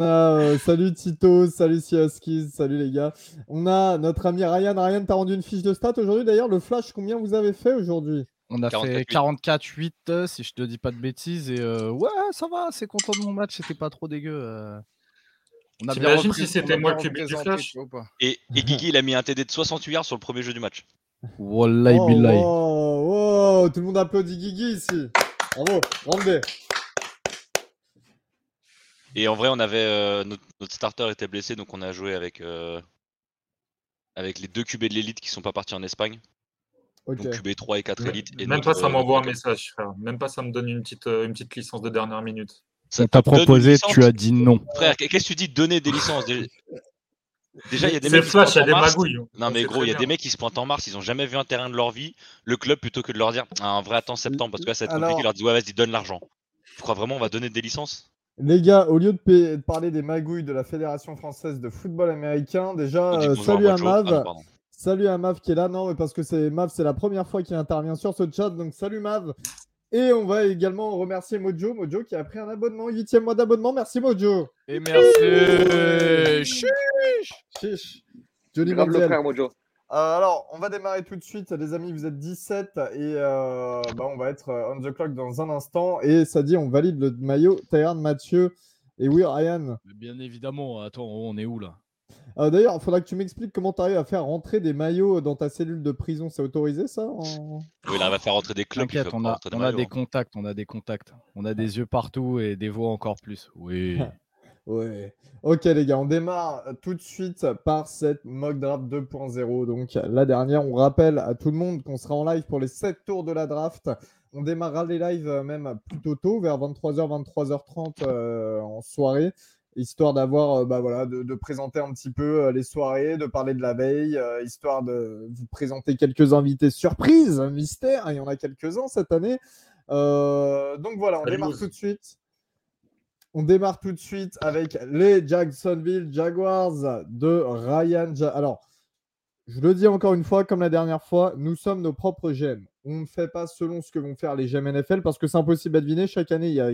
euh, salut Tito, salut Siaskis, salut les gars. On a notre ami Ryan. Ryan, t'as rendu une fiche de stats aujourd'hui. D'ailleurs, le flash, combien vous avez fait aujourd'hui? On a fait 44-8, si je te dis pas de bêtises. Et euh, ouais, ça va, c'est content de mon match, c'était pas trop dégueu. euh. On a bien repris- si c'était moi bien le QB du flash Et, et Guigui, il a mis un TD de 68 yards sur le premier jeu du match. Wallahi Oh, billahi. wow, wow, tout le monde applaudit Guigui ici. Bravo, grande B. Et en vrai, on avait euh, notre, notre starter était blessé, donc on a joué avec euh, avec les deux QB de l'élite qui sont pas partis en Espagne. Donc QB 3 et 4 Même- élites. Et Même notre, pas ça euh, m'envoie un message, frère. Même pas ça me donne une petite, euh, une petite licence de dernière minute. Ça t'a proposé, tu as dit non. Frère, qu'est-ce que tu dis donner des licences? Déjà, Déjà, il y a des C'est mecs qui se flash, il y a pointent des en mars. magouilles. Non On mais gros, il y a des mecs qui se pointent en mars, ils ont jamais vu un terrain de leur vie. Le club plutôt que de leur dire ah, en vrai attends septembre parce que là ça va être Alors- compliqué, ils leur dit ouais vas-y donne l'argent. Tu crois vraiment on va donner des licences? Les gars, au lieu de, pa- de parler des magouilles de la Fédération française de football américain, déjà, dit euh, salut à. Mav. Ah. Salut à Mav qui est là. Non, mais parce que c'est Mav, c'est la première fois qu'il intervient sur ce chat. Donc, salut Mav. Et on va également remercier Mojo. Mojo qui a pris un abonnement, huitième mois d'abonnement. Merci Mojo. Et merci. Chiche. Chiche. Johnny Grave le frère, Mojo. Euh, alors, on va démarrer tout de suite, les amis. Vous êtes 17 et euh, bah, on va être euh, on the clock dans un instant. Et ça dit, on valide le maillot Tyrone Mathieu. Et oui, Ryan. Bien évidemment, attends, on est où là? Euh, D'ailleurs, il faudra que tu m'expliques comment tu arrives à faire rentrer des maillots dans ta cellule de prison. C'est autorisé ça en- Oui, il arrive à faire rentrer des T'inquiète, fait on a, des on a maillots, des hein. contacts, on a des contacts. On a des yeux partout et des voix encore plus. Oui. Ouais. Ok les gars, on démarre tout de suite par cette mock draft 2.0. Donc la dernière, on rappelle à tout le monde qu'on sera en live pour les 7 tours de la draft. On démarrera les lives euh, même plutôt tôt, vers 23h, 23h30 euh, en soirée, histoire d'avoir, euh, bah, voilà, de, de présenter un petit peu euh, les soirées, de parler de la veille, euh, histoire de vous présenter quelques invités surprises, mystère. Il y en a quelques-uns cette année. Donc voilà, on Salut, démarre tout de suite. On démarre tout de suite avec les Jacksonville Jaguars de Ryan. Alors, je le dis encore une fois, comme la dernière fois, nous sommes nos propres GM. On ne fait pas selon ce que vont faire les GM NFL parce que c'est impossible à deviner. Chaque année, il n'y a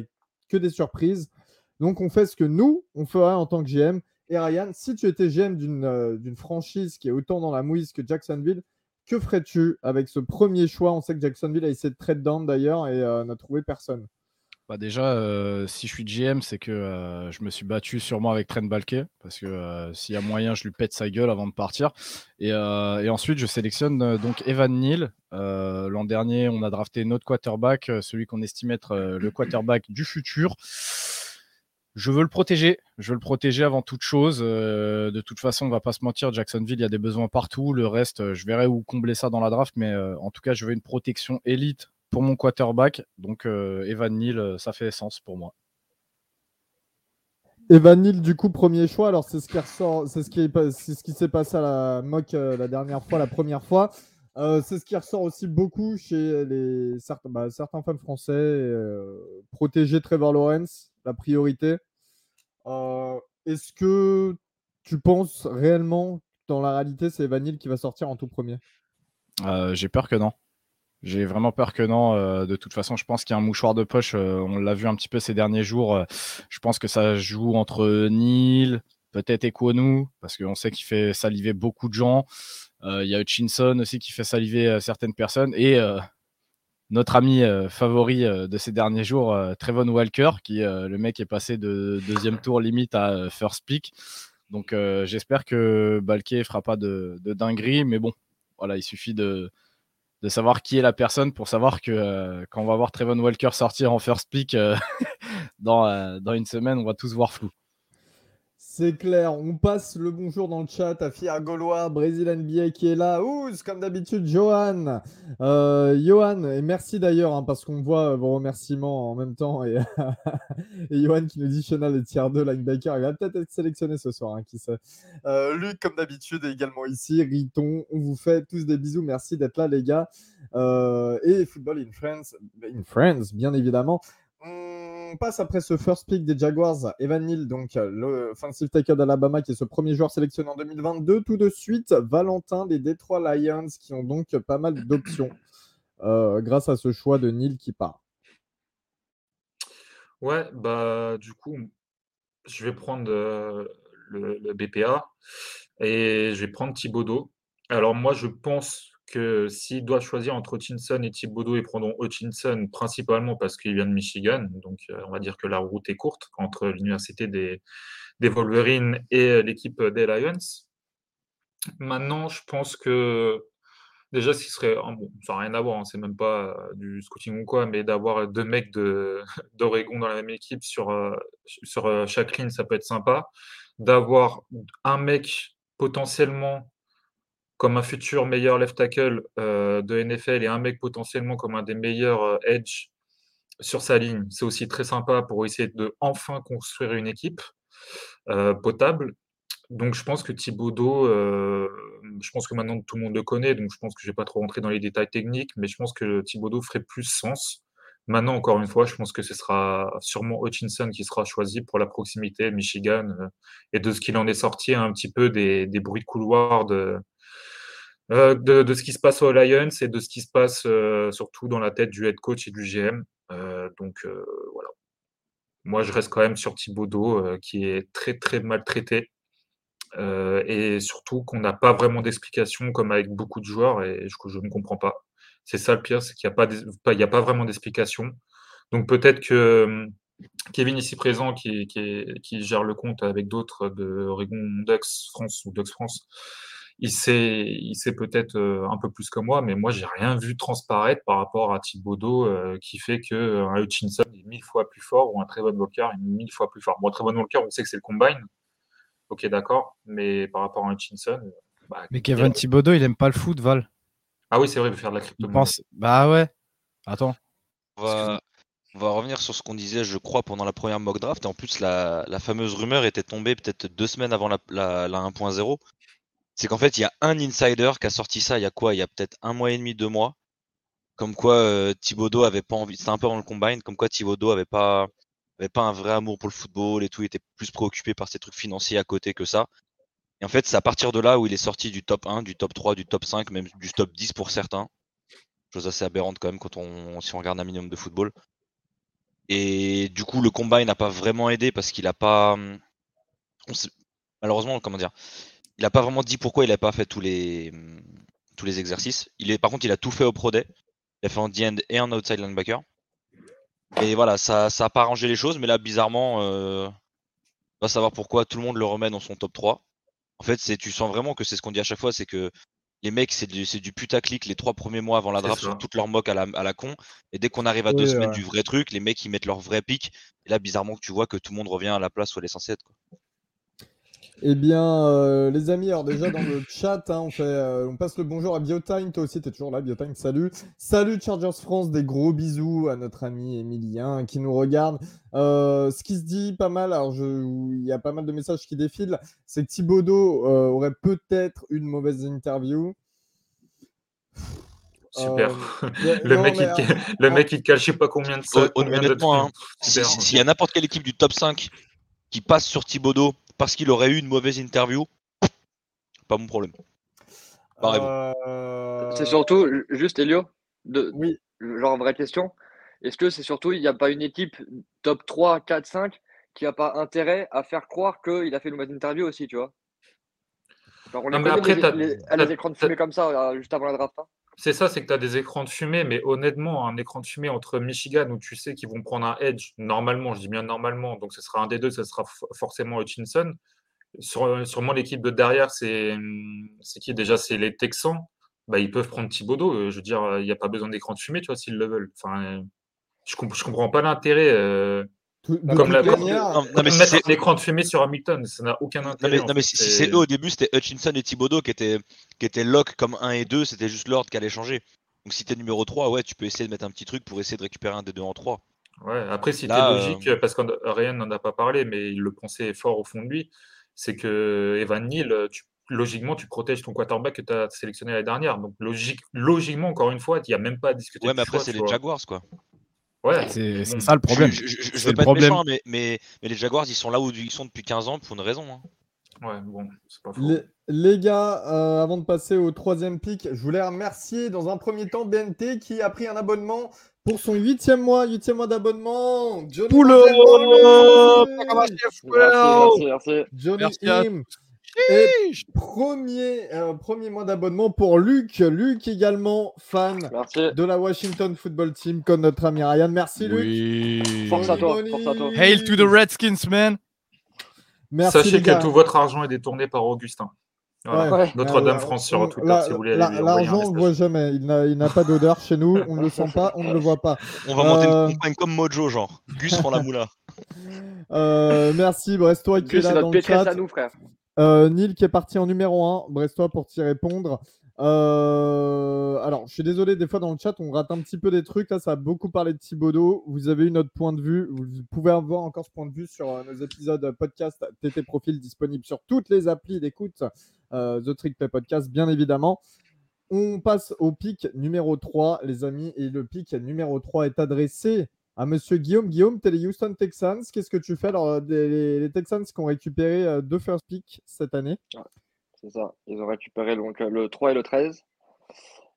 que des surprises. Donc, on fait ce que nous, on ferait en tant que GM. Et Ryan, si tu étais GM d'une euh, d'une franchise qui est autant dans la mouise que Jacksonville, que ferais-tu avec ce premier choix? On sait que Jacksonville a essayé de trade down d'ailleurs et euh, n'a trouvé personne. Bah déjà, euh, si je suis GM, c'est que euh, je me suis battu sûrement avec Trent Balke, parce que euh, s'il y a moyen, je lui pète sa gueule avant de partir. Et, ensuite, je sélectionne donc Evan Neal. L'an dernier, on a drafté notre quarterback, celui qu'on estime être le quarterback du futur. Je veux le protéger. Je veux le protéger avant toute chose. De toute façon, on va pas se mentir, Jacksonville, il y a des besoins partout. Le reste, je verrai où combler ça dans la draft, mais en tout cas, je veux une protection élite pour mon quarterback. Donc, euh, Evan Neal, euh, ça fait sens pour moi. Evan Neal, du coup, premier choix. Alors, c'est ce qui ressort, c'est ce qui est pas- c'est ce qui s'est passé à la mock euh, la dernière fois, la première fois. Euh, c'est ce qui ressort aussi beaucoup chez les certains, bah, certains fans français. euh, protéger Trevor Lawrence, la priorité. Euh, Est-ce que tu penses réellement, dans la réalité, c'est Evan Neal qui va sortir en tout premier? J'ai peur que non. J'ai vraiment peur que non. Euh, de toute façon, je pense qu'il y a un mouchoir de poche. euh, on l'a vu un petit peu ces derniers jours. euh, je pense que ça joue entre Neil, peut-être Ekwonu, parce qu'on sait qu'il fait saliver beaucoup de gens. Il y a Hutchinson aussi qui fait saliver certaines personnes. Et notre ami favori de ces derniers jours, Trevon Walker, qui le mec est passé de deuxième tour limite à first pick. Donc j'espère que Balke fera pas de, de dinguerie, mais bon, voilà, il suffit de, de savoir qui est la personne pour savoir que euh, quand on va voir Trevon Walker sortir en first pick euh, dans, euh, dans une semaine, on va tous voir flou. C'est clair, on passe le bonjour dans le chat à Fier Gaulois, Brésil NBA qui est là. Ouz, comme d'habitude, Johan. Euh, Johan, et merci d'ailleurs, hein, parce qu'on voit vos remerciements en même temps. Et, Johan qui nous dit Chenal et tier 2 linebacker. Il va peut-être être sélectionné ce soir, hein, qui sait. Euh, Luc, comme d'habitude, est également ici. Riton, on vous fait tous des bisous. Merci d'être là, les gars. Euh, et Football in France, in France, bien évidemment. On passe après ce first pick des Jaguars, Evan Neal, donc le offensive tackle d'Alabama, qui est ce premier joueur sélectionné en 2022. Tout de suite, Valentin des Detroit Lions, qui ont donc pas mal d'options euh, grâce à ce choix de Neal qui part. Ouais, bah du coup, je vais prendre euh, le, le BPA et je vais prendre Thibodeau. Alors moi, je pense que s'ils doivent choisir entre Hutchinson et Thibodeau, ils prendront Hutchinson principalement parce qu'il vient de Michigan. Donc euh, on va dire que la route est courte entre l'université des, Wolverines et l'équipe des Lions. Maintenant, je pense que déjà, ce qui serait, ah bon, ça n'a rien à voir, hein, c'est même pas euh, du scouting ou quoi, mais d'avoir deux mecs d'Oregon dans la même équipe sur, euh, sur euh, chaque ligne, ça peut être sympa. D'avoir un mec potentiellement comme un futur meilleur left tackle euh, de NFL et un mec potentiellement comme un des meilleurs euh, edge sur sa ligne, c'est aussi très sympa pour essayer de enfin construire une équipe euh, potable. Donc je pense que Thibodeau, euh, je pense que maintenant tout le monde le connaît, donc je pense que je vais pas trop rentrer dans les détails techniques, mais je pense que Thibodeau ferait plus sens. Maintenant, encore une fois, je pense que ce sera sûrement Hutchinson qui sera choisi pour la proximité Michigan et de ce qu'il en est sorti un petit peu des, des bruits de couloir de, euh, de, de ce qui se passe aux Lions et de ce qui se passe euh, surtout dans la tête du head coach et du GM. Euh, donc euh, voilà. Moi, je reste quand même sur Thibodeau, euh, qui est très très maltraité. Et surtout qu'on n'a pas vraiment d'explication comme avec beaucoup de joueurs et je, je ne comprends pas. C'est ça le pire, c'est qu'il n'y a, pas, il y a pas vraiment d'explication. Donc peut-être que Kevin ici présent qui, qui, qui gère le compte avec d'autres de Oregon Ducks France ou Ducks France, il sait, il sait peut-être euh, un peu plus que moi, mais moi j'ai rien vu transparaître par rapport à Thibodeau euh, qui fait que euh, un Hutchinson est mille fois plus fort ou un Trevon Walker est mille fois plus fort. Bon, Trevon Walker, on sait que c'est le combine, ok d'accord, mais par rapport à Hutchinson, bah, Mais Kevin Thibodeau, il aime pas le foot, Val. ah oui c'est vrai, il veut faire de la crypto. pense. Bah ouais. Attends. On va, on va revenir sur ce qu'on disait, je crois, pendant la première mock draft. Et en plus, la, la fameuse rumeur était tombée peut-être deux semaines avant la, la, la 1.0. C'est qu'en fait, il y a un insider qui a sorti ça il y a quoi? Il y a peut-être un mois et demi, deux mois. Comme quoi euh, Thibodeau avait pas envie, c'était un peu dans le combine, comme quoi Thibodeau avait pas, avait pas un vrai amour pour le football et tout, il était plus préoccupé par ses trucs financiers à côté que ça. Et en fait, c'est à partir de là où il est sorti du top 1, du top 3, du top 5, même du top 10 pour certains. Chose assez aberrante quand même quand on, si on regarde un minimum de football. Et du coup, le combat n'a pas vraiment aidé parce qu'il a pas, hum, on malheureusement, comment dire, il a pas vraiment dit pourquoi il a pas fait tous les, tous les exercices. Il est, par contre, il a tout fait au pro day. Il a fait en D-end et en outside linebacker. Et voilà, ça, ça a pas arrangé les choses, mais là, bizarrement, euh, on va savoir pourquoi tout le monde le remet dans son top 3. En fait, c'est, tu sens vraiment que c'est ce qu'on dit à chaque fois, c'est que les mecs, c'est du, c'est du putaclic les trois premiers mois avant la draft sur toutes leurs mocks à la, à la con. Et dès qu'on arrive à deux semaines du vrai truc, les mecs, ils mettent leur vrai pic. Et là, bizarrement, tu vois que tout le monde revient à la place où elle est censée être. Quoi. Eh bien, euh, les amis, alors déjà dans le chat, hein, on, fait, euh, on passe le bonjour à Biotime. Toi aussi, tu es toujours là, Biotime. Salut. Salut Chargers France. Des gros bisous à notre ami Emilien qui nous regarde. Euh, ce qui se dit pas mal, alors il y a pas mal de messages qui défilent, c'est que Thibodeau euh, aurait peut-être une mauvaise interview. Super. Euh, le, non, mec, mais, il, euh, te- le mec, il te cale je sais pas combien de de honnêtement, hein, Si- Super. si- S'il y a n'importe quelle équipe du top 5 qui passe sur Thibodeau parce qu'il aurait eu une mauvaise interview, pas mon problème. Euh, C'est surtout, ju- juste Elio, de, Oui. genre vraie question. Est-ce que c'est surtout, il n'y a pas une équipe top 3, 4, 5 qui n'a pas intérêt à faire croire qu'il a fait une mauvaise interview aussi, tu vois? Genre, on Non, les mais après, les, t'as- les- écrans de fumée comme ça, euh, juste avant la draft. hein. C'est ça, c'est que tu as des écrans de fumée, mais honnêtement, un écran de fumée entre Michigan où tu sais qu'ils vont prendre un edge, normalement, je dis bien normalement, donc ce sera un des deux, ce sera forcément Hutchinson. Sur, sûrement l'équipe de derrière, c'est qui déjà? C'est les Texans. Bah, ils peuvent prendre Thibodeau. euh, Je veux dire, il n'y a pas besoin d'écran de fumée, tu vois, s'ils le veulent. Enfin, euh, je comprends pas l'intérêt. euh, de comme la- manière, Non, non, mais si mettre c'est- un écran de fumée sur Hamilton, ça n'a aucun Non intérêt. mais, non, mais si, si C'est- eux au début, c'était Hutchinson et Thibodeau qui étaient, qui étaient lock comme 1 et 2, c'était juste l'ordre qui allait changer. Donc si t'es numéro 3, ouais, tu peux essayer de mettre un petit truc pour essayer de récupérer un des deux en 3. Ouais, après, si t'es logique, parce que Ryan n'en a pas parlé, mais il le pensait fort au fond de lui, c'est que Evan Neal, tu- logiquement, tu protèges ton quarterback que tu as sélectionné l'année dernière. Donc, logique, logiquement, encore une fois, il n'y a même pas à discuter Ouais, mais après c'est les. Jaguars quoi. Ouais, C'est bon. ça le problème. Je, je, je- veux pas problème. être méchant, mais, mais, mais les Jaguars ils sont là où ils sont depuis 15 ans pour une raison. hein. Ouais, bon, c'est pas faux. Les, les gars, euh, avant de passer au troisième pic, je voulais remercier dans un premier temps BNT qui a pris un abonnement pour son huitième mois, huitième mois d'abonnement. Johnny Poule Manzel, Merci, merci, merci. Johnny Merci à Im. Et premier, euh, premier mois d'abonnement pour Luc. Luc également, fan Merci. de la Washington Football Team comme notre ami Ryan. Merci Luc. Oui. Force à toi, Johnny. force à toi. Hail to the Redskins, man. Merci Sachez que tout votre argent est détourné par Augustin. Voilà. Ouais. Notre-Dame Euh, France sur Twitter, la- si vous voulez L'argent, on ne voit jamais. Il n'a, pas d'odeur chez nous. On ne le sent pas, on ne le voit pas. On va monter Euh, une campagne comme Mojo, genre. Gus prend la moula. Euh, merci Brestois qui est là dans le chat. à nous, frère. Euh, Neil qui est parti en numéro 1. Brestois pour t'y répondre. Euh, alors, je suis désolé, des fois dans le chat, on rate un petit peu des trucs. Là, ça a beaucoup parlé de Thibodeau. Vous avez eu notre point de vue. Vous pouvez avoir encore ce point de vue sur euh, nos épisodes podcast TT Profil disponibles sur toutes les applis d'écoute. euh, The Trick Play Podcast, bien évidemment. On passe au pic numéro 3, les amis. Et le pic numéro 3 est adressé à monsieur Guillaume. Guillaume, tu es les Houston Texans. Qu'est-ce que tu fais? Alors euh, les, Texans qui ont récupéré euh, deux first picks cette année C'est ça. Ils ont récupéré euh, le 3 et le 13.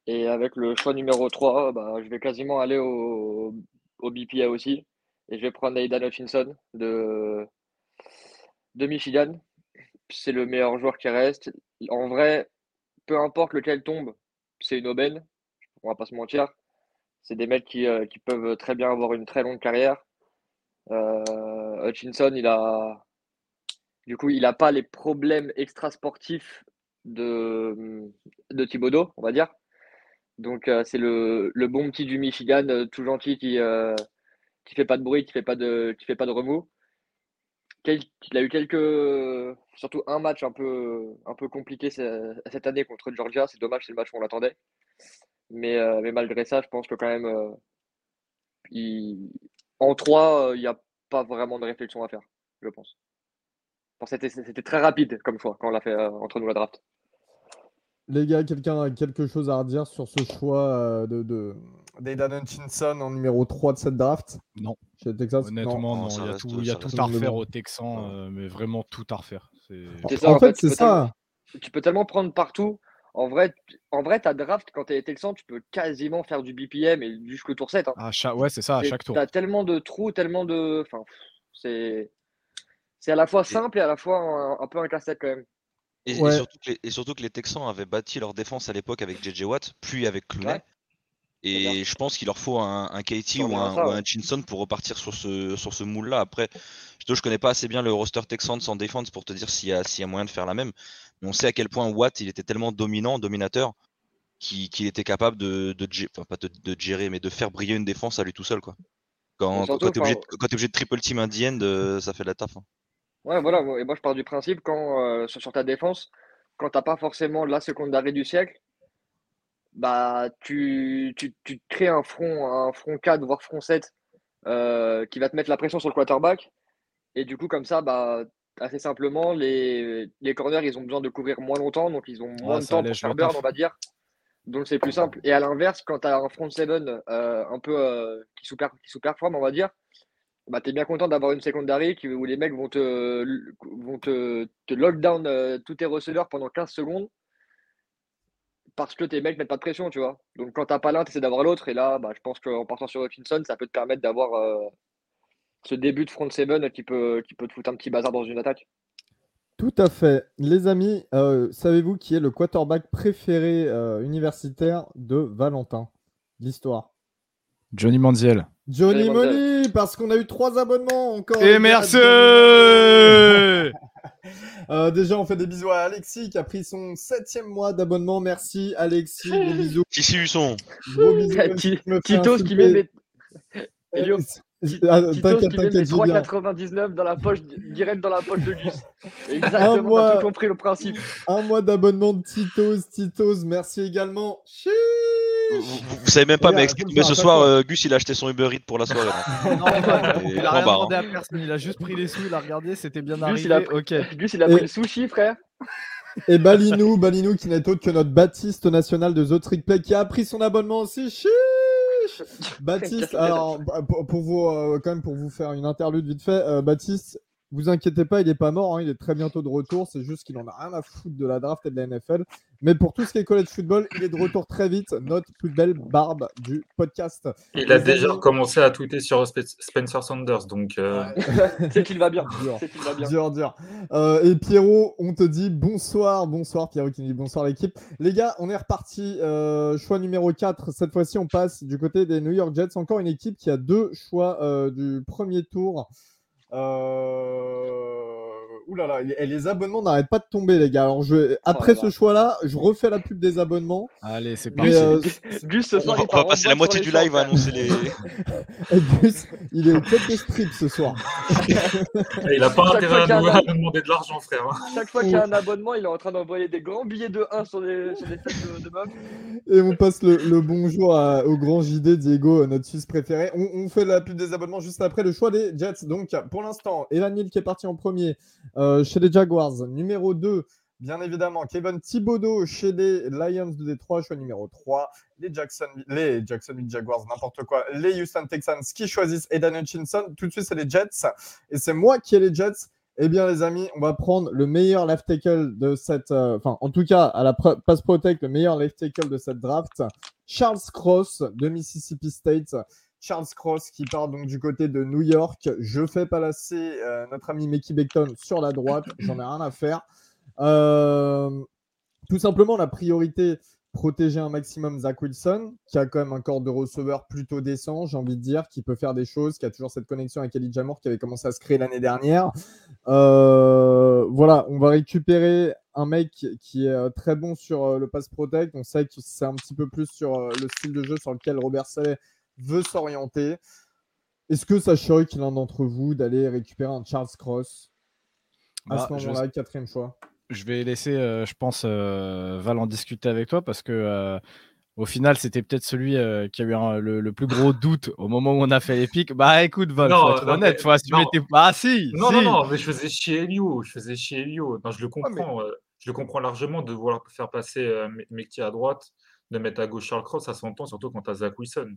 Et avec le choix numéro 3, bah, je vais quasiment aller au, au BPA aussi. Et je vais prendre Aidan Hutchinson de, de Michigan. C'est le meilleur joueur qui reste. En vrai, peu importe lequel tombe, c'est une aubaine. On va pas se mentir. C'est des mecs qui, euh, qui peuvent très bien avoir une très longue carrière. Euh, Hutchinson, il a, du coup, il n'a pas les problèmes extrasportifs de, de Thibodeau, on va dire. Donc, euh, c'est le, le bon petit du Michigan, tout gentil, qui ne fait pas de bruit, qui fait pas de, qui fait pas de remous. Il a eu quelques, surtout un match un peu, un peu compliqué ce- cette année contre Georgia. C'est dommage, c'est le match qu'on l'attendait. Mais, euh, mais malgré ça, je pense que quand même, euh, il- en 3, il n'y a pas vraiment de réflexion à faire, je pense. C'était très rapide comme choix quand on l'a fait euh, entre nous la draft. Les gars, quelqu'un a quelque chose à redire sur ce choix euh, de, de d'Aidan Hutchinson en numéro 3 de cette draft? Non. Chez les Texans? Honnêtement, Non, Il y a tout, y a à refaire aux Texans, euh, mais vraiment tout à refaire. C'est- C'est ça, En en fait, c'est ça. Tu peux tellement prendre partout. En vrai, en vrai ta draft, quand tu es Texan, tu peux quasiment faire du BPM et jusqu'au tour 7. hein. À chaque... Ouais, c'est ça, à chaque tour. T'as tellement de trous, tellement de. Enfin, c'est. C'est à la fois simple et à la fois un, un peu un casse-tête quand même. Et, et Ouais. surtout que les, et surtout que les Texans avaient bâti leur défense à l'époque avec JJ Watt, puis avec Clooney. Ouais. Et je pense qu'il leur faut un, On ou un, ça, ou ouais. un Chinson pour repartir sur ce, sur ce moule-là. Après, je je connais pas assez bien le roster Texans en défense pour te dire s'il y, a- s'il y a moyen de faire la même. Mais on sait à quel point Watt il était tellement dominant, dominateur, qu'il était capable de, de, enfin, pas de, de gérer, mais de faire briller une défense à lui tout seul. Quoi. Quand, tu es obligé, enfin, de- obligé triple team un D-end, euh, ça fait de la taf. hein. Ouais, voilà. Et moi, je pars du principe quand, euh, sur, ta défense, quand t'as pas forcément la secondary du siècle, bah, tu, tu, crées un front, un front 4, voire front 7, euh, qui va te mettre la pression sur le quarterback. Et du coup, comme ça, bah, assez simplement, les, les corners, ils ont besoin de couvrir moins longtemps, donc ils ont moins Ouais, de temps pour faire burn, on va dire. Donc c'est plus simple. Et à l'inverse, quand tu as un front 7 euh, un peu euh, qui sous-per- qui sous-performe, on va dire, bah, tu es bien content d'avoir une secondary où les mecs vont te, vont te, te lockdown euh, tous tes receveurs pendant 15 secondes parce que tes mecs mettent pas de pression, tu vois. Donc quand t'as pas l'un, tu essaies d'avoir l'autre. Et là, bah, je pense qu'en partant sur Hutchinson, ça peut te permettre d'avoir euh, ce début de front 7 qui peut, qui peut te foutre un petit bazar dans une attaque. Tout à fait. Les amis, euh, savez-vous qui est le quarterback préféré euh, universitaire de Valentin? L'histoire. Johnny Manziel. Johnny. Money, parce qu'on a eu trois abonnements encore. Et merci. Euh, Déjà, on fait des bisous à Alexis qui a pris son septième mois d'abonnement. Merci Alexis, gros bisous. Tissu Husson. Gros bisous. Titos qui met mes, Ah, T'inquiète, qui met mes t'inquiète, j'ai bien. 3,99 dans la poche, direct dans la poche de Gus. Un Exactement, mois. t'as tout compris le principe. Un mois d'abonnement de Titos. Titos, merci également. Chiche. Vous, savez même pas, Regarde, mais, mais ce soir, euh, Gus il a acheté son Uber Eats pour la soirée. Non, non, Et il a en rien bas, demandé hein. à personne, il a juste pris les sous, il a regardé, c'était bien Gus, arrivé. il a Ok. Gus, il a Et- pris le sushi, frère. Et Balinou, Balinou qui n'est autre que notre Baptiste national de The Trick Play qui a pris son abonnement aussi. Baptiste, alors pour, pour vous, euh, quand même pour vous faire une interlude vite fait, euh, Baptiste, Vous inquiétez pas, il n'est pas mort, hein, il est très bientôt de retour. C'est juste qu'il en a rien à foutre de la draft et de la NFL. Mais pour tout ce qui est college football, il est de retour très vite. Notre plus belle barbe du podcast. Il a Les déjà amis- commencé à tweeter sur Spe- Spencer Sanders, donc euh, C'est qu'il va bien. Dur. C'est qu'il va bien. Dur, dur. Euh, et Pierrot, on te dit bonsoir, bonsoir Pierrot qui nous dit bonsoir l'équipe. Les gars, on est reparti. euh, choix numéro 4. Cette fois-ci, on passe du côté des New York Jets. Encore une équipe qui a deux choix euh, du premier tour. Euh... Ouh là là, et les abonnements n'arrêtent pas de tomber, les gars. Alors, je... après là ce là. choix-là, je refais la pub des abonnements. Allez, c'est parti. euh, Gus, ce On soir, on va passer la moitié du les live à shorts, annoncer les. et Gus, il est au de strip ce soir. il n'a pas intérêt à a nous, demander de l'argent, frère. hein. Chaque fois qu'il y a un abonnement, il est en train d'envoyer des grands billets de 1 sur des, sur des têtes de, de meufs. Et on passe le, le bonjour à- au grand JD, Diego, euh, notre Suisse préféré. On, on fait la pub des abonnements juste après le choix des Jets. Donc, pour l'instant, Elan Hill qui est parti en premier euh, chez les Jaguars. Numéro 2, bien évidemment, Kevin Thibodeau chez les Lions de Détroit. Choix numéro 3, les, Jackson, les Jacksonville Jaguars, n'importe quoi. Les Houston Texans qui choisissent Aidan Hutchinson. Tout de suite, c'est les Jets. Et c'est moi qui ai les Jets. Eh bien, les amis, on va prendre le meilleur left tackle de cette. euh, Enfin, en tout cas, à la pass protect, le meilleur left tackle de cette draft. Charles Cross de Mississippi State. Charles Cross qui part donc du côté de New York. Je fais passer euh, notre ami Mickey Beckton sur la droite. J'en ai rien à faire. Euh, tout simplement, la priorité, protéger un maximum Zach Wilson, qui a quand même un corps de receveur plutôt décent, j'ai envie de dire, qui peut faire des choses, qui a toujours cette connexion avec Elijah Moore qui avait commencé à se créer l'année dernière. Euh, voilà, on va récupérer un mec qui est euh, très bon sur le pass protect. On sait que c'est un petit peu plus sur le style de jeu sur lequel Robert Saleh veut s'orienter. Est-ce que ça choque l'un d'entre vous d'aller récupérer un Charles Cross à Bah, ce je- moment-là, quatrième choix? Je vais laisser, euh, je pense, euh, Val en discuter avec toi parce que euh, au final, c'était peut-être celui euh, qui a eu un- le, le plus gros doute au moment où on a fait les pics. Bah écoute, Val, Non, faut être non, honnête, mais- faut assumer non. tes. Ah si, Non, si. non, non, mais je faisais chier Elio. Je faisais chier Elio. Non, je le mais- comprends. euh, je le comprends largement de vouloir faire passer euh, Me- Mekti à droite, de mettre à gauche Charles Cross, ça s'entend, surtout quand t'as Zach Wilson.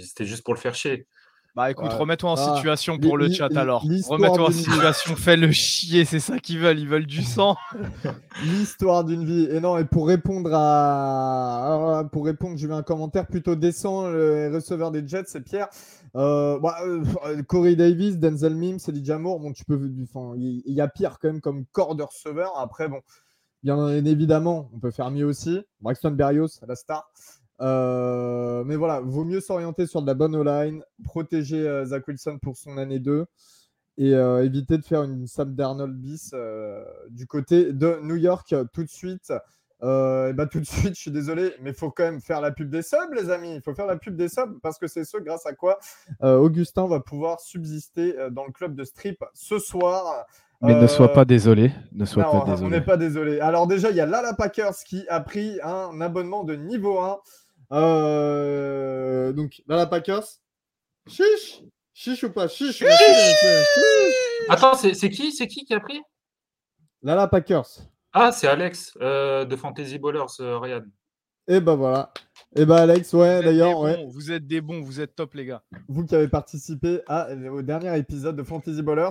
C'était juste pour le faire chier. Bah écoute, Ouais. remets-toi en Ah, situation pour le chat alors. Remets-toi en situation, fais le chier, c'est ça qu'ils veulent, ils veulent du sang. L'histoire d'une vie. Et non, et pour répondre à. Pour répondre, j'ai eu un commentaire plutôt décent. Le receveur des Jets, c'est Pierre. Euh, bah, euh, Corey Davis, Denzel Mims, Elijah Moore. Bon, tu peux. Enfin, il il y, a pire quand même comme corps de receveur. Après, bon, bien évidemment, on peut faire mieux aussi. Braxton Berrios, la star. Euh, mais voilà, vaut mieux s'orienter sur de la bonne O-line, protéger euh, Zach Wilson pour son année 2 et euh, éviter de faire une Sam Darnold bis du côté de New York tout de suite. Et bah, tout de suite, je suis désolé, mais il faut quand même faire la pub des subs, les amis. Il faut faire la pub des subs parce que c'est ce grâce à quoi Augustin va pouvoir subsister dans le club de strip ce soir. Mais ne sois Euh, pas désolé, ne sois non, pas on désolé. n'est pas désolé. Alors déjà, il y a Lala Packers qui a pris un abonnement de niveau 1. Euh, donc, Lala Packers. Chiche Chiche ou pas? Chiche, on a chiche, chiche. Attends, c'est c'est qui C'est qui qui a pris? Lala Packers. Ah, c'est Alex euh, de Fantasy Ballers, euh, Ryan. Et ben voilà. Et ben Alex, ouais, d'ailleurs, ouais, Vous êtes des bons, vous êtes top les gars. vous qui avez participé à, au dernier épisode de Fantasy Ballers.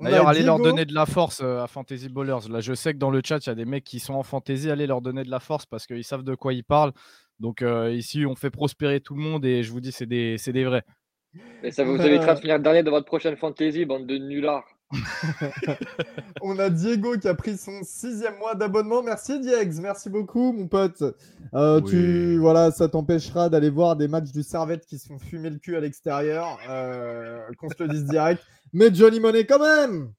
D'ailleurs, allez leur donner de la force euh, à Fantasy Ballers. Là, je sais que dans le chat, il y a des mecs qui sont en fantasy. Allez leur donner de la force parce qu'ils savent de quoi ils parlent. Donc euh, ici, on fait prospérer tout le monde et je vous dis, c'est des, c'est des vrais. Et ça vous Euh. évitera de finir dernier de votre prochaine fantasy, bande de nullards. On a Diego qui a pris son sixième mois d'abonnement. Merci Diex, merci beaucoup mon pote. Euh, Oui. Tu voilà, ça t'empêchera d'aller voir des matchs du Servette qui se font fumer le cul à l'extérieur. euh, Qu'on se le dise direct. Mais Johnny Money quand même.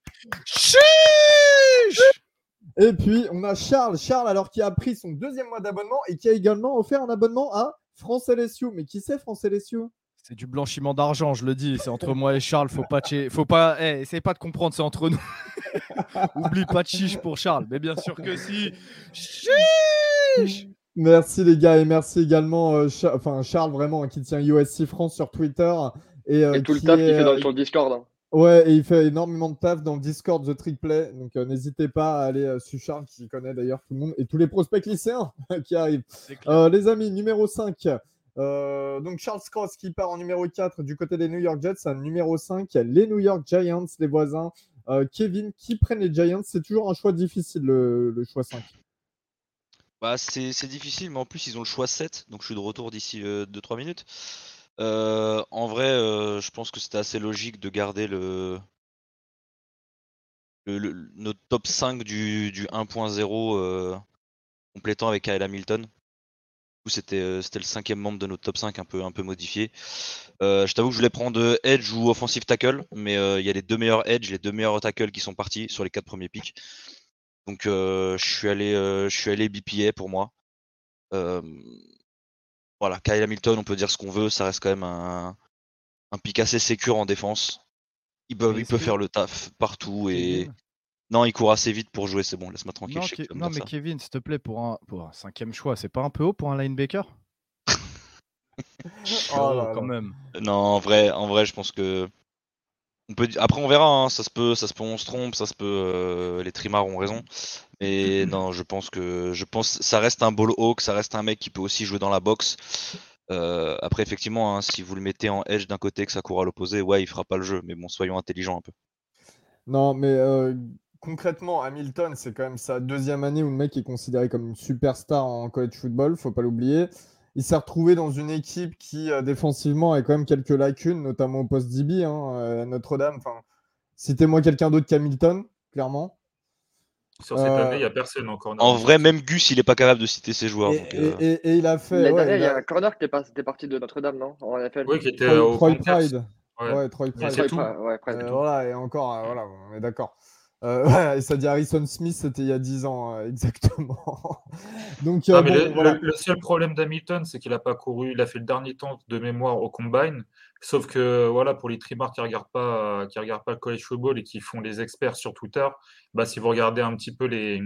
Et puis on a Charles, Charles alors qui a pris son deuxième mois d'abonnement et qui a également offert un abonnement à France LSU. Mais qui c'est France LSU C'est du blanchiment d'argent, je le dis. C'est entre moi et Charles. Faut pas, faut pas. Eh, essayez pas de comprendre, c'est entre nous. Oublie pas de chiche pour Charles. Mais bien sûr que si. Chiche Merci les gars et merci également euh, enfin, Charles vraiment hein, qui tient USC France sur Twitter et, euh, Et tout le taf qu'il fait dans, euh, sur le Discord. hein. Ouais, et il fait énormément de taf dans le Discord The Trick Play. Donc euh, n'hésitez pas à aller euh, sur Charles qui connaît d'ailleurs tout le monde et tous les prospects lycéens qui arrivent. Euh, les amis, numéro 5. Euh, donc Charles Cross qui part en numéro 4 du côté des New York Jets. À numéro 5, les New York Giants, les voisins. Euh, Kevin, qui prennent les Giants? C'est toujours un choix difficile, le, choix 5. Bah, c'est difficile, mais en plus, ils ont le choix 7, donc je suis de retour d'ici 2-3 minutes. Euh, en vrai, je pense que c'était assez logique de garder le, notre top 5 du, du 1.0 euh, complétant avec Kyle Hamilton. C'était euh, c'était le cinquième membre de notre top 5 un peu, un peu modifié. Euh, je t'avoue que je voulais prendre Edge ou Offensive Tackle, mais euh, il y a les deux meilleurs Edge, les deux meilleurs tackles qui sont partis sur les quatre premiers picks. Donc euh, je suis allé, euh, je suis allé BPA pour moi. Euh, voilà, Kyle Hamilton, on peut dire ce qu'on veut, ça reste quand même un, un pick assez sécure en défense. Il peut, il peut faire le taf partout et non, il court assez vite pour jouer, c'est bon, laisse-moi tranquille. Non, Ke- mais ça. Kevin, s'il te plaît, pour un, pour un cinquième choix, c'est pas un peu haut pour un linebacker? Oh là quand même. Non, en vrai, en vrai, je pense que on peut. Après, on verra. hein, ça se peut, ça se peut, on se trompe, ça se peut. euh, les trimards ont raison. Mais non, je pense que je pense ça reste un ball hawk, ça reste un mec qui peut aussi jouer dans la boxe. Euh, après, effectivement, hein, si vous le mettez en edge d'un côté que ça court à l'opposé, ouais, il fera pas le jeu. Mais bon, soyons intelligents un peu. Non, mais euh, concrètement, Hamilton, c'est quand même sa deuxième année où le mec est considéré comme une superstar en college football, faut pas l'oublier. Il s'est retrouvé dans une équipe qui, euh, défensivement, a quand même quelques lacunes, notamment au poste DB, hein, euh, à Notre-Dame. Enfin, citez-moi quelqu'un d'autre qu'Hamilton, clairement. Sur cette Euh, année, il n'y a personne encore. En vrai, même Gus, il est pas capable de citer ses joueurs. Et, donc, et- euh, et- et il a fait. L'année ouais, dernière, il y a un corner qui était, parti de Notre-Dame, non? En NFL. Oui, qui était Troy, au Troy. Pride. Ouais. Ouais, Troy Pride. tout. Ouais. Euh, voilà, et encore, euh, voilà, on est d'accord. Euh, ouais, et ça dit Harrison Smith, c'était il y a 10 ans, euh, exactement. Donc, euh, bon, le, voilà. le- le seul problème d'Hamilton, c'est qu'il n'a pas couru. Il a fait le dernier temps de mémoire au combine. Sauf que voilà, pour les trimards qui ne regardent, pas, qui regardent pas le college football et qui font les experts sur Twitter, bah, si vous regardez un petit peu les,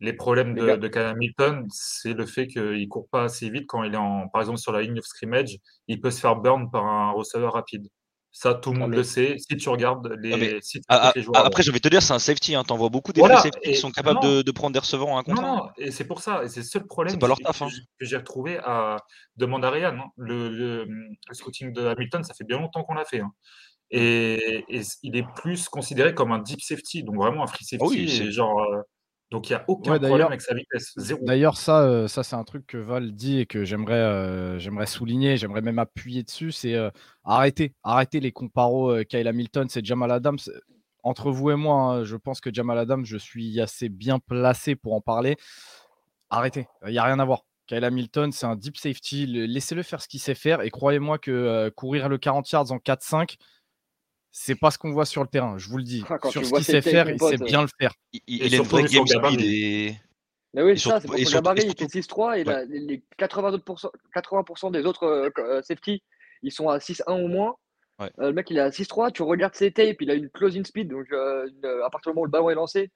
les problèmes de, de Hamilton, c'est le fait qu'il ne court pas assez vite quand il est en, par exemple sur la ligne of scrimmage. Il peut se faire burn par un receveur rapide. Ça, tout le Ah, monde mais- le sait. Si tu regardes les, Ah, mais- si tu ah, les joueurs. après, envie de te dire, c'est un safety. Hein. T'en vois beaucoup des Voilà, safety et qui sont capables de, de prendre des receveurs en un contre Non, non, et c'est pour ça. Et c'est le seul problème C'est pas leur que- taf, que hein. j'ai- que j'ai retrouvé à demande à Ryan. hein. Le, le- le scouting de Hamilton, ça fait bien longtemps qu'on l'a fait. hein. Et, et il est plus considéré comme un deep safety, donc vraiment un free safety. Ah oui, et genre, euh, donc il n'y a aucun Ouais, problème d'ailleurs- avec sa vitesse. D'ailleurs, ça, euh, ça c'est un truc que Val dit et que j'aimerais euh, j'aimerais souligner, j'aimerais même appuyer dessus, c'est euh, arrêter, arrêter les comparos Kyle Hamilton, c'est Jamal Adams. Entre vous et moi, hein, je pense que Jamal Adams, je suis assez bien placé pour en parler. Arrêtez, il n'y a rien à voir. Kyle Hamilton, c'est un deep safety, le- laissez-le faire ce qu'il sait faire et croyez-moi que courir le 40 yards en 4-5, c'est pas ce qu'on voit sur le terrain, je vous le dis. Ah, quand sur ce qu'il sait faire, il sait euh. bien le faire. Il, a une game speed et. Mais oui, ça, c'est pour son gabarit, il fait surtout- 6-3 et la- les, les 80%, 80% des autres euh, euh, safety, ils sont à 6-1 ou moins. Ouais. Euh, le mec, il est à 6-3, tu regardes ses tapes, il a une closing speed, donc euh, à partir du moment où le ballon est lancé,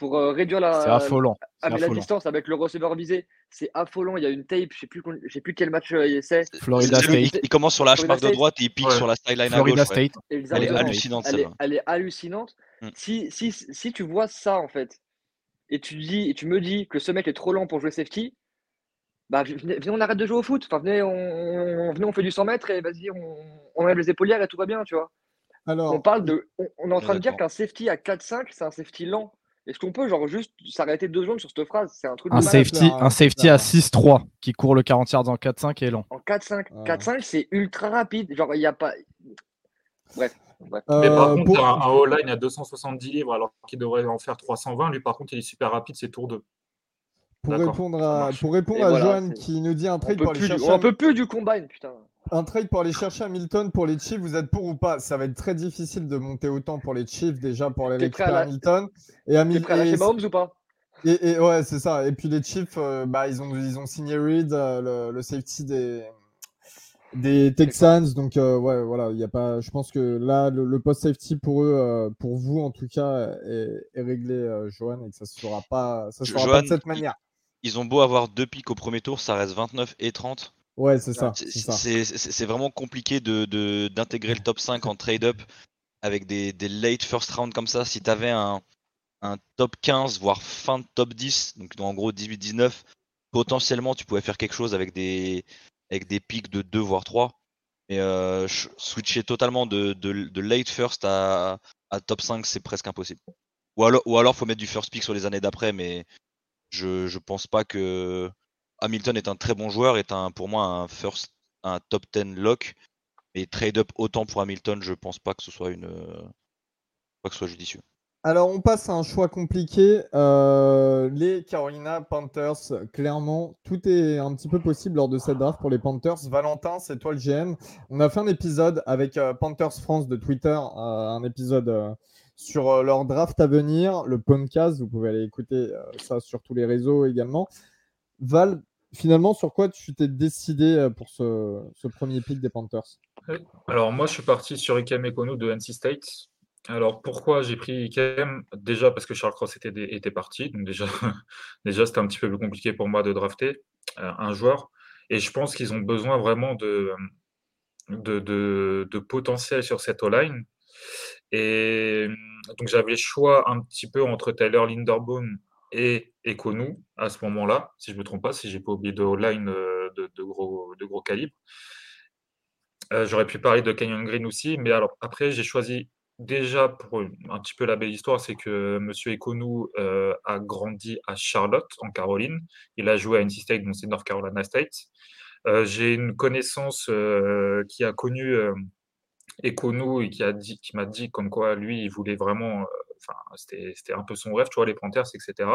pour euh, réduire la, affolant. ah, la affolant. distance avec le receveur visé, c'est affolant. Il y a une tape, je sais plus, con- je sais plus quel match euh, c'est. Florida State. il, il commence sur la hache de droite et il pique Ouais. sur la sideline à ouais. State. Elle est hallucinante Elle est, elle est hallucinante. Mm. Si, si, si tu vois ça, en fait, et tu, dis, et tu me dis que ce mec est trop lent pour jouer safety, bah, venez, venez, on arrête de jouer au foot. Enfin, venez, on, on- venez, on fait du 100 mètres et vas-y, on, on enlève les épaulières et tout va bien, tu vois. Alors, On parle de. On, on est en train de dire qu'un safety à 4-5, c'est un safety lent. Est-ce qu'on peut, genre, juste s'arrêter deux secondes sur cette phrase? C'est un truc safety, un à hein. 6-3 qui court le 40 yards en 4-5 et lent. En 4-5, Ouais. 4-5, c'est ultra rapide. Genre, il n'y a pas. Bref. bref. Mais par euh, contre, pour- un, un O-line à 270 livres alors qu'il devrait en faire 320. Lui, par contre, il est super rapide, c'est tour 2. pour répondre à, pour répondre Et à voilà, Johan qui nous dit un On trade peut, pour aller plus du, chercher on peut plus du combine, putain. Un trade pour aller chercher Hamilton pour les Chiefs, vous êtes pour ou pas? Ça va être très difficile de monter autant pour les Chiefs déjà pour aller récupérer la- Hamilton. Et, T'es Hamil- prêt à lâcher et- Mahomes ou pas? et- et- ouais, c'est ça. Et puis les Chiefs, euh, bah, ils, ont, ils ont signé Reed, euh, le, le safety des, des Texans. Donc euh, ouais, voilà, il y a pas. Je pense que là, le, le post safety pour eux, euh, pour vous en tout cas, est, est réglé, euh, Johan, et que ça se fera pas, ça se Jo- fera pas de cette manière. Ils ont beau avoir deux pics au premier tour, ça reste 29 et 30. Ouais, c'est ça. C'est- vraiment compliqué de- de- d'intégrer le top 5 en trade-up avec des, des late first round comme ça. Si tu avais un, un top 15, voire fin de top 10, donc en gros 18-19, potentiellement tu pouvais faire quelque chose avec des, avec des pics de 2 voire 3. Mais euh, ch- switcher totalement de, de, de late first à, à top 5, c'est presque impossible. Ou alors, ou alors faut mettre du first pick sur les années d'après, mais je, je pense pas que Hamilton est un très bon joueur, est un, pour moi un first, un top 10 lock. Et trade up autant pour Hamilton, je pense pas que ce soit une, pas que ce soit judicieux. Alors, on passe à un choix compliqué. Euh, les Carolina Panthers, clairement, tout est un petit peu possible lors de cette draft pour les Panthers. Valentin, c'est toi le GM. On a fait un épisode avec euh, Panthers France de Twitter, euh, un épisode sur leur draft à venir, le podcast. Vous pouvez aller écouter ça sur tous les réseaux également. Val, finalement, sur quoi tu t'es décidé pour ce, premier pick des Panthers? Alors, moi, je suis parti sur Ikem Ekono de NC State. Alors pourquoi j'ai pris Ikem Déjà parce que Charles Cross était, parti, donc déjà, déjà c'était un petit peu plus compliqué pour moi de drafter euh, un joueur. Et je pense qu'ils ont besoin vraiment de, de, de, potentiel sur cette O-line. Et donc j'avais le choix un petit peu entre Tyler Linderbaum et Ekonu à ce moment-là, si je ne me trompe pas, si j'ai pas oublié de O-line euh, de, gros, de gros calibre. Euh, j'aurais pu parler de Kenyon Green aussi, mais alors après j'ai choisi déjà, pour un petit peu la belle histoire, c'est que M. Ekonu euh, a grandi à Charlotte, en Caroline. Il a joué à NC State, donc c'est North Carolina State. J'ai une connaissance qui a connu Ekonu et qui m'a dit, dit comme quoi lui, il voulait vraiment, enfin, c'était un peu son rêve, tu vois, les Panthers, etc.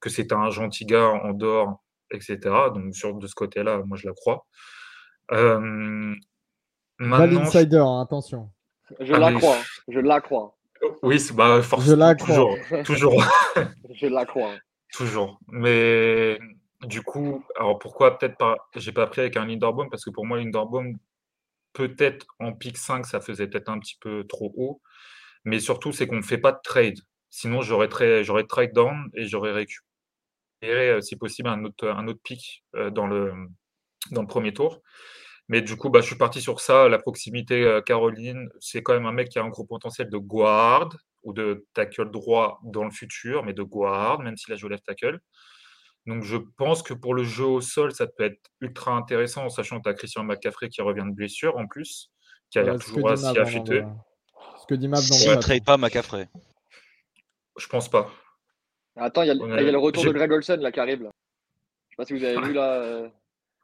Que c'était un gentil gars en dehors, etc. Donc, sur, de ce côté-là, moi, je la crois. Euh, Pas l'insider, hein, attention. Je la crois. Je la crois. Oui, bah, forcément. Je la crois. Toujours. toujours. je la crois. Toujours. Mais du coup, alors pourquoi peut-être pas. J'ai pas pris avec un Linderbaum parce que pour moi, Linderbaum, peut-être en pick 5, ça faisait peut-être un petit peu trop haut. Mais surtout, c'est qu'on ne fait pas de trade. Sinon, j'aurais trade down et j'aurais récupéré, euh, si possible, un autre, un autre pick euh, dans le, dans le premier tour. Mais du coup, bah, je suis parti sur ça. La proximité euh, Caroline, c'est quand même un mec qui a un gros potentiel de guard ou de tackle droit dans le futur, mais de guard, même s'il a joué left tackle. Donc je pense que pour le jeu au sol, ça peut être ultra intéressant, en sachant que tu as Christian McCaffrey qui revient de blessure en plus, qui a l'air toujours assez affûté. Que dit Mav dans Si ne trade pas McCaffrey. Je pense pas. Attends, il y, a le retour de Greg Olsen là, qui arrive. Là. Je sais pas si vous avez vu là.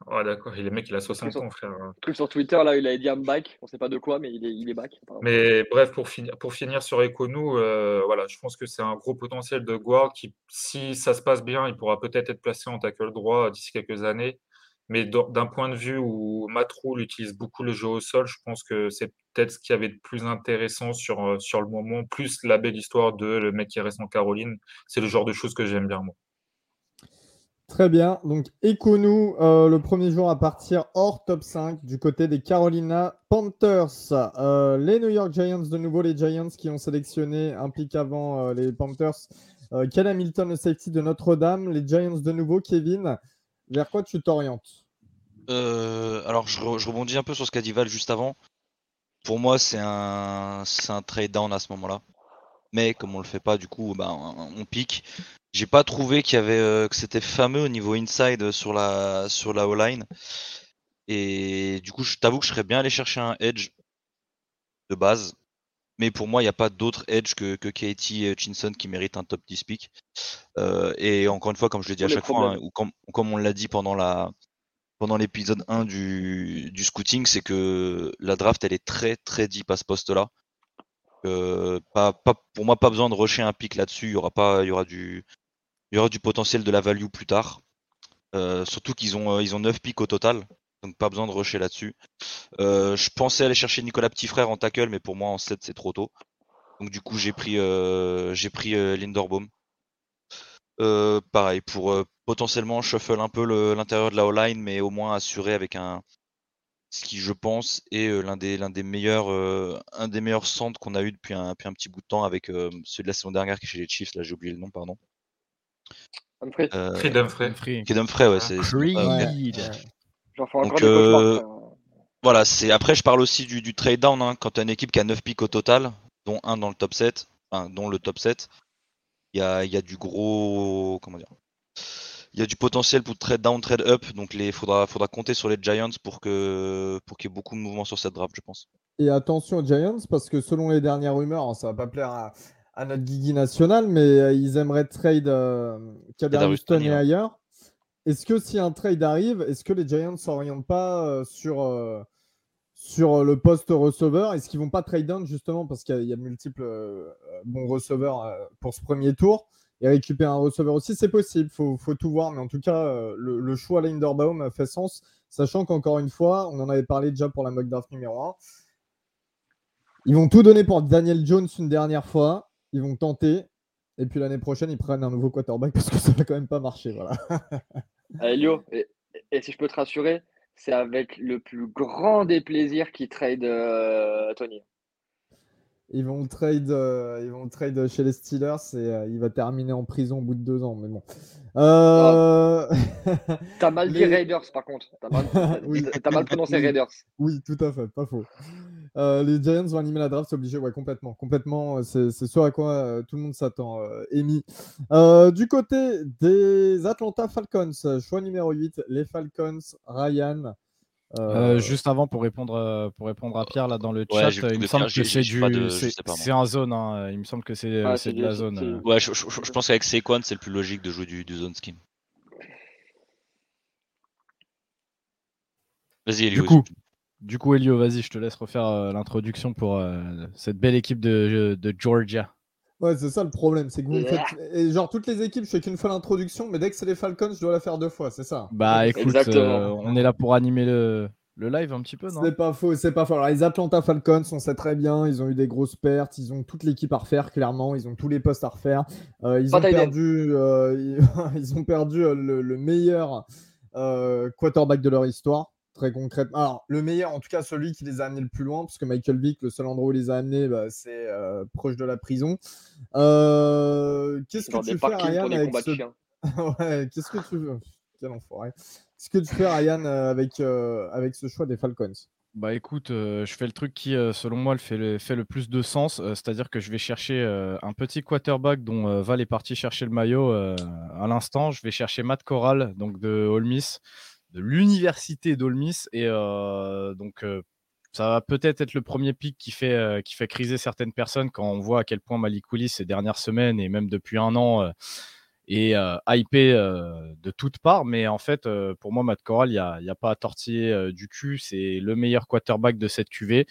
Ah d'accord, le mec il a 60 ans frère. Truc sur Twitter là, il a dit I'm back, on sait pas de quoi, mais il est, il est back. Mais bref, pour finir, pour finir sur Ekonu, euh, voilà, je pense que c'est un gros potentiel de guard qui, si ça se passe bien, il pourra peut-être être placé en tackle droit d'ici quelques années. Mais d'un point de vue où Matroul utilise beaucoup le jeu au sol, je pense que c'est peut-être ce qui avait de plus intéressant sur, euh, sur le moment, plus la belle histoire de le mec qui reste en Caroline. C'est le genre de choses que j'aime bien moi. Très bien. Donc, Ekonu, euh, le premier jour à partir hors top 5 du côté des Carolina Panthers. Euh, les New York Giants, de nouveau, les Giants qui ont sélectionné un pic avant euh, les Panthers. Ken Hamilton, le safety de Notre-Dame. Les Giants, de nouveau, Kevin. Vers quoi tu t'orientes? Alors, je, rebondis un peu sur ce qu'a dit Val juste avant. Pour moi, c'est un, un trade down à ce moment-là. Mais comme on le fait pas, du coup, bah, on pique. J'ai pas trouvé qu'il y avait euh, que c'était fameux au niveau inside sur la sur la O-line. Et du coup, je t'avoue que je serais bien allé chercher un edge de base. Mais pour moi, il n'y a pas d'autre edge que, que Katie Chinson qui mérite un top 10 pick. Euh, et encore une fois, comme je l'ai dit à chaque fois, hein, ou comme, comme, on l'a dit pendant la pendant l'épisode 1 du, du scouting, c'est que la draft, elle est très très deep à ce poste-là. Euh, pas, pas, pour moi, pas besoin de rusher un pick là-dessus. Il y aura pas, il y aura du, il y aura du potentiel de la value plus tard. Euh, surtout qu'ils ont, ils ont 9 pics au total. Donc pas besoin de rusher là-dessus. Euh, je pensais aller chercher Nicolas Petitfrère en tackle, mais pour moi en 7 c'est trop tôt. Donc du coup j'ai pris j'ai pris Linderbaum. pareil, pour potentiellement shuffle un peu l'intérieur de la O-line, mais au moins assurer avec un ce qui je pense est l'un des l'un des meilleurs un des meilleurs centres qu'on a eu depuis un, depuis un petit bout de temps avec celui de la saison dernière qui est chez les Chiefs, là j'ai oublié le nom, pardon. Humphrey. Euh, Creed Humphrey. Creed Humphrey, ouais, c'est. J'en fais encore euh, Voilà, c'est après je parle aussi du, du trade down hein, quand tu as une équipe qui a 9 pics au total, dont un dans le top 7, enfin, dont le top 7, il y a, y a, du gros comment dire il y a du potentiel pour trade down, trade up. Donc il faudra, faudra compter sur les Giants pour que pour qu'il y ait beaucoup de mouvements sur cette draft, je pense. Et attention aux Giants, parce que selon les dernières rumeurs, ça hein, va pas plaire à, notre Guigui national, mais euh, ils aimeraient trade euh, Kader Houston et ailleurs. Est-ce que si un trade arrive, est-ce que les Giants ne s'orientent pas euh, sur, euh, sur le poste receveur? Est-ce qu'ils vont pas trade down justement parce qu'il y, a multiples bons receveurs pour ce premier tour et récupérer un receveur aussi? C'est possible, il faut, tout voir, mais en tout cas, le, le choix Linderbaum fait sens, sachant qu'encore une fois, on en avait parlé déjà pour la mock draft numéro 1 ils vont tout donner pour Daniel Jones une dernière fois. Ils vont tenter. Et puis l'année prochaine, ils prennent un nouveau quarterback parce que ça va quand même pas marcher. Voilà. Elio, et, si je peux te rassurer, c'est avec le plus grand des plaisirs qu'ils trade euh, Tony. Ils vont trade, euh, ils vont trade chez les Steelers et euh, il va terminer en prison au bout de deux ans. Mais bon. T'as mal dit Raiders par contre. T'as mal, mal prononcé Raiders. Oui, tout à fait, pas faux. Euh, les Giants vont animer la draft, c'est obligé, ouais, complètement. Complètement, c'est ce à quoi euh, tout le monde s'attend, euh, du côté des Atlanta Falcons, choix numéro 8, les Falcons, Ryan. juste avant, pour répondre, pour répondre à Pierre, là, dans le chat, il me semble que c'est du. C'est un zone, hein, il me semble que c'est de la zone. Ouais, je, je, pense qu'avec Sequan, c'est le plus logique de jouer du, du zone scheme. Vas-y, Du coup, du coup, Elio, vas-y, je te laisse refaire euh, l'introduction pour euh, cette belle équipe de, Georgia. Ouais, c'est ça le problème, c'est que vous faites. genre, toutes les équipes, je fais qu'une fois l'introduction, mais dès que c'est les Falcons, je dois la faire deux fois, c'est ça Bah écoute, euh, on est là pour animer le, live un petit peu, non? C'est pas faux, c'est pas faux. Alors, les Atlanta Falcons, on sait très bien, ils ont eu des grosses pertes, ils ont toute l'équipe à refaire, clairement, ils ont tous les postes à refaire. ils, ont perdu, ils, ont perdu, le meilleur quarterback de leur histoire très concrètement. Alors, le meilleur, en tout cas, celui qui les a amenés le plus loin, parce que Michael Vick, le seul endroit où il les a amenés, bah, c'est euh, proche de la prison. Euh, qu'est-ce que tu fais, Ryan, avec ce... ouais, qu'est-ce que tu veux? Quel enfoiré. Qu'est-ce que tu fais, Ryan, euh, avec, ce choix des Falcons? Bah écoute, je fais le truc qui, selon moi, le fait, le, fait le plus de sens, c'est-à-dire que je vais chercher un petit quarterback dont Val est parti chercher le maillot à l'instant. Je vais chercher Matt Corral, donc de Ole Miss de l'université d'Olmis. Et euh, donc, euh, ça va peut-être être le premier pic qui fait, euh, qui fait criser certaines personnes quand on voit à quel point Malik Willis ces dernières semaines et même depuis un an est hypé de toutes parts. Mais en fait, pour moi, Matt Corral, il n'y a, a, pas à tortiller du cul. C'est le meilleur quarterback de cette QV.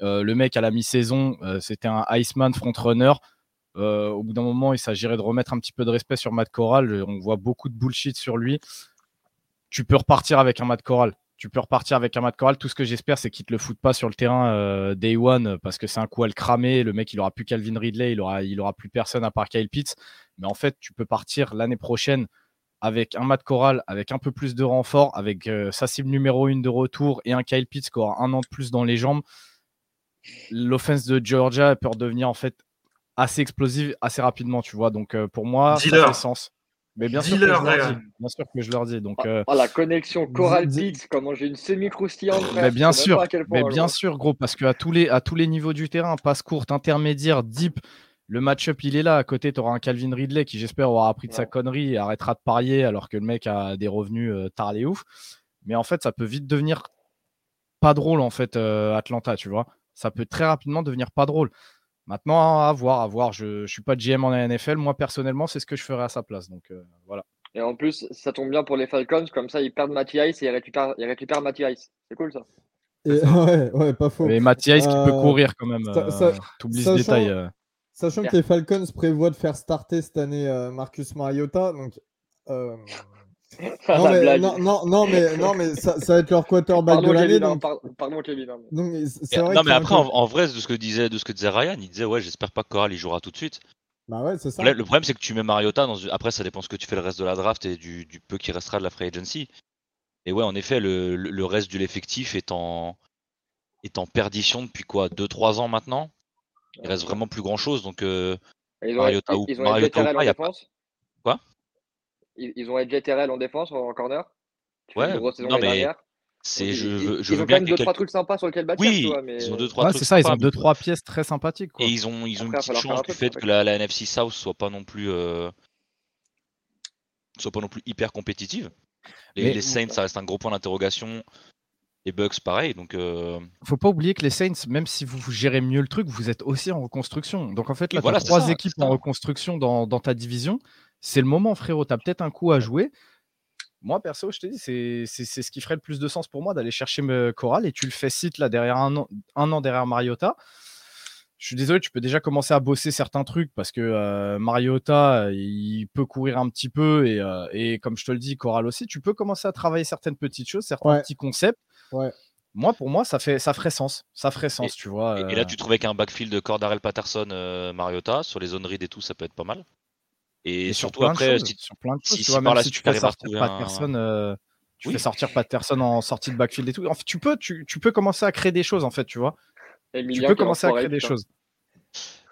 le mec à la mi-saison, c'était un Iceman frontrunner. au bout d'un moment, il s'agirait de remettre un petit peu de respect sur Matt Corral. On voit beaucoup de bullshit sur lui tu peux repartir avec un mat choral. Tu peux repartir avec un mat choral. Tout ce que j'espère, c'est qu'il te le foute pas sur le terrain euh, day one parce que c'est un coup à le cramer. Le mec, il aura plus Calvin Ridley, il aura, il aura plus personne à part Kyle Pitts. Mais en fait, tu peux partir l'année prochaine avec un mat choral, avec un peu plus de renfort, avec euh, sa cible numéro une de retour et un Kyle Pitts qui aura un an de plus dans les jambes. L'offense de Georgia peut redevenir en fait assez explosive assez rapidement, tu vois. Donc euh, pour moi, ça fait sens. Mais bien sûr, que je leur dis, bien sûr que je leur dis. Donc, euh, oh, la connexion Coral Beats, comment j'ai une semi-croustillante. Mais bien sûr, mais bien sûr, gros, parce qu'à tous, les, à tous les niveaux du terrain, passe courte, intermédiaire, deep, le match-up, il est là. À côté, tu auras un Calvin Ridley qui, j'espère, aura appris de sa connerie et arrêtera de parier alors que le mec a des revenus euh, tard les ouf. Mais en fait, ça peut vite devenir pas drôle, en fait, euh, Atlanta, tu vois. Ça peut très rapidement devenir pas drôle. Maintenant, à voir, à voir. Je ne suis pas GM en NFL. Moi, personnellement, c'est ce que je ferais à sa place. Donc, euh, voilà. Et en plus, ça tombe bien pour les Falcons. Comme ça, ils perdent Mathias et ils récupèrent, ils récupèrent Mathias. C'est cool, ça. ouais, ouais, pas faux. Mais Mathias qui peut euh, courir quand même. Euh, T'oublies ce détail. Sachant que les Falcons prévoient de faire starter cette année Marcus Mariota. Donc, non, mais, non, non, mais, non, mais ça, ça, va être leur quarterback de l'année. Donc... Pardon, Kevin. Hein, non, mais après, en, vrai, de ce, que disait, de ce que disait Ryan, il disait Ouais, j'espère pas que Coral il jouera tout de suite. Bah ouais, c'est ça. Le, problème, c'est que tu mets Mariota dans. Après, ça dépend ce que tu fais le reste de la draft et du, du peu qui restera de la free agency. Et ouais, en effet, le, le reste de l'effectif est en, est en perdition depuis quoi 2-3 ans maintenant? Il reste vraiment plus grand chose. Donc, euh, Mariota ou, Mariota ou pas, il a pas. Quoi? Ils, ont Edge Terrell en défense, en corner. Ouais, non, mais c'est je veux, je ils veux ont bien quand même deux trois trucs sympas sur lesquels bâtir. Oui, mais... ils ont deux trois ouais, c'est ça, ils ont deux trois pièces très sympathiques. Quoi. Et ils ont ils ont Après, une petite chance du fait que la, la, NFC South soit pas non plus euh... soit pas non plus hyper compétitive. Les, les Saints, ça reste un gros point d'interrogation. Les Bucks, pareil. Donc, euh... faut pas oublier que les Saints, même si vous, gérez mieux le truc, vous êtes aussi en reconstruction. Donc en fait, là, tu as trois équipes en reconstruction dans, dans ta division. C'est le moment, frérot. Tu as peut-être un coup à jouer. Moi, perso, je te dis, c'est ce qui ferait le plus de sens pour moi d'aller chercher Coral et tu le fais site là derrière un an, un an derrière Mariota. Je suis désolé, tu peux déjà commencer à bosser certains trucs parce que euh, Mariota, il peut courir un petit peu et, euh, et, comme je te le dis, Coral aussi, tu peux commencer à travailler certaines petites choses, certains petits concepts. Ouais. Moi, pour moi, ça, fait, ça ferait sens. Ça ferait sens, tu vois. Et, là, euh. tu trouvais qu'un backfield de Cordarel Patterson, Mariota, sur les zones read et tout, ça peut être pas mal. Et, surtout après, si, sur plein de choses, si, tu vois, même si tu fais sortir Patterson, euh, tu fais sortir Patterson en sortie de backfield et tout. En fait, tu peux, tu, tu, peux commencer à créer des choses en fait, tu vois. tu peux commencer à créer des choses.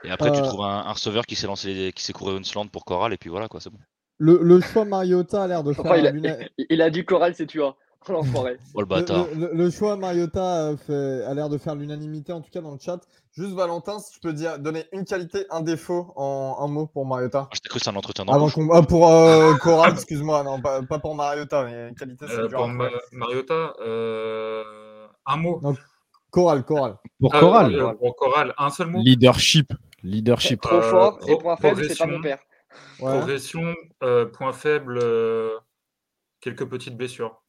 Et après, tu euh. trouves un, receveur qui s'est lancé, qui s'est couru une slant pour Coral et puis voilà quoi, c'est bon. Le, le, choix Mariota a l'air de faire. il, a, il, a, dit Coral, c'est tu vois. Oh, le, le, choix Mariota fait, a l'air de faire l'unanimité, en tout cas dans le chat. Juste Valentin, si tu peux dire, donner une qualité, un défaut en un mot pour Mariota. Ah, je t'ai cru c'est un entretien ah, Pour euh, Coral, excuse-moi, non, pas, pour Mariota, mais qualité, c'est euh, Pour Mariota, euh, un mot. Coral, Coral. Pour Coral. Euh, pour Coral, un seul mot. Leadership. Leadership. Trop fort, et point faible, c'est pas mon père. Progression, point faible, quelques petites blessures.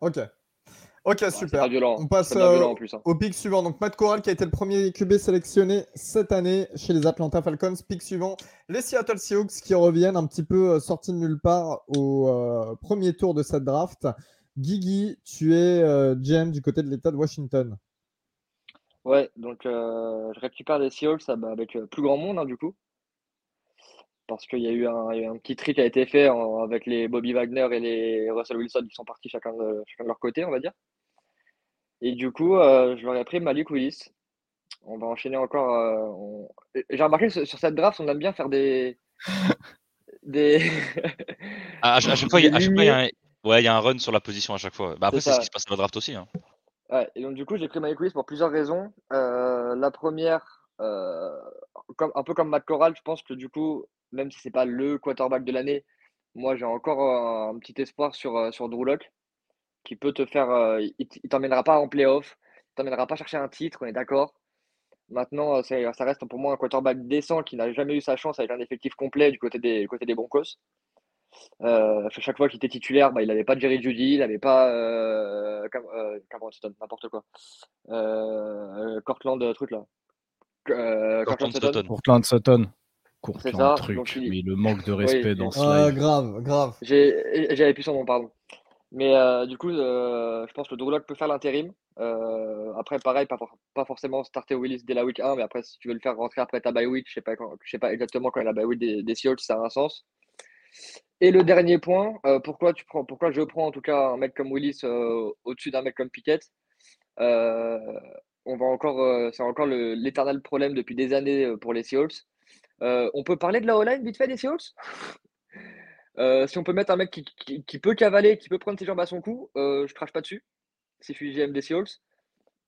Ok. Ok, super. Violent. On passe euh, hein. au pic suivant. Donc Matt Corral qui a été le premier QB sélectionné cette année chez les Atlanta Falcons. Pic suivant, les Seattle Seahawks qui reviennent un petit peu euh, sortis de nulle part au euh, premier tour de cette draft. Guigui, tu es GM du côté de l'État de Washington. Ouais, donc je récupère les Seahawks avec plus grand monde hein, du coup parce qu'il y, a eu un petit tri qui a été fait avec les Bobby Wagner et les Russell Wilson qui sont partis chacun de, leur côté, on va dire. Et du coup, euh, je leur ai pris Malik Willis. On va enchaîner encore. Euh, j'ai remarqué sur, sur cette draft, on aime bien faire des. des... à, chaque fois, il y, a, ouais, y a un run sur la position à chaque fois. Bah, après, c'est ce qui se passe dans la draft aussi. Hein. Ouais, et donc, du coup, j'ai pris Malik Willis pour plusieurs raisons. Euh, la première, comme, un peu comme Matt Corral, je pense que du coup, même si c'est pas le quarterback de l'année, moi j'ai encore un, petit espoir sur, sur Drew Locke qui peut te faire. Euh, il, t'emmènera pas en playoff, il t'emmènera pas chercher un titre, on est d'accord. Maintenant, euh, ça reste pour moi un quarterback décent qui n'a jamais eu sa chance avec un effectif complet du côté des, côté des Broncos. chaque fois qu'il était titulaire, bah, il n'avait pas Jerry Judy, il n'avait pas n'importe quoi. Cortland, truc là. Cortland Sutton. Cortland Sutton c'est ça. truc, mais le manque de respect dans ce ah, grave, grave. J'avais plus son nom, pardon. Mais euh, du coup, euh, je pense que Drew peut faire l'intérim. Euh, après, pareil, pas, forcément starter Willis dès la week 1, mais après, si tu veux le faire rentrer après ta bye week, je sais pas, sais pas exactement quand il la bye week des, Seahawks, ça a un sens. Et le dernier point, pourquoi, tu prends, pourquoi je prends en tout cas un mec comme Willis au-dessus d'un mec comme Pickett on c'est encore l'éternel problème depuis des années pour les Seahawks. On peut parler de la O-line vite fait des Seahawks? Euh, Si on peut mettre un mec qui, peut cavaler, qui peut prendre ses jambes à son cou, euh, je crache pas dessus. Si je suis GM des.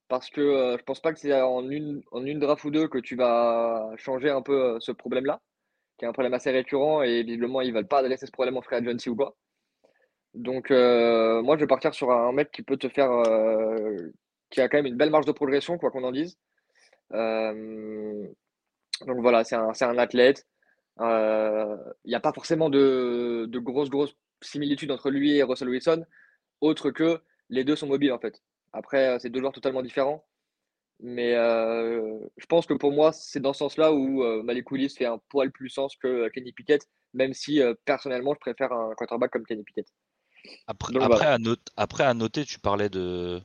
Parce que je pense pas que c'est en une, en une draft ou deux que tu vas changer un peu ce problème-là, qui est un problème assez récurrent et visiblement ils veulent pas laisser ce problème en free agency ou quoi. Donc moi je vais partir sur un mec qui peut te faire, qui a quand même une belle marge de progression, quoi qu'on en dise. Donc voilà, c'est un, un, athlète. Euh, il n'y a pas forcément de, de, grosses, grosses similitudes entre lui et Russell Wilson, autre que les deux sont mobiles en fait. Après, euh, c'est deux joueurs totalement différents. Mais euh, je pense que pour moi, c'est dans ce sens-là où Malik Willis fait un poil plus sens que Kenny Pickett, même si personnellement, je préfère un quarterback comme Kenny Pickett. Après, après, à, après à, noter, tu parlais de.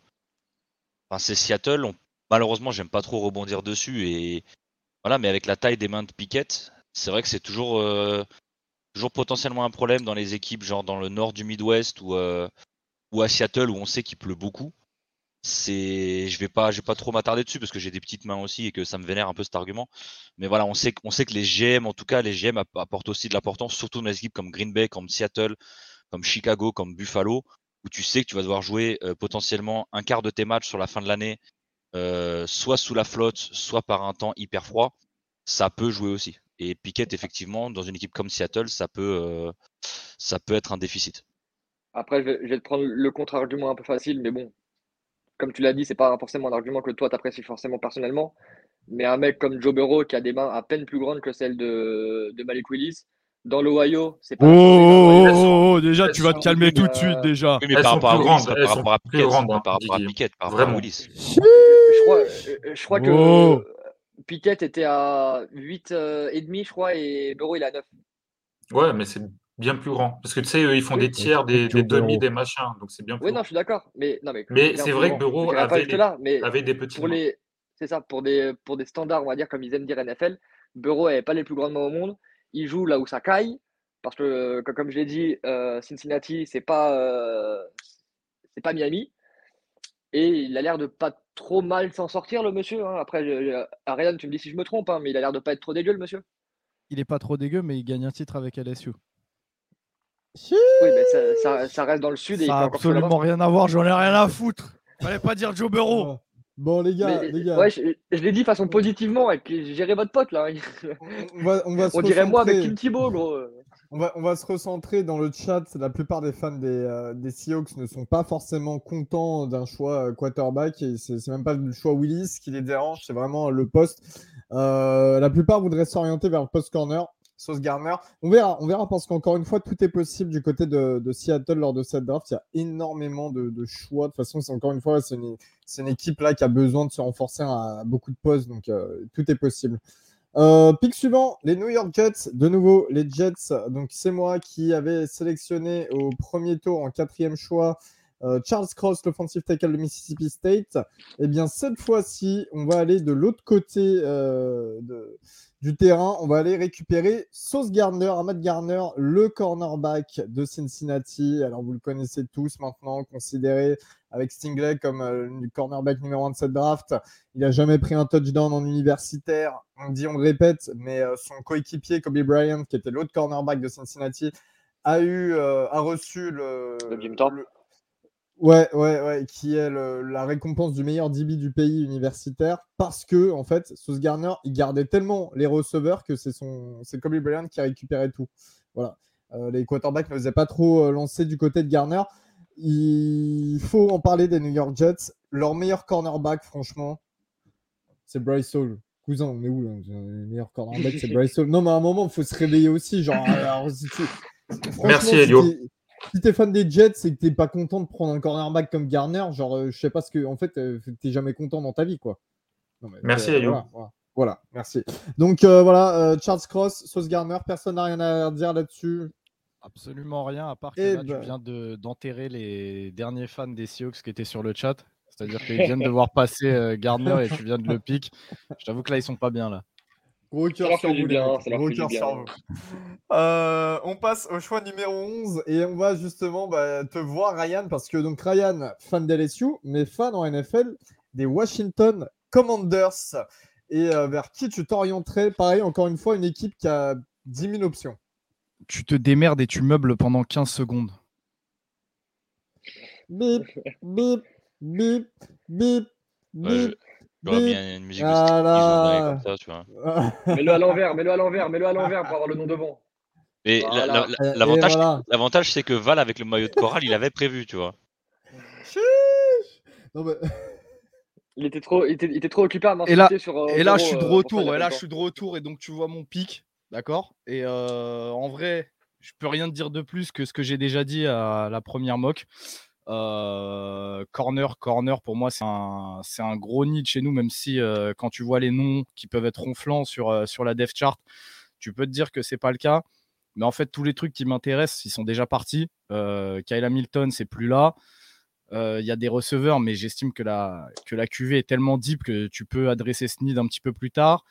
Enfin, c'est Seattle. On... Malheureusement, j'aime pas trop rebondir dessus et voilà, mais avec la taille des mains de Piquette, c'est vrai que c'est toujours, euh, toujours potentiellement un problème dans les équipes, genre dans le nord du Midwest ou, euh, ou à Seattle où on sait qu'il pleut beaucoup. C'est, je vais pas, vais pas trop m'attarder dessus parce que j'ai des petites mains aussi et que ça me vénère un peu cet argument. Mais voilà, on sait, sait que les GM, en tout cas, les GM apportent aussi de l'importance, surtout dans les équipes comme Green Bay, comme Seattle, comme Chicago, comme Buffalo, où tu sais que tu vas devoir jouer euh, potentiellement un quart de tes matchs sur la fin de l'année soit sous la flotte, soit par un temps hyper froid, ça peut jouer aussi. Et Piquet, effectivement, dans une équipe comme Seattle, ça peut, euh, ça peut être un déficit. Après, je vais, je vais te prendre le contre-argument un peu facile, mais bon, comme tu l'as dit, c'est pas forcément un argument que toi t'apprécies forcément personnellement. Mais un mec comme Joe Burrow qui a des mains à peine plus grandes que celles de, de Malik Willis, dans l'Ohio, c'est pas. Oh, oh, oh, sont- oh, déjà, elles tu vas te calmer tout de euh, suite, déjà. Oui, mais Elles par rapport à Willis, par rapport à hein, par rapport à. Pickett, par rapport à. Willis. Je crois, euh, je crois que Oh. Piquet était à 8 euh, et demi, je crois, et Burrow il est à 9. Ouais, mais c'est bien plus grand. Parce que tu sais, eux, ils font Oui. des tiers, des, demi, Burrow. des machins. Donc c'est bien plus Oui, non, je suis d'accord. Mais, non, mais, Mais c'est vrai que pas avait jusque les- là, mais Avec des petits pour les, c'est ça, pour des, pour des standards, on va dire, comme ils aiment dire NFL, Burrow n'avait pas les plus grandes mains au monde. Il joue là où ça caille, parce que, euh, que- comme je l'ai dit, euh, Cincinnati, c'est pas, euh, c'est pas Miami. Et il a l'air de pas trop mal s'en sortir, le monsieur. hein. Après, je- Ariane, tu me dis si je me trompe, hein, mais il a l'air de pas être trop dégueu, le monsieur. Il est pas trop dégueu, mais il gagne un titre avec LSU. Oui, mais ça, ça- ça reste dans le sud et il Ça fait a encore chaud là-bas. absolument rien à voir, j'en ai rien à foutre. Fallait pas dire Joe Burrow. Ah. Bon, les gars, Mais, les gars, ouais, je, je l'ai dit façon positivement, et puis gérez votre pote là. on va, on va se On dirait moi avec. Tim Thibault, gros. On va, on va se recentrer dans le chat. La plupart des fans des, euh, Seahawks ne sont pas forcément contents d'un choix euh, quarterback. Et c'est c'est même pas le choix Willis qui les dérange, c'est vraiment le poste. Euh, la plupart voudraient s'orienter vers le post corner, Sauce Garner. On verra, on verra parce qu'encore une fois, tout est possible du côté de, Seattle lors de cette draft. Il y a énormément de, choix. De toute façon, c'est encore une fois, c'est une, une équipe là qui a besoin de se renforcer à, beaucoup de postes. Donc, tout est possible. Euh, pic suivant, les New York Jets. De nouveau, les Jets. Donc, c'est moi qui avais sélectionné au premier tour en quatrième choix euh, Charles Cross, l'offensive tackle de Mississippi State. Eh bien, cette fois-ci, on va aller de l'autre côté euh, du terrain. On va aller récupérer Sauce Gardner, Ahmad Garner, le cornerback de Cincinnati. Alors, vous le connaissez tous maintenant, considéré avec Stingley comme euh, cornerback numéro 1 de cette draft. Il n'a jamais pris un touchdown en universitaire. On dit, on le répète, mais euh, son coéquipier Kobe Bryant, qui était l'autre cornerback de Cincinnati, a eu, euh, a reçu le, Le Jim Thorpe. le- Ouais, ouais, ouais, qui est le- la récompense du meilleur DB du pays universitaire parce que, en fait, Sauce Garner, il gardait tellement les receveurs que c'est son, c'est Kobe Bryant qui récupérait tout. Voilà. Les quarterbacks ne faisaient pas trop lancer du côté de Garner. Il faut en parler des New York Jets. Leur meilleur cornerback, franchement, c'est Bryce Hall. Cousin, on est où là? Le meilleur cornerback, c'est Bryce Hall. Non, mais à un moment, il faut se réveiller aussi. Genre, alors, si tu- Merci, si Elio. t'es- Si t'es fan des Jets et que t'es pas content de prendre un cornerback comme Garner, genre, euh, je sais pas ce que. En fait, euh, t'es jamais content dans ta vie, quoi. Non, mais, Merci, Elio. voilà, voilà. Voilà, merci. Donc euh, voilà, euh, Charles Cross, Sauce Garner, personne n'a rien à dire là-dessus. Absolument rien, à part que Eh là, ben. tu viens de- d'enterrer les derniers fans des Seahawks qui étaient sur le chat. C'est-à-dire qu'ils viennent de voir passer euh, Gardner et tu viens de le pick. Je t'avoue que là, ils sont pas bien là. Gros cœur sur vous, bien, Gros cœur sur vous. Euh, on passe au choix numéro 11 et on va justement bah, te voir, Ryan, parce que donc Ryan, fan d'LSU, mais fan en NFL des Washington Commanders. Et euh, vers qui tu t'orienterais? Pareil, encore une fois, une équipe qui a 10 000 options. Tu te démerdes et tu meubles pendant 15 secondes. Bip, bip, bip, bip, bip. J'aurais bien une musique Ah comme ça, tu vois. Mets-le à l'envers, mets-le à l'envers, mets-le à l'envers pour avoir le nom devant. Mais la- Voilà. la- la- Et- voilà. l'avantage, c'est que Val, avec le maillot de chorale, il avait prévu, tu vois. Non, mais- Il était trop, il était, il était trop occupé à Et là- sur. euh, Et là, je suis de euh, retour. Et là, je suis de retour. Et donc, tu vois mon pic. D'accord? Et en vrai, je peux rien te dire de plus que ce que j'ai déjà dit à la première mock. Corner, corner, pour moi, c'est un, gros nid chez nous, même si quand tu vois les noms qui peuvent être ronflants sur, la dev chart, tu peux te dire que c'est pas le cas. Mais en fait, tous les trucs qui m'intéressent, ils sont déjà partis. Kyle Hamilton, c'est plus là. Il y a des receveurs, mais j'estime que la, que la QV est tellement deep que tu peux adresser ce nid un petit peu plus tard.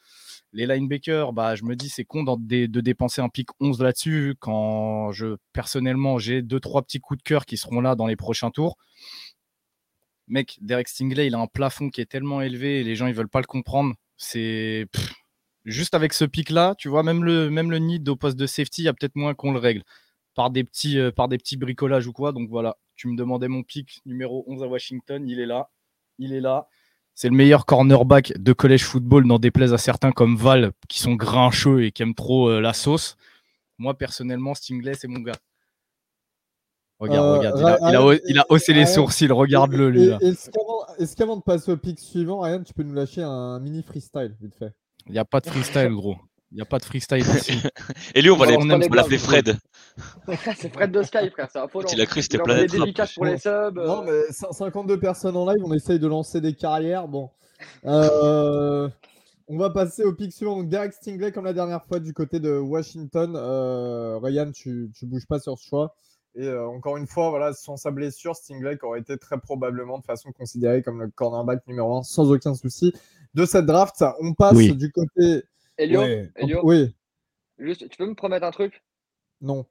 Les linebackers, bah, je me dis c'est con de, dépenser un pic 11 là-dessus quand je personnellement j'ai deux trois petits coups de cœur qui seront là dans les prochains tours. Mec, Derek Stingley, il a un plafond qui est tellement élevé et les gens ils veulent pas le comprendre. C'est juste avec ce pic là, tu vois même le même le need au poste de safety, il y a peut-être moins qu'on le règle par des petits euh, par des petits bricolages ou quoi. Donc voilà, tu me demandais mon pic numéro 11 à Washington, il est là. Il est là. C'est le meilleur cornerback de collège football, n'en déplaise à certains comme Val, qui sont grincheux et qui aiment trop euh, la sauce. Moi, personnellement, Stingley, c'est mon gars. Regarde, Euh, regarde, il a, il a- Ryan, il a haussé les Ryan, sourcils, regarde-le lui. Qu'avant est-ce qu'avant de passer au pic suivant, Ryan, tu peux nous lâcher un mini freestyle, vite fait? Il n'y a pas de freestyle, gros. Il n'y a pas de freestyle ici. Et lui, on va Non, l'appeler-. Fred. c'est Fred de Sky, frère, c'est affolant. Il a cru que c'était Il Planète pour les subs. Non, euh, mais cin- 52 personnes en live, on essaye de lancer des carrières. Bon. Euh, on va passer au pic suivant. Donc, Derek Stingley, comme la dernière fois, du côté de Washington. Euh, Ryan, tu, tu bouges pas sur ce choix. Et euh, encore une fois, voilà, sans sa blessure, Stingley qui aurait été très probablement de façon considéré comme le cornerback numéro 1 sans aucun souci de cette draft. On passe Oui. du côté. Elio, Ouais. Elio, Oui, juste, tu peux me promettre un truc? Non.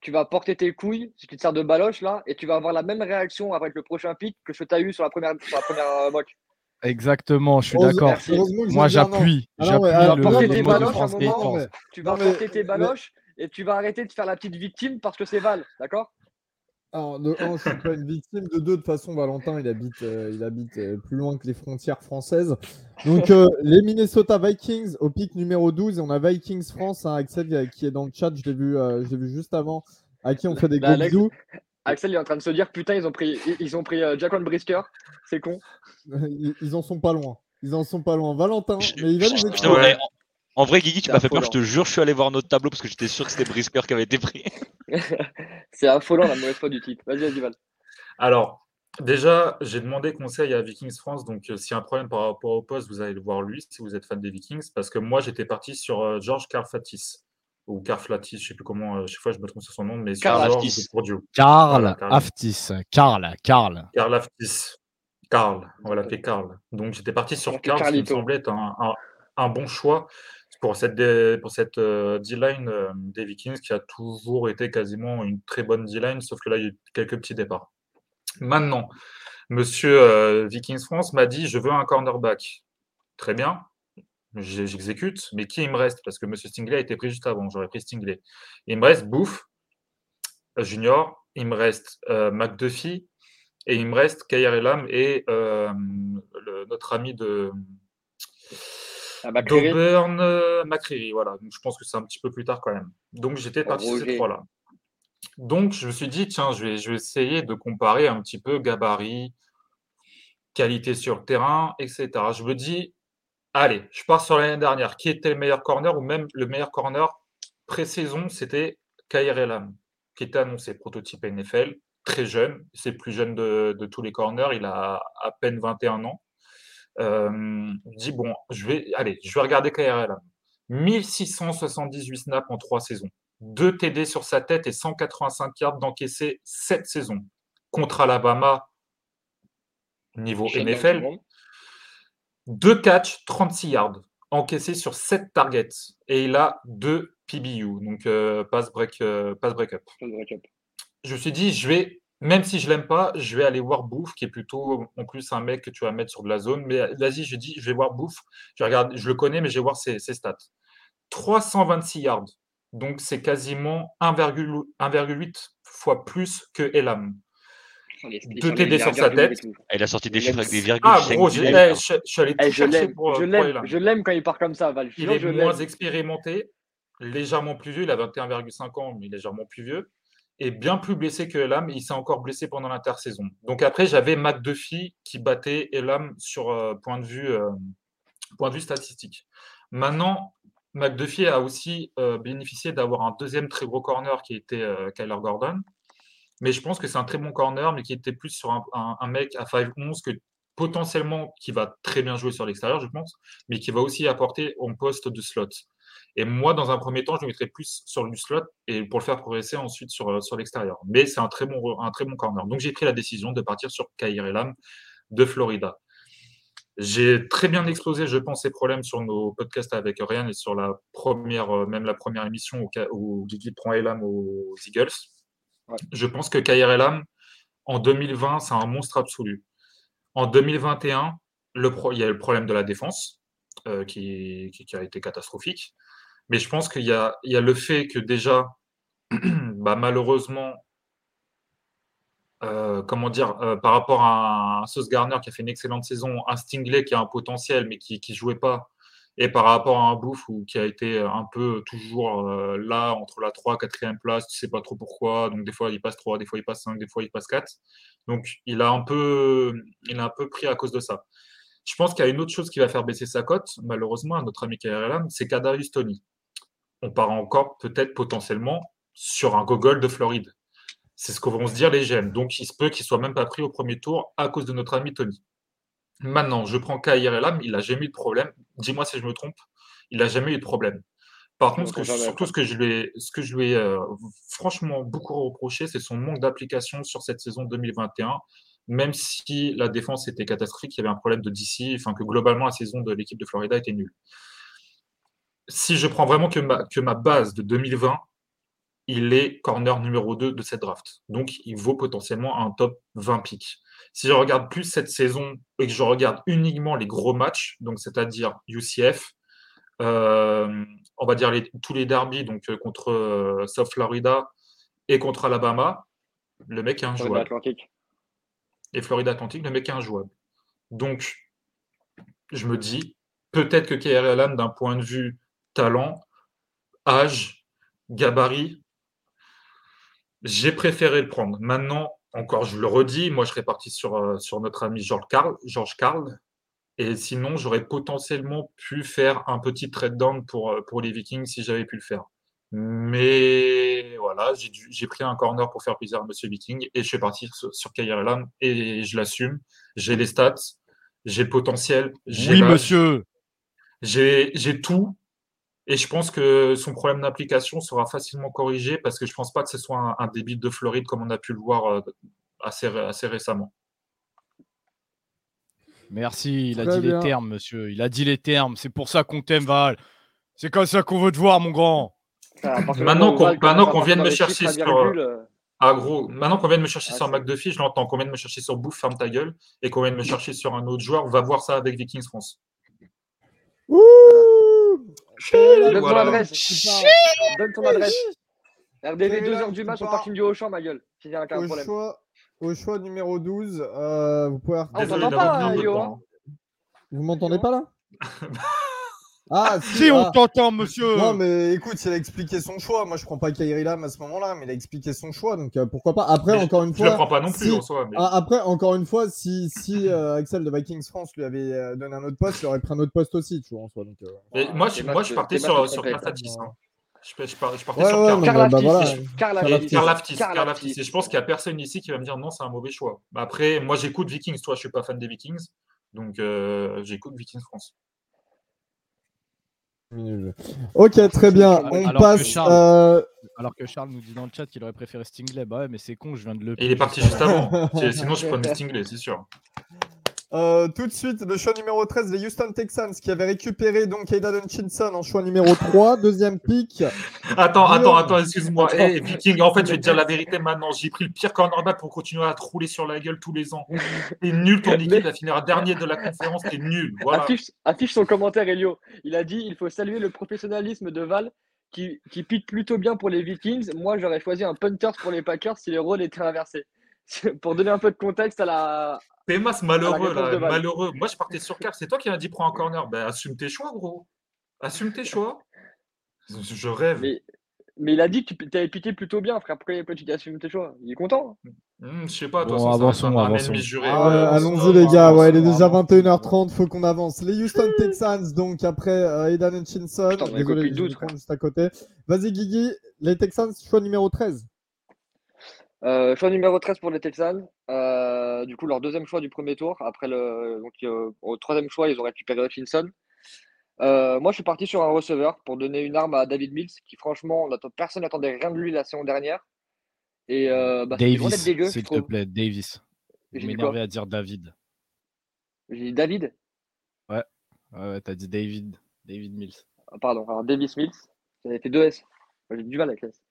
Tu vas porter tes couilles, si tu te sers de baloche là, et tu vas avoir la même réaction avec le prochain pic que ce que tu as eu sur la première, sur la première euh, mock. Exactement, je suis d'accord. Moi, j'appuie. Ah J'appuie ouais, alors, le, porter le tes baloches, à un France moment, Défense. mais- Tu vas Non, mais- porter tes baloches et tu vas arrêter de faire la petite victime parce que c'est Val, d'accord? Alors, de un, je suis pas une victime. De deux, de toute façon, Valentin, il habite, euh, il habite euh, plus loin que les frontières françaises. Donc, euh, les Minnesota Vikings au pic numéro 12. Et on a Vikings France, hein, Axel qui est dans le chat. Je l'ai vu, euh, je l'ai vu juste avant. À qui on fait des Bah, gros Alex- bisous. Axel il est en train de se dire putain, ils ont pris, ils, ont pris euh, Jaquan Brisker, c'est con. Ils, ils en sont pas loin. Ils en sont pas loin. Valentin, Je- mais il va nous en, vrai, Guigui, tu m'as fait peur. Je te jure, je suis allé voir notre tableau parce que j'étais sûr que c'était Brisker qui avait été pris. C'est affolant la mauvaise foi du type. Vas-y, vas-y, Val. Alors, déjà, j'ai demandé conseil à Vikings France. Donc, euh, s'il y a un problème par rapport au poste, vous allez le voir lui si vous êtes fan des Vikings. Parce que moi, j'étais parti sur euh, George Karflatis. Ou Karflatis, je ne sais plus comment, euh, chaque fois je me trompe sur son nom, mais sur George Aftis. Karl. Aftis. Karl, Karl. Karl Aftis. Karl, on va l'appeler Karl. Donc, j'étais parti sur ce qui me semblait être un, un- un bon choix pour cette, pour cette euh, D-line euh, des Vikings qui a toujours été quasiment une très bonne D-line, sauf que là, il y a eu quelques petits départs. Maintenant, monsieur euh, Vikings France m'a dit Je veux un cornerback. Très bien, j'exécute, mais qui il me reste? Parce que monsieur Stingley a été pris juste avant, j'aurais pris Stingley. Il me reste Bouffe, Junior, il me reste McDuffie, et il me reste Kair Elam et notre ami de. d'Auburn, euh, McCreary, voilà. Donc, je pense que c'est un petit peu plus tard quand même. Donc j'étais parti sur ces trois-là. Donc je me suis dit, tiens, je vais, je vais essayer de comparer un petit peu gabarit, qualité sur le terrain, etc. Je me dis, allez, je pars sur l'année dernière. Qui était le meilleur corner ou même le meilleur corner pré-saison, c'était Kair Elam, qui était annoncé prototype NFL, très jeune. C'est le plus jeune de, de tous les corners. Il a à peine 21 ans. Euh, je dis, bon, je vais, allez, je vais regarder KRL. 1678 snaps en trois saisons. 2 TD sur sa tête et 185 yards d'encaissé cette saison. Contre Alabama, niveau NFL. monde. 2 catchs, 36 yards. Encaissé sur 7 targets. Et il a 2 PBU, donc euh, pass, break, euh, pass le récap. je me suis dit, je vais, même si je l'aime pas, je vais aller voir Bouffe, qui est plutôt en plus un mec que tu vas mettre sur de la zone. Mais vas-y, je dis, je vais voir Bouffe. Je, regarde, je le connais, mais je vais voir ses, ses stats. 326 yards. Donc, c'est quasiment 1,8 1,8 fois plus que Elam. Les- les Deux sur TD les sur sa tête. Il a sorti des chiffres avec des virgules. Ah, gros, je, je- je suis allé tout je chercher l'aime, pour, je pour l'aime, Elam. je l'aime quand il part comme ça, Val. Il est je moins expérimenté, légèrement plus vieux. Il a 21,5 ans, mais légèrement plus vieux. Et bien plus blessé que Elam. Il s'est encore blessé pendant l'intersaison. Donc après, j'avais McDuffie qui battait Elam sur euh, point, de vue, euh, point de vue statistique. Maintenant, McDuffie a aussi euh, bénéficié d'avoir un deuxième très gros corner qui était Kyler Gordon. Mais je pense que c'est un très bon corner, mais qui était plus sur un mec à 5'11 que potentiellement qui va très bien jouer sur l'extérieur, je pense, mais qui va aussi apporter en poste de slot. Et moi, dans un premier temps, je le mettrais plus sur le slot et pour le faire progresser ensuite sur, euh, sur l'extérieur. Mais c'est un très bon, un très bon corner. Donc j'ai pris la décision de partir sur Kair Elam de Florida. J'ai très bien explosé, je pense, ces problèmes sur nos podcasts avec Ryan et sur la première, euh, même la première émission où, où Guigui prend Elam aux Eagles. Ouais. Je pense que Kair Elam, en 2020, c'est un monstre absolu. En 2021, le pro- il y a le problème de la défense euh, qui, qui- qui a été catastrophique. Mais je pense qu'il y a, le fait que déjà, bah, malheureusement, euh, comment dire, euh, par rapport à un Sauce Garner qui a fait une excellente saison, un Stingley qui a un potentiel mais qui ne jouait pas, Et par rapport à un bouffe qui a été un peu toujours euh, là, entre la 3 et 4 place, tu sais pas trop pourquoi. Donc, des fois, il passe 3, des fois, il passe 5, des fois, il passe 4. Donc, il a un peu, il a un peu pris à cause de ça. Je pense qu'il y a une autre chose qui va faire baisser sa cote, malheureusement, à notre ami KRLM, c'est Kadarius Tony. On part encore peut-être potentiellement sur un gogol de Floride. C'est ce que vont se dire les GM. Donc, il se peut qu'il soit même pas pris au premier tour à cause de notre ami Tony. Maintenant, je prends KRLM, il n'a jamais eu de problème. Dis-moi si je me trompe, il n'a jamais eu de problème. Par contre, ce que, surtout ce que je lui ai, ce que je lui ai euh, franchement beaucoup reproché, c'est son manque d'application sur cette saison 2021 même si la défense était catastrophique, il y avait un problème de DC, enfin que globalement la saison de l'équipe de Florida était nulle. Si je prends vraiment que ma, que ma base de 2020, il est corner numéro 2 de cette draft. Donc il vaut potentiellement un top 20 pick. Si je regarde plus cette saison et que je regarde uniquement les gros matchs, donc c'est-à-dire UCF, euh, on va dire tous les derbies donc euh, contre euh, South Florida et contre Alabama, le mec est un joueur et Florida Atlantique, le mec est injouable. Donc, je me dis, peut-être que KRLM, d'un point de vue talent, âge, gabarit, j'ai préféré le prendre. Maintenant, encore, je le redis, moi, je serais parti sur, euh, sur notre ami George Carl, George Carl. Et sinon, j'aurais potentiellement pu faire un petit trade down pour, euh, pour les Vikings si j'avais pu le faire. Mais voilà, j'ai pris un corner pour faire plaisir à Monsieur Viking et je suis parti sur, sur et je l'assume. J'ai les stats, j'ai le potentiel. Oui, monsieur. J'ai tout. Et je pense que son problème d'application sera facilement corrigé parce que je ne pense pas que ce soit un, débit de Floride comme on a pu le voir euh, assez, assez récemment. Merci, il a dit les termes, monsieur. Il a dit les termes. C'est pour ça qu'on t'aime, Val. C'est comme ça qu'on veut te voir, mon grand maintenant qu'on vient de me chercher sur. Euh, ah gros, maintenant qu'on vient de me chercher ah, sur McDuffie, je l'entends. Qu'on vient de me chercher sur Bouffe, ferme ta gueule, et qu'on vient de me chercher sur un autre joueur, on va voir ça avec Vikings France. Ouh Donne ton adresse. Donne ton adresse. RDV 2h du match au parking du Auchan, ma gueule. Si un au, problème. Choix, au choix numéro 12, euh, vous pouvez. Ah, on pas, Yo. Vous m'entendez pas là? Ah, si, on ah. t'entend, monsieur. Non, mais écoute, il a expliqué son choix. Moi, je prends pas Kairi Lam à ce moment-là, mais il a expliqué son choix, donc euh, pourquoi pas. Après, encore une fois. Je le prends pas non plus en soi. Ah, après, encore une fois, si, si euh, Axel de Vikings France lui avait euh, donné un autre poste, il aurait pris un autre poste aussi, tu vois, en soi. Donc, moi, je, moi, je partais sur, sur. Hein. Je, je, partais sur Karlaftis. Karlaftis. Et je pense qu'il n'y a personne ici qui va me dire non, c'est un mauvais choix. Après, moi, j'écoute Vikings. Toi, je suis pas fan des Vikings. Donc, j'écoute Vikings France. Ok, très bien. On alors passe. Que Charles, euh... Alors que Charles nous dit dans le chat qu'il aurait préféré Stingley. Bah ouais, mais c'est con, je viens de le. Et il est parti juste avant. Sinon, je prenais Stingley, c'est sûr. Euh, tout de suite, le choix numéro 13, les Houston Texans, qui avaient récupéré donc Aidan Hutchinson en choix numéro 3, deuxième pick. Attends, attends, attends, excuse-moi. Hey, Viking, en fait, je vais te dire la vérité maintenant. J'ai pris le pire cornerback pour continuer à te rouler sur la gueule tous les ans. T'es nul, ton équipe va finir dernier de la conférence, t'es nul. Voilà. Affiche, son commentaire, Elio. Il a dit il faut saluer le professionnalisme de Val. Qui, qui pique plutôt bien pour les Vikings. Moi, j'aurais choisi un punter pour les Packers si les rôles étaient inversés. pour donner un peu de contexte à la, Pémas, malheureux, là, malheureux. Moi, je partais sur Cap. C'est toi qui m'as dit prends un corner. Ben, assume tes choix, gros. Assume tes choix. Je rêve. Mais, mais il a dit que tu avais piqué plutôt bien, frère. Pourquoi tu assumes tes choix? Il est content. Hmm, je sais pas, toi, bon, avançons, avançons. Ah, Allons-y, les gars. Ouais, il est déjà 21h30. Faut qu'on avance. Les Houston Texans, donc après euh, Aidan Hutchinson. Désolé, je juste à côté. Vas-y, Guigui. Les Texans, choix numéro 13. Euh, choix numéro 13 pour les Texans. Euh, du coup, leur deuxième choix du premier tour. Après le, donc, euh, au troisième choix, ils ont récupéré Hutchinson. moi, je suis parti sur un receveur pour donner une arme à David Mills, qui franchement, personne n'attendait rien de lui la saison dernière. Et bah, Davis, s'il te plaît, Davis. Je m'énervais à dire David. J'ai dit David Ouais, ouais, t'as dit David. David Mills. Ah, pardon, alors Davis Mills. J'avais fait deux S. J'ai du mal avec S.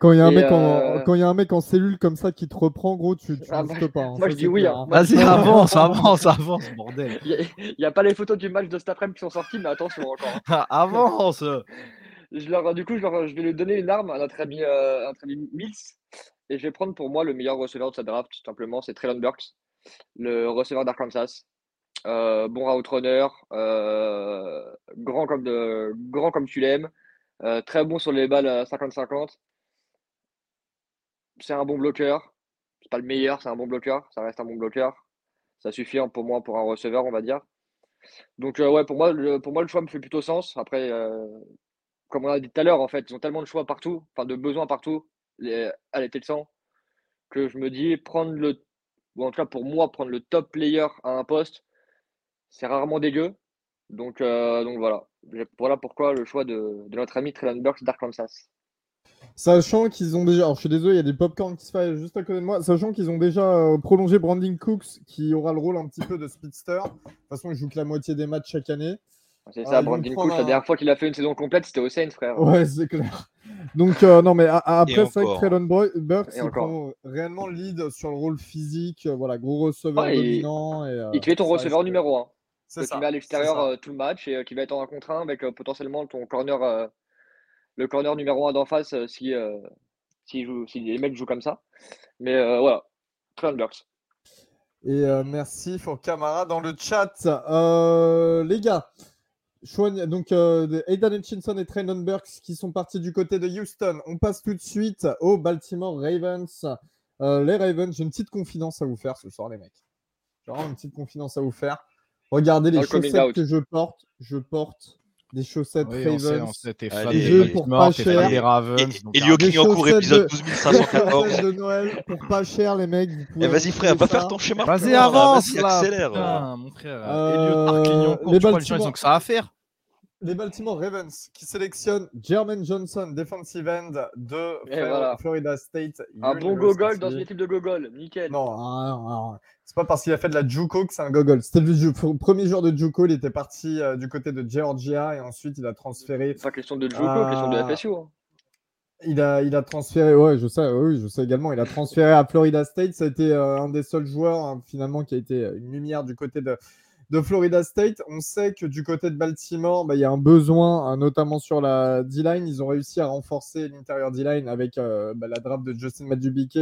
Quand il y, a un mec en, euh, quand y a un mec en cellule comme ça qui te reprend, gros, tu ne ah, bah, pas. Hein. Moi, je dis oui. Hein. Vas-y, avance, avance, avance, bordel. Il n'y a, pas les photos du match de cet après-midi qui sont sorties, mais attention encore. Hein. Avance je leur, Du coup, je, je, vais lui donner une arme à notre ami, euh, notre ami Mills. Et je vais prendre pour moi le meilleur receveur de sa draft, tout simplement. C'est Traylon Burks, le receveur d'Arkansas. euh, bon route runner, euh, grand, comme de, grand comme tu l'aimes, euh, très bon sur les balles à 50-50. C'est un bon bloqueur. C'est pas le meilleur, c'est un bon bloqueur. Ça reste un bon bloqueur. Ça suffit hein, pour moi pour un receveur, on va dire. Donc, ouais, pour moi, le, choix me fait plutôt sens. Après, comme on a dit tout à l'heure, en fait, ils ont tellement de choix partout, enfin de besoins partout, à l'été de sang, que je me dis prendre le, ou en tout cas pour moi, prendre le top player à un poste, c'est rarement dégueu. Donc, euh, donc voilà. Voilà pourquoi le choix de, notre ami Traylon Burks d'Arkansas. Sachant qu'ils ont déjà, alors je suis désolé, il y a des popcorn qui se font juste à côté de moi. Sachant qu'ils ont déjà euh, prolongé Branding Cooks, qui aura le rôle un petit peu de speedster. De toute façon, il joue que la moitié des matchs chaque année. C'est ça, euh, Branding Cooks, la dernière fois qu'il a fait une saison complète, c'était au Saints, frère. Ouais, c'est clair. Donc, euh, non, mais après, c'est vrai que Traylon Burks, il prend réellement le lead sur le rôle physique. voilà, gros receveur dominant. Et, il te fait ton receveur numéro 1. C'est ça. Tu mets à l'extérieur tout le match et qui va être en 1 contre 1 avec potentiellement ton corner le corner numéro 1 d'en face euh, si, euh, si, les mecs jouent comme ça. Mais euh, voilà, Burks. Et merci pour Camara dans le chat. les gars, donc Aidan Hutchinson et Traylon Burks qui sont partis du côté de Houston. On passe tout de suite aux Baltimore Ravens. les Ravens, j'ai une petite confidence à vous faire ce soir, les mecs. J'ai vraiment une petite confidence à vous faire. Regardez les chaussettes que je porte. Je porte des chaussettes oui, Ravens. des jeux pour pas cher. Des Ravens. Elio Clignancourt, épisode 12514. de Noël pour pas cher, les mecs. Eh, vas-y, frère, va faire ton schéma. Vas-y, avance. Vas-y, accélère. mon frère. Elio Clignancourt, les gens, ils ont que ça à faire les Baltimore Ravens qui sélectionnent Jermaine Johnson, defensive end de Florida State. Un bon gogol dans une équipe de gogol, nickel. Non, c'est pas parce qu'il a fait de la Juco que c'est un gogol. C'était le premier jour de Juco, il était parti euh, du côté de Georgia et ensuite il a transféré. C'est pas question de Juco, question de FSU. Hein. Il a, il a transféré, ouais, je sais, oui, je sais également. Il a transféré à Florida State. Ça a été euh, un des seuls joueurs hein, finalement qui a été une lumière du côté de, de Florida State. On sait que du côté de Baltimore, bah, il y a un besoin, hein, notamment sur la D-line. Ils ont réussi à renforcer l'intérieur D-line avec euh, bah, la draft de Justin Madubique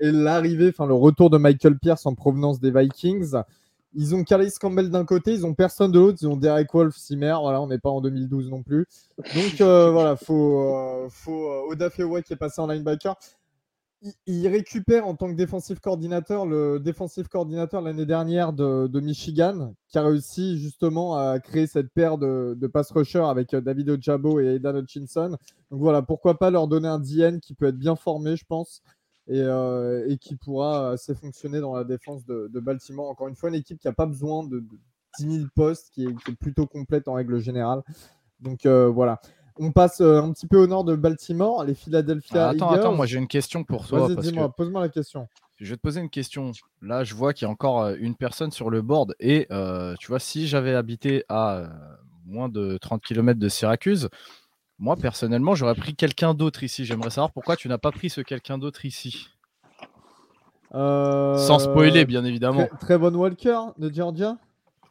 et l'arrivée, enfin le retour de Michael Pierce en provenance des Vikings. Ils ont Calais Campbell d'un côté, ils ont personne de l'autre, ils ont Derek Wolf, Simer, voilà, on n'est pas en 2012 non plus. Donc euh, voilà, faut, euh, faut Oda qui est passé en linebacker il récupère en tant que défensif coordinateur le défensif coordinateur l'année dernière de, Michigan, qui a réussi justement à créer cette paire de, pass rushers avec euh, David Ojabo et Aidan Hutchinson. Donc voilà, pourquoi pas leur donner un DN qui peut être bien formé, je pense, et, euh, qui pourra assez fonctionner dans la défense de, Baltimore. Encore une fois, une équipe qui n'a pas besoin de, 10 000 postes, qui est, plutôt complète en règle générale. Donc euh, voilà. On passe euh, un petit peu au nord de Baltimore, les Philadelphia. Ah, attends, attends, moi j'ai une question pour toi. Vas-y, dis-moi, pose-moi la question. Je vais te poser une question. Là, je vois qu'il y a encore euh, une personne sur le board. Et euh, tu vois, si j'avais habité à moins de 30 km de Syracuse, moi personnellement, j'aurais pris quelqu'un d'autre ici. J'aimerais savoir pourquoi tu n'as pas pris ce quelqu'un d'autre ici. Sans spoiler, bien évidemment. Trevon Walker de Georgia?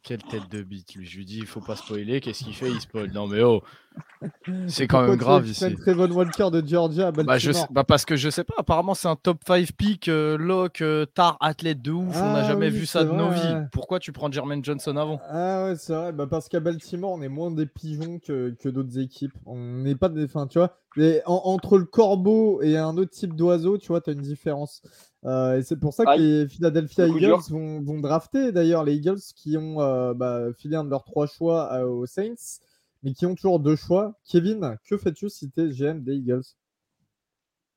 Quelle tête de bite, lui. Je lui dis, il faut pas spoiler. Qu'est-ce qu'il fait? Il spoil. Non, mais oh C'est quand même grave ici. Très bonne Walker de Georgia bah, je bah, Parce que je sais pas. Apparemment, c'est un top 5 pick, euh, lock, euh, tard, athlète de ouf. on n'a ah jamais vu ça de nos vies. Pourquoi tu prends Jermaine Johnson avant? Ah ouais, c'est vrai. Bah, parce qu'à Baltimore, on est moins des pigeons que, que d'autres équipes. On n'est pas des. Enfin, tu vois, entre le corbeau et un autre type d'oiseau, tu vois, tu as une différence. Euh, et c'est pour ça que les Philadelphia Eagles vont, drafter d'ailleurs les Eagles qui ont euh, bah, filé un de leurs trois choix euh, aux Saints, mais qui ont toujours deux choix. Kevin, que fais-tu si tu es GM des Eagles?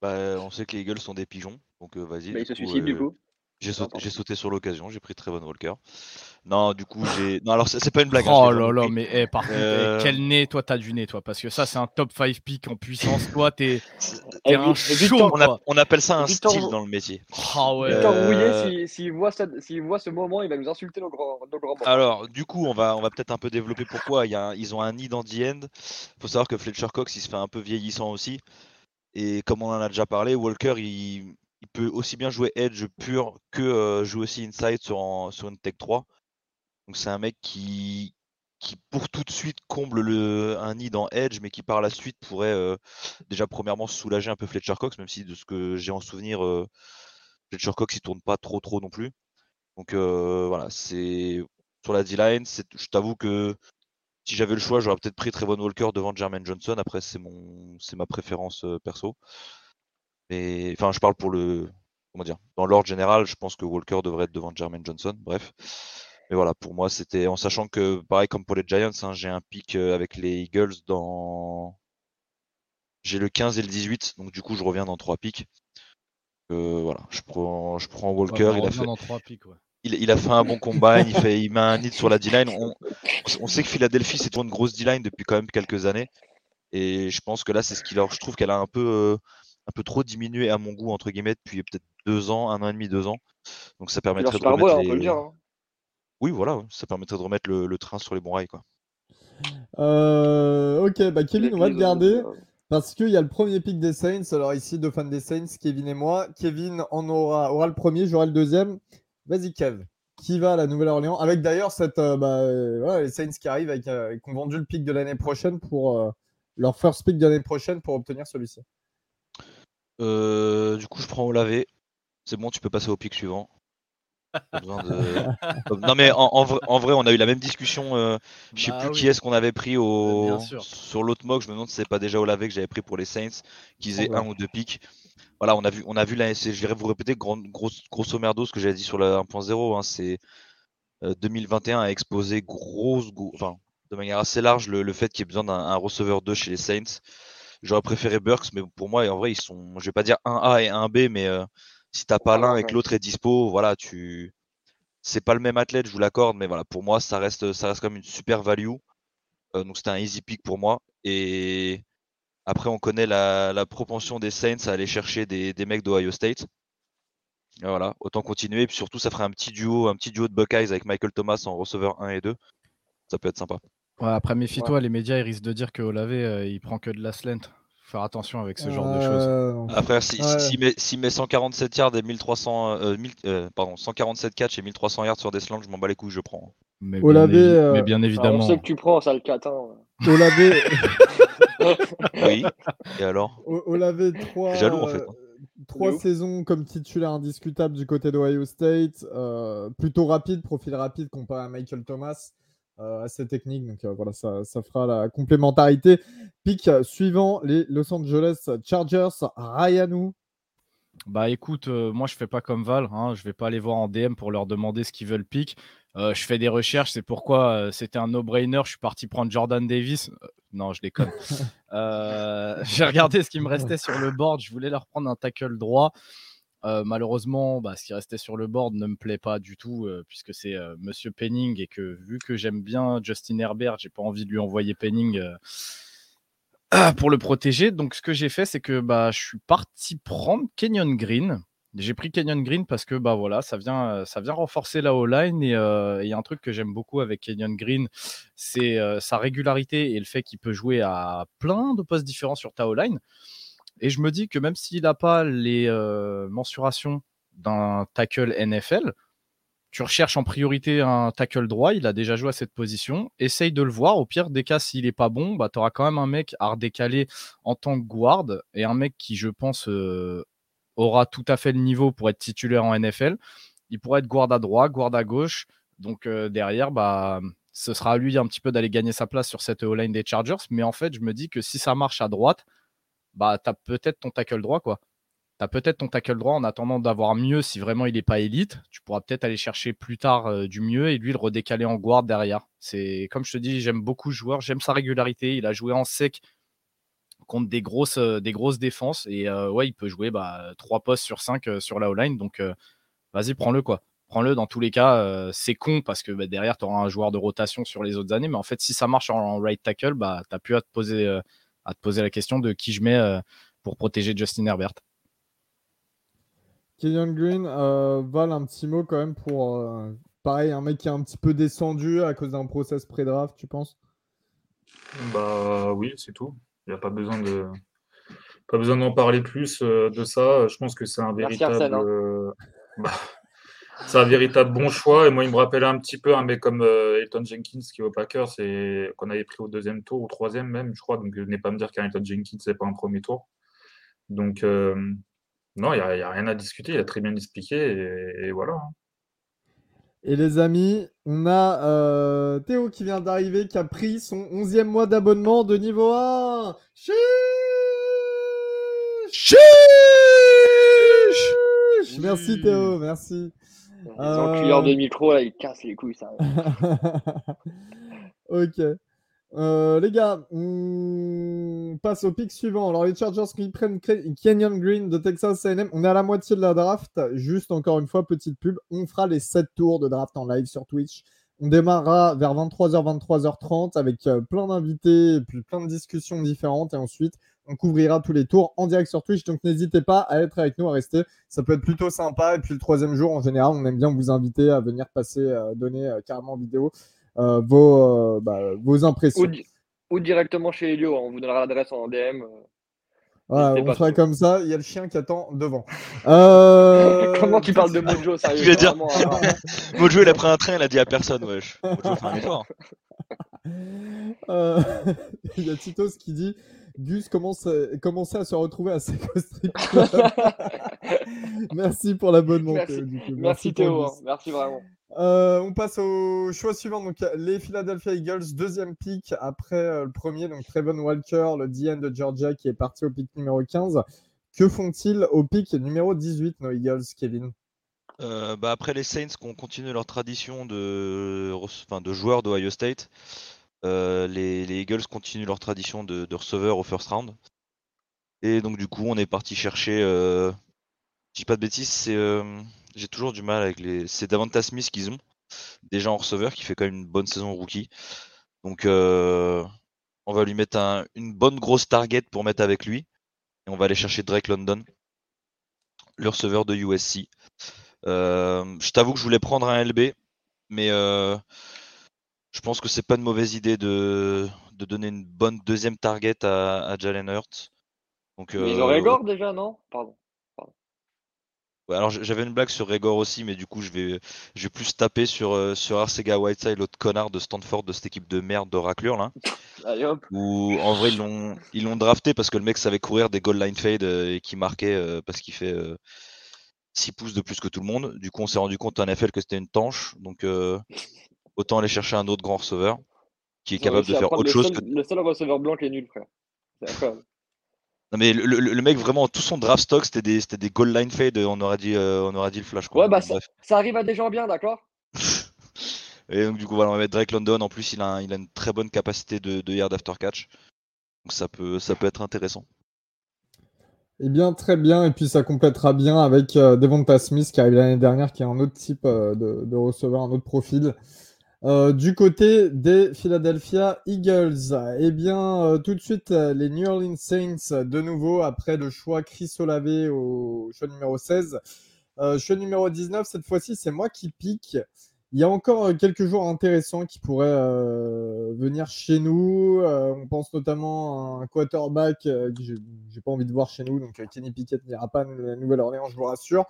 Bah, On sait que les Eagles sont des pigeons, donc vas-y. Bah, ils se suicident du coup. J'ai sauté, sur l'occasion, j'ai pris Trevon Walker. Non, du coup, j'ai. Non, alors c'est pas une blague. Hein, oh là là, mais eh, par contre, eh, euh, quel nez, toi, t'as du nez, toi Parce que ça, c'est un top 5 pick en puissance. Toi, t'es es un chaud. On, appelle ça un style dans le métier. Ah ouais. Victor euh... s'il voit, voit, ce moment, il va nous insulter nos grands, nos grands Alors, du coup, on va, on va peut-être un peu développer pourquoi. Il y a ils ont un nid dans the end. faut savoir que Fletcher Cox, il se fait un peu vieillissant aussi. Et comme on en a déjà parlé, Walker, il, il peut aussi bien jouer Edge pur que jouer aussi Inside sur, une Tech 3. Donc c'est un mec qui, qui pour tout de suite comble le, un nid dans Edge, mais qui par la suite pourrait déjà premièrement soulager un peu Fletcher Cox, même si de ce que j'ai en souvenir, Fletcher Cox il tourne pas trop trop non plus. Donc voilà, c'est sur la D-line. Je t'avoue que si j'avais le choix, j'aurais peut-être pris Trevon Walker devant Jermaine Johnson. Après, c'est mon, c'est ma préférence euh, perso. Mais enfin, je parle pour le, comment dire, dans l'ordre général, je pense que Walker devrait être devant Jermaine Johnson. Bref. Mais voilà, pour moi, c'était en sachant que, pareil comme pour les Giants, hein, j'ai un pic euh, avec les Eagles dans. J'ai le 15 et le 18, donc du coup, je reviens dans trois pics. Euh, voilà, je prends, je prends Walker. il, a fait, il, a fait un bon combat, il, fait, il met un hit sur la D-line. On, sait que Philadelphie, c'est toujours une grosse D-line depuis quand même quelques années. Et je pense que là, c'est ce qui leur. Je trouve qu'elle a un peu, euh, un peu trop diminué à mon goût, entre guillemets, depuis peut-être deux ans, un an et demi, deux ans. Donc ça permettrait de remettre. les... on peut le dire, hein. Oui, voilà, ça permettrait de remettre le, train sur les bons rails. Quoi. Euh, ok, bah Kevin, on va te garder. Parce qu'il y a le premier pick des Saints. Alors ici, deux fans des Saints, Kevin et moi. Kevin en aura, aura le premier, j'aurai le deuxième. Vas-y, Kev. Qui va à la Nouvelle-Orléans Avec d'ailleurs cette, euh, bah, euh, les Saints qui arrivent, avec, qui ont vendu le pick de l'année prochaine pour leur first pick de l'année prochaine pour obtenir celui-ci. Du coup, je prends au lavé. C'est bon, tu peux passer au pick suivant. non mais en, vrai, on a eu la même discussion. Euh, je sais bah plus qui est-ce qu'on avait pris au... sur l'autre mock. Je me demande si c'est pas déjà Olavé que j'avais pris pour les Saints, qu'ils aient un ou deux pics. Voilà, on a vu, on a vu la. Je vais vous répéter grosso merdo ce que j'avais dit sur la 1.0. Hein, c'est 2021 euh, a exposé grosse, enfin, de manière assez large le, fait qu'il y ait besoin d'un receveur 2 chez les Saints. J'aurais préféré Burks, mais pour moi, en vrai, ils sont, je vais pas dire un A et un B, mais euh, si t'as pas l'un et que l'autre est dispo, voilà, tu c'est pas le même athlète, je vous l'accorde, mais voilà, pour moi, ça reste, ça reste comme une super value. Euh, donc c'était un easy pick pour moi. Et après, on connaît la, propension des Saints à aller chercher des, mecs d'Ohio State. voilà, autant continuer. Et puis surtout, ça ferait un petit duo, un petit duo de Buckeyes avec Michael Thomas en receveur 1 et 2. Ça peut être sympa. Après, méfie-toi, les médias ils risquent de dire que Olave, euh, il prend que de la slant faire attention avec ce genre de choses. Euh, Après, s'il si, met, met, 147 yards et 1300, euh, euh, pardon, 147 catch et 1300 yards sur des slants, je m'en bats les couilles, je prends. Mais, bien, mais bien évidemment. on sait que tu prends, ça le 4. Hein. oui, et alors? Olavé 3, jaloux, en fait. Hein. Trois saisons comme titulaire indiscutable du côté d'Ohio State, plutôt rapide, profil rapide comparé à Michael Thomas. Euh, assez technique. Donc euh, voilà, ça, ça, fera la complémentarité. Pic suivant les Los Angeles Chargers, Ryanou. Bah écoute, euh, moi je fais pas comme Val, hein, je vais pas aller voir en DM pour leur demander ce qu'ils veulent pick. je fais des recherches, c'est pourquoi c'était un no-brainer. Je suis parti prendre Jordan Davis. non, je déconne. J'ai regardé ce qui me restait sur le board. Je voulais leur prendre un tackle droit. Malheureusement, bah, ce qui restait sur le board ne me plaît pas du tout, puisque c'est euh, Monsieur Penning et que vu que j'aime bien Justin Herbert, j'ai pas envie de lui envoyer Penning pour le protéger. Donc, ce que j'ai fait, c'est que bah, je suis parti prendre Kenyon Green. J'ai pris Kenyon Green parce que bah voilà, ça vient, ça vient renforcer la O-line et il y a un truc que j'aime beaucoup avec Kenyon Green, c'est sa régularité et le fait qu'il peut jouer à plein de postes différents sur ta O-line. Et je me dis que même s'il n'a pas les euh, mensurations d'un tackle NFL, tu recherches en priorité un tackle droit, il a déjà joué à cette position, essaye de le voir, au pire des cas, s'il n'est pas bon, bah, tu auras quand même un mec à redécaler en tant que guard, et un mec qui, je pense, euh, aura tout à fait le niveau pour être titulaire en NFL. Il pourrait être guard à droite, guard à gauche, donc euh, derrière, bah, ce sera à lui un petit peu d'aller gagner sa place sur cette O-line des Chargers, mais en fait, je me dis que si ça marche à droite, bah, tu as peut-être ton tackle droit, quoi. Tu as peut-être ton tackle droit en attendant d'avoir mieux si vraiment il n'est pas élite. Tu pourras peut-être aller chercher plus tard euh, du mieux et lui le redécaler en guard derrière. C'est comme je te dis, j'aime beaucoup le joueur, j'aime sa régularité. Il a joué en sec contre des grosses, euh, grosses défenses et euh, ouais, il peut jouer bah, 3 postes sur 5 sur la O-line. Donc vas-y, prends-le quoi. Prends-le dans tous les cas. c'est con parce que bah, derrière, tu auras un joueur de rotation sur les autres années. Mais en fait, si ça marche en, right tackle, bah, tu pu à te poser à te poser la question de qui je mets euh, pour protéger Justin Herbert. Kenyon Green, euh, Val, un petit mot quand même pour, euh, pareil, un mec qui est un petit peu descendu à cause d'un process pré-draft, tu penses? Bah oui, c'est tout. Il n'y a pas besoin de pas besoin d'en parler plus de ça. Je pense que c'est un véritable. Hein. Bah, c'est un véritable bon choix. Et moi, il me rappelle un petit peu un mec comme euh, Elton Jenkins qui est au Packers et qu'on avait pris au deuxième tour, au troisième même, je crois. Donc, n'est pas me dire qu'Elton Jenkins n'est pas un premier tour. Donc, euh, non, il n'y a, rien à discuter. Il a très bien expliqué et, voilà. Hein. Et les amis, on a euh, Théo qui vient d'arriver, qui a pris son 11e mois d'abonnement de niveau 1. Chiche Chiche Merci Théo, merci. Les enculeurs de micro, là, ils cassent les couilles, ça. ok. Euh, les gars, on passe au pic suivant. Alors, les Chargers qui prennent Kenyon Green de Texas AM. On est à la moitié de la draft. Juste encore une fois, petite pub. On fera les 7 tours de draft en live sur Twitch. On démarrera vers 23h, 23h30 avec euh, plein d'invités et puis plein de discussions différentes. Et ensuite, on couvrira tous les tours en direct sur Twitch. Donc, n'hésitez pas à être avec nous, à rester. Ça peut être plutôt sympa. Et puis, le troisième jour, en général, on aime bien vous inviter à venir passer, euh, donner carrément vidéo euh, vos, euh, bah, vos impressions. Ou, directement chez Elio, on vous donnera l'adresse en DM. Euh, voilà, on fera comme ça. Il y a le chien qui attend devant. Euh... Comment tu parles de Mojo sérieux, dire... Hein. Mojo, il a pris un train, il a dit à personne, wesh. Mojo fait un effort. euh... Il y a Titos qui dit Gus commence, commençait à se retrouver à ses Merci pour l'abonnement. Merci, Merci, Théo, hein. merci vraiment. Euh, on passe au choix suivant. Donc, les Philadelphia Eagles, deuxième pick après euh, le premier. Donc, Trevon Walker, le DN de Georgia, qui est parti au pick numéro 15. Que font-ils au pick numéro 18, nos Eagles, Kevin? Euh, bah Après les Saints qui ont continué leur tradition de, enfin, de joueurs d'Ohio State, les, Eagles continuent leur tradition de, receveurs au first round. Et donc, du coup, on est parti chercher. je dis pas de bêtises, c'est j'ai toujours du mal avec les. C'est Davanta Smith qu'ils ont, déjà en receveur, qui fait quand même une bonne saison rookie. Donc, euh, on va lui mettre une bonne grosse target pour mettre avec lui. Et on va aller chercher Drake London, le receveur de USC. Euh, je t'avoue que je voulais prendre un LB, mais euh, je pense que c'est pas une mauvaise idée de, donner une bonne deuxième target à, Jalen Hurts. Donc, mais ils ont Régor déjà, non? Pardon alors j'avais une blague sur Regor aussi, mais du coup je vais, je vais plus taper sur, euh, sur Arcega Whiteside, l'autre connard de Stanford de cette équipe de merde de raclure là. Allez hop. Où en vrai ils l'ont, ils l'ont drafté parce que le mec savait courir des goal line fade euh, et qui marquait euh, parce qu'il fait 6 pouces de plus que tout le monde. Du coup on s'est rendu compte en NFL que c'était une tanche, donc autant aller chercher un autre grand receveur qui est capable de faire autre chose. que... Le seul receveur blanc qui est nul frère. C'est incroyable. Non mais le, mec vraiment tout son draft stock c'était des c'était des goal line fade on aurait dit euh, on aurait dit le flash quoi. Ouais bah ça, arrive à des gens bien d'accord? et donc du coup voilà on va mettre Drake London en plus il a il a une très bonne capacité de, de yard after catch donc ça peut ça peut être intéressant. Eh bien très bien et puis ça complétera bien avec euh, Devonta Smith qui arrive l'année dernière qui est un autre type euh, de, de receveur un autre profil. Euh, du côté des Philadelphia Eagles, eh bien, euh, tout de suite, euh, les New Orleans Saints, de nouveau, après le choix Chris Olave au choix numéro 16. choix numéro 19, cette fois-ci, c'est moi qui pique. Il y a encore quelques joueurs intéressants qui pourraient venir chez nous. on pense notamment à un quarterback que j'ai pas envie de voir chez nous, donc Kenny Pickett n'ira pas à la Nouvelle-Orléans, je vous rassure.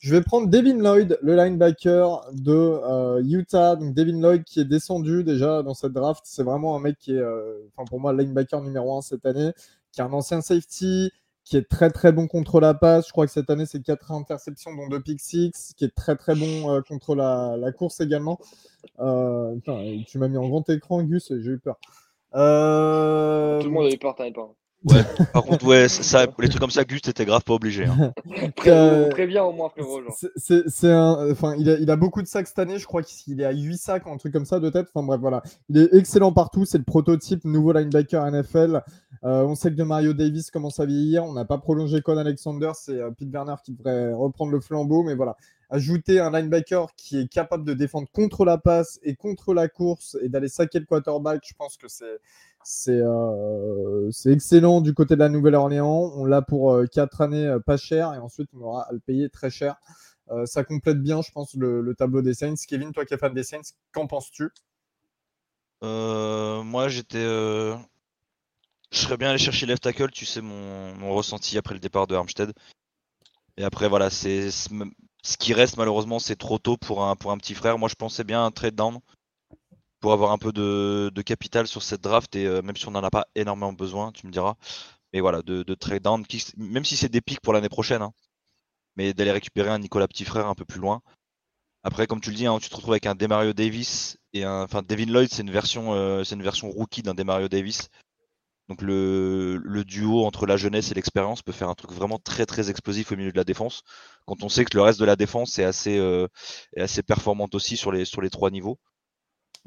Je vais prendre Devin Lloyd, le linebacker de euh, Utah. Donc Devin Lloyd qui est descendu déjà dans cette draft. C'est vraiment un mec qui est, euh, enfin pour moi, linebacker numéro un cette année, qui est un ancien safety, qui est très très bon contre la passe. Je crois que cette année, c'est 4 interceptions, dont 2 pick six, qui est très très bon euh, contre la, course également. tu m'as mis en grand écran, Gus, j'ai eu peur. Tout le monde a eu peur, t'avais peur. Ouais, par contre, ouais, ça, les trucs comme ça, Gus, t'étais grave pas obligé. Hein. Euh, Préviens au moins, frérot. C'est un, enfin, il a, il a, beaucoup de sacs cette année. Je crois qu'il est à 8 sacs, un truc comme ça de tête. Enfin bref, voilà. Il est excellent partout. C'est le prototype nouveau linebacker NFL. Euh, on sait que de Mario Davis commence à vieillir. On n'a pas prolongé Con Alexander. C'est euh, Pete Bernard qui devrait reprendre le flambeau. Mais voilà, ajouter un linebacker qui est capable de défendre contre la passe et contre la course et d'aller saquer le quarterback, je pense que c'est euh, c'est excellent du côté de la Nouvelle-Orléans. On l'a pour euh, quatre années euh, pas cher et ensuite on aura à le payer très cher. ça complète bien, je pense, le, tableau des Saints. Kevin, toi qui es fan des Saints, qu'en penses-tu? Moi, j'étais. Je serais bien allé chercher left tackle, tu sais mon, ressenti après le départ de Armstead. Et après, voilà, c'est ce qui reste malheureusement, c'est trop tôt pour un, pour un petit frère. Moi, je pensais bien un trade down pour avoir un peu de, capital sur cette draft et euh, même si on n'en a pas énormément besoin, tu me diras. Mais voilà, de, trade down, même si c'est des pics pour l'année prochaine, hein, mais d'aller récupérer un Nicolas Petit Frère un peu plus loin. Après, comme tu le dis, hein, tu te retrouves avec un Demario Davis et un. Enfin, Devin Lloyd, c'est une version, euh, c'est une version rookie d'un Demario Davis. Donc le, le, duo entre la jeunesse et l'expérience peut faire un truc vraiment très très explosif au milieu de la défense. Quand on sait que le reste de la défense est assez, euh, est assez performante aussi sur les, sur les trois niveaux.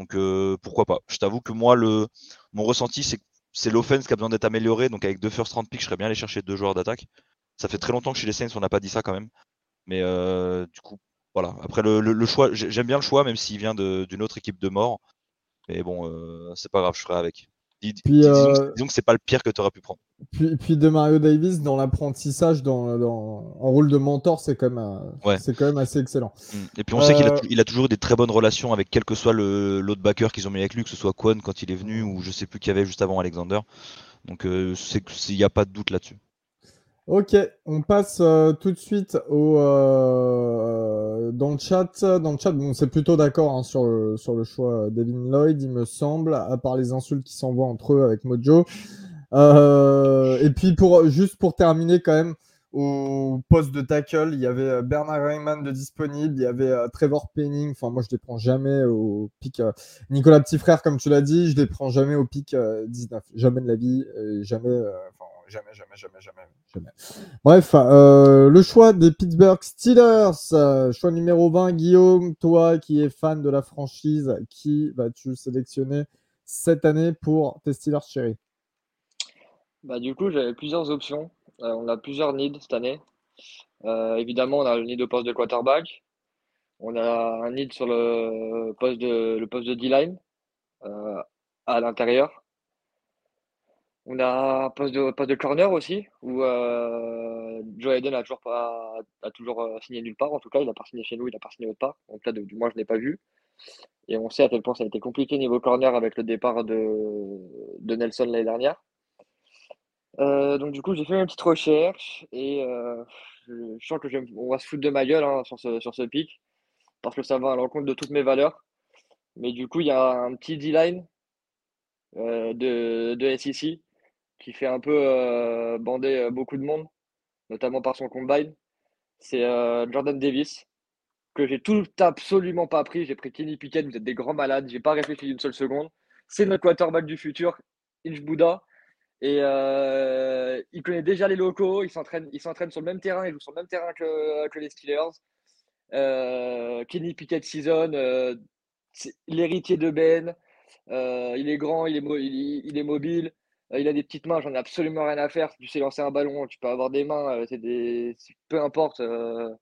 Donc euh, pourquoi pas. Je t'avoue que moi, le, mon ressenti, c'est que c'est l'offense qui a besoin d'être améliorée. Donc avec deux first round picks, je serais bien allé chercher deux joueurs d'attaque. Ça fait très longtemps que chez les Saints, on n'a pas dit ça quand même. Mais euh, du coup, voilà. Après, le, choix, j'aime bien le choix, même s'il vient d'une autre équipe de mort. Mais bon, euh, c'est pas grave, je ferai avec. Dis, puis, euh, disons, que c'est pas le pire que tu aurais pu prendre. Puis, puis de Mario Davis, dans l'apprentissage, dans, dans, en rôle de mentor, c'est quand, même, ouais. quand même assez excellent. Mm. Et puis on sait qu'il a, il a toujours des très bonnes relations avec quel que soit l'autre backer qu'ils ont mis avec lui, que ce soit Kwon quand il est venu ou je sais plus qui y avait juste avant Alexander. Donc il n'y a pas de doute là-dessus. Ok, on passe euh, tout de suite euh, dans le chat. Dans le chat, bon, c'est plutôt d'accord hein, sur, le, sur le choix Devin Lloyd, il me semble, à part les insultes qui s'envoient entre eux avec Mojo. Euh, et puis, pour, juste pour terminer, quand même, au poste de tackle, il y avait Bernard Raymond de disponible, il y avait Trevor Penning. Enfin, moi, je ne les prends jamais au pic. Nicolas Petit Frère, comme tu l'as dit, je ne les prends jamais au pic 19. Jamais de la vie, jamais. Jamais, jamais, jamais, jamais, jamais. Bref, euh, le choix des Pittsburgh Steelers, euh, choix numéro 20. Guillaume, toi qui es fan de la franchise, qui vas-tu sélectionner cette année pour tes Steelers chéris bah, Du coup, j'avais plusieurs options. Euh, on a plusieurs needs cette année. évidemment, on a le need au poste de quarterback. On a un need sur le poste de, le poste de D-line à l'intérieur. On a un poste de, de corner aussi, où euh, Joe Hayden a toujours pas a toujours euh, signé nulle part. En tout cas, il a pas signé chez nous, il a pas signé autre part. Donc là, du moins, je ne l'ai pas vu. Et on sait à quel point ça a été compliqué niveau corner avec le départ de, de Nelson l'année dernière. Euh, donc du coup, j'ai fait une petite recherche et je, sens que on va se foutre de ma gueule hein, sur ce, sur ce pic parce que ça va à l'encontre de toutes mes valeurs. Mais du coup, il y a un petit D-line de, de SEC qui fait un peu euh, bander euh, beaucoup de monde, notamment par son combine. C'est euh, Jordan Davis, que j'ai tout absolument pas pris. J'ai pris Kenny Pickett, vous êtes des grands malades, j'ai pas réfléchi une seule seconde. C'est notre quarterback du futur, Inch Buddha. Et il connaît déjà les locaux, il s'entraîne, sur le même terrain, il joue sur le même terrain que, que les Steelers. Kenny Pickett season, l'héritier de Ben. il est grand, il est, il est mobile. Euh, il a des petites mains, j'en ai absolument rien à faire. Tu sais lancer un ballon, tu peux avoir des mains, euh, c'est des. Peu importe. Euh,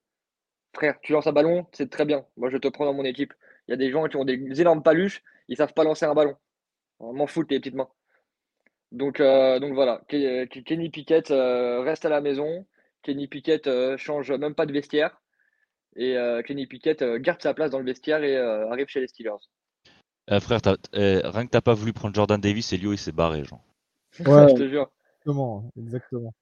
frère, tu lances un ballon, c'est très bien. Moi, je te prends dans mon équipe. Il y a des gens qui ont des énormes paluches, ils savent pas lancer un ballon. On m'en fout tes petites mains. Donc, donc voilà, Kenny Pickett reste à la maison. Kenny Pickett change même pas de vestiaire. Et Kenny Pickett garde sa place dans le vestiaire et arrive chez les Steelers. frère, rien que t'as pas voulu prendre Jordan Davis, Elio il s'est barré, genre. Ouais, je te jure. Exactement, exactement.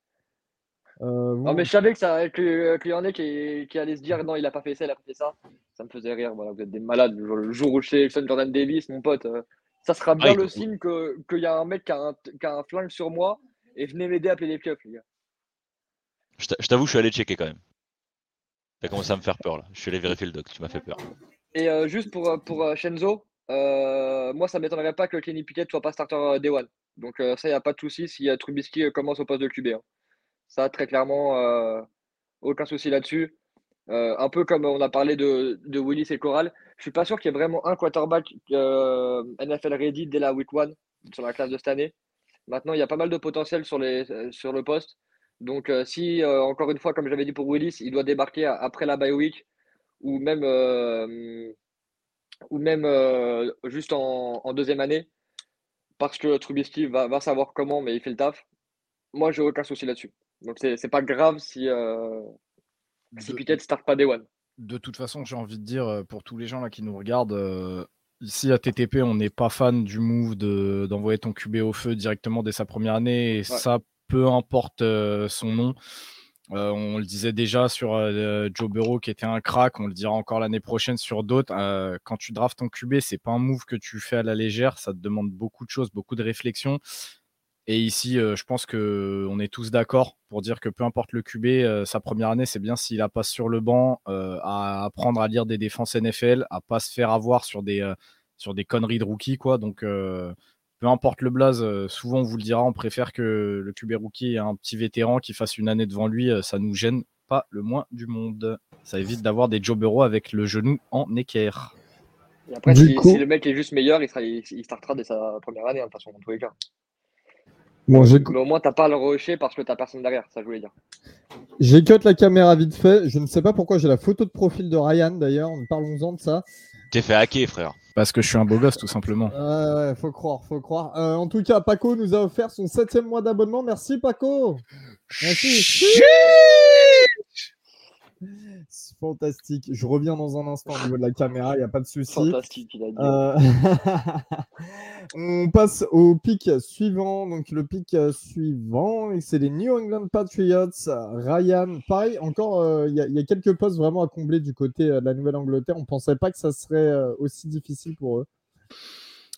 Euh, non, mais je savais que ça, que, qu'il y en a qui, qui allaient se dire non, il a pas fait ça, il a pas fait ça. Ça me faisait rire. Voilà, vous êtes des malades. Le jour où je sélectionne Jordan Davis, mon pote, euh, ça sera bien ah, le signe que, qu'il y a un mec qui a un, qui a un flingue sur moi et venez m'aider à appeler les pieuvres, les gars. Je t'avoue, je suis allé checker quand même. T'as commencé à me faire peur là. Je suis allé vérifier le doc, tu m'as fait peur. Et euh, juste pour, pour Shenzo, moi ça m'étonnerait pas que Kenny Pickett soit pas starter Day One. Donc euh, ça, il n'y a pas de souci si Trubisky euh, commence au poste de QB. Hein. Ça, très clairement, euh, aucun souci là-dessus. un peu comme on a parlé de, Willis et Coral, je suis pas sûr qu'il y ait vraiment un quarterback NFL ready dès la week one sur la classe de cette année. Maintenant, il y a pas mal de potentiel sur le poste. Donc, si, encore une fois, comme j'avais dit pour Willis, il doit débarquer après la bye week ou même, ou même juste en, deuxième année, parce que Trubisky va, va, savoir comment, mais il fait le taf. Moi, j'ai aucun souci là-dessus. Donc, c'est pas grave si, euh, si Pickett start pas Day One. De toute façon, j'ai envie de dire, euh, pour tous les gens là qui nous regardent, euh, ici à TTP, on n'est pas fan du move d'envoyer ton QB au feu directement dès sa première année. Et ça, peu importe son nom. Euh, on le disait déjà sur euh, Joe Burrow qui était un crack, on le dira encore l'année prochaine sur d'autres. Euh, quand tu draftes ton QB, c'est pas un move que tu fais à la légère, ça te demande beaucoup de choses, beaucoup de réflexion. Et ici, je pense qu'on est tous d'accord pour dire que peu importe le QB, sa première année, c'est bien s'il a pas sur le banc à apprendre à lire des défenses NFL, à pas se faire avoir sur des, sur des conneries de rookie. Quoi. Donc, peu importe le blaze, souvent on vous le dira, on préfère que le QB rookie ait un petit vétéran qui fasse une année devant lui. ça nous gêne pas le moins du monde. Ça évite d'avoir des Joe avec le genou en équerre. Et après, si, le mec est juste meilleur, il, sera, il, startera dès sa première année, hein, de toute façon, dans tous les cas. Bon, Mais au moins, t'as pas à le rusher parce que t'as personne derrière, ça je voulais dire. J'ai cut la caméra vite fait. Je ne sais pas pourquoi j'ai la photo de profil de Ryan d'ailleurs. Parlons-en de ça. T'es fait hacker, frère. Parce que je suis un beau gosse, tout simplement. Ouais, ouais, faut croire, faut croire. Euh, en tout cas, Paco nous a offert son septième mois d'abonnement. Merci, Paco. Merci. Fantastique. Je reviens dans un instant au niveau de la caméra, il n'y a pas de souci. Fantastique, il a dit. Euh, on passe au pic suivant. Donc le pic suivant, c'est les New England Patriots. Ryan, pareil, encore, euh, il y, a quelques postes vraiment à combler du côté euh, de la Nouvelle-Angleterre. On ne pensait pas que ça serait aussi difficile pour eux.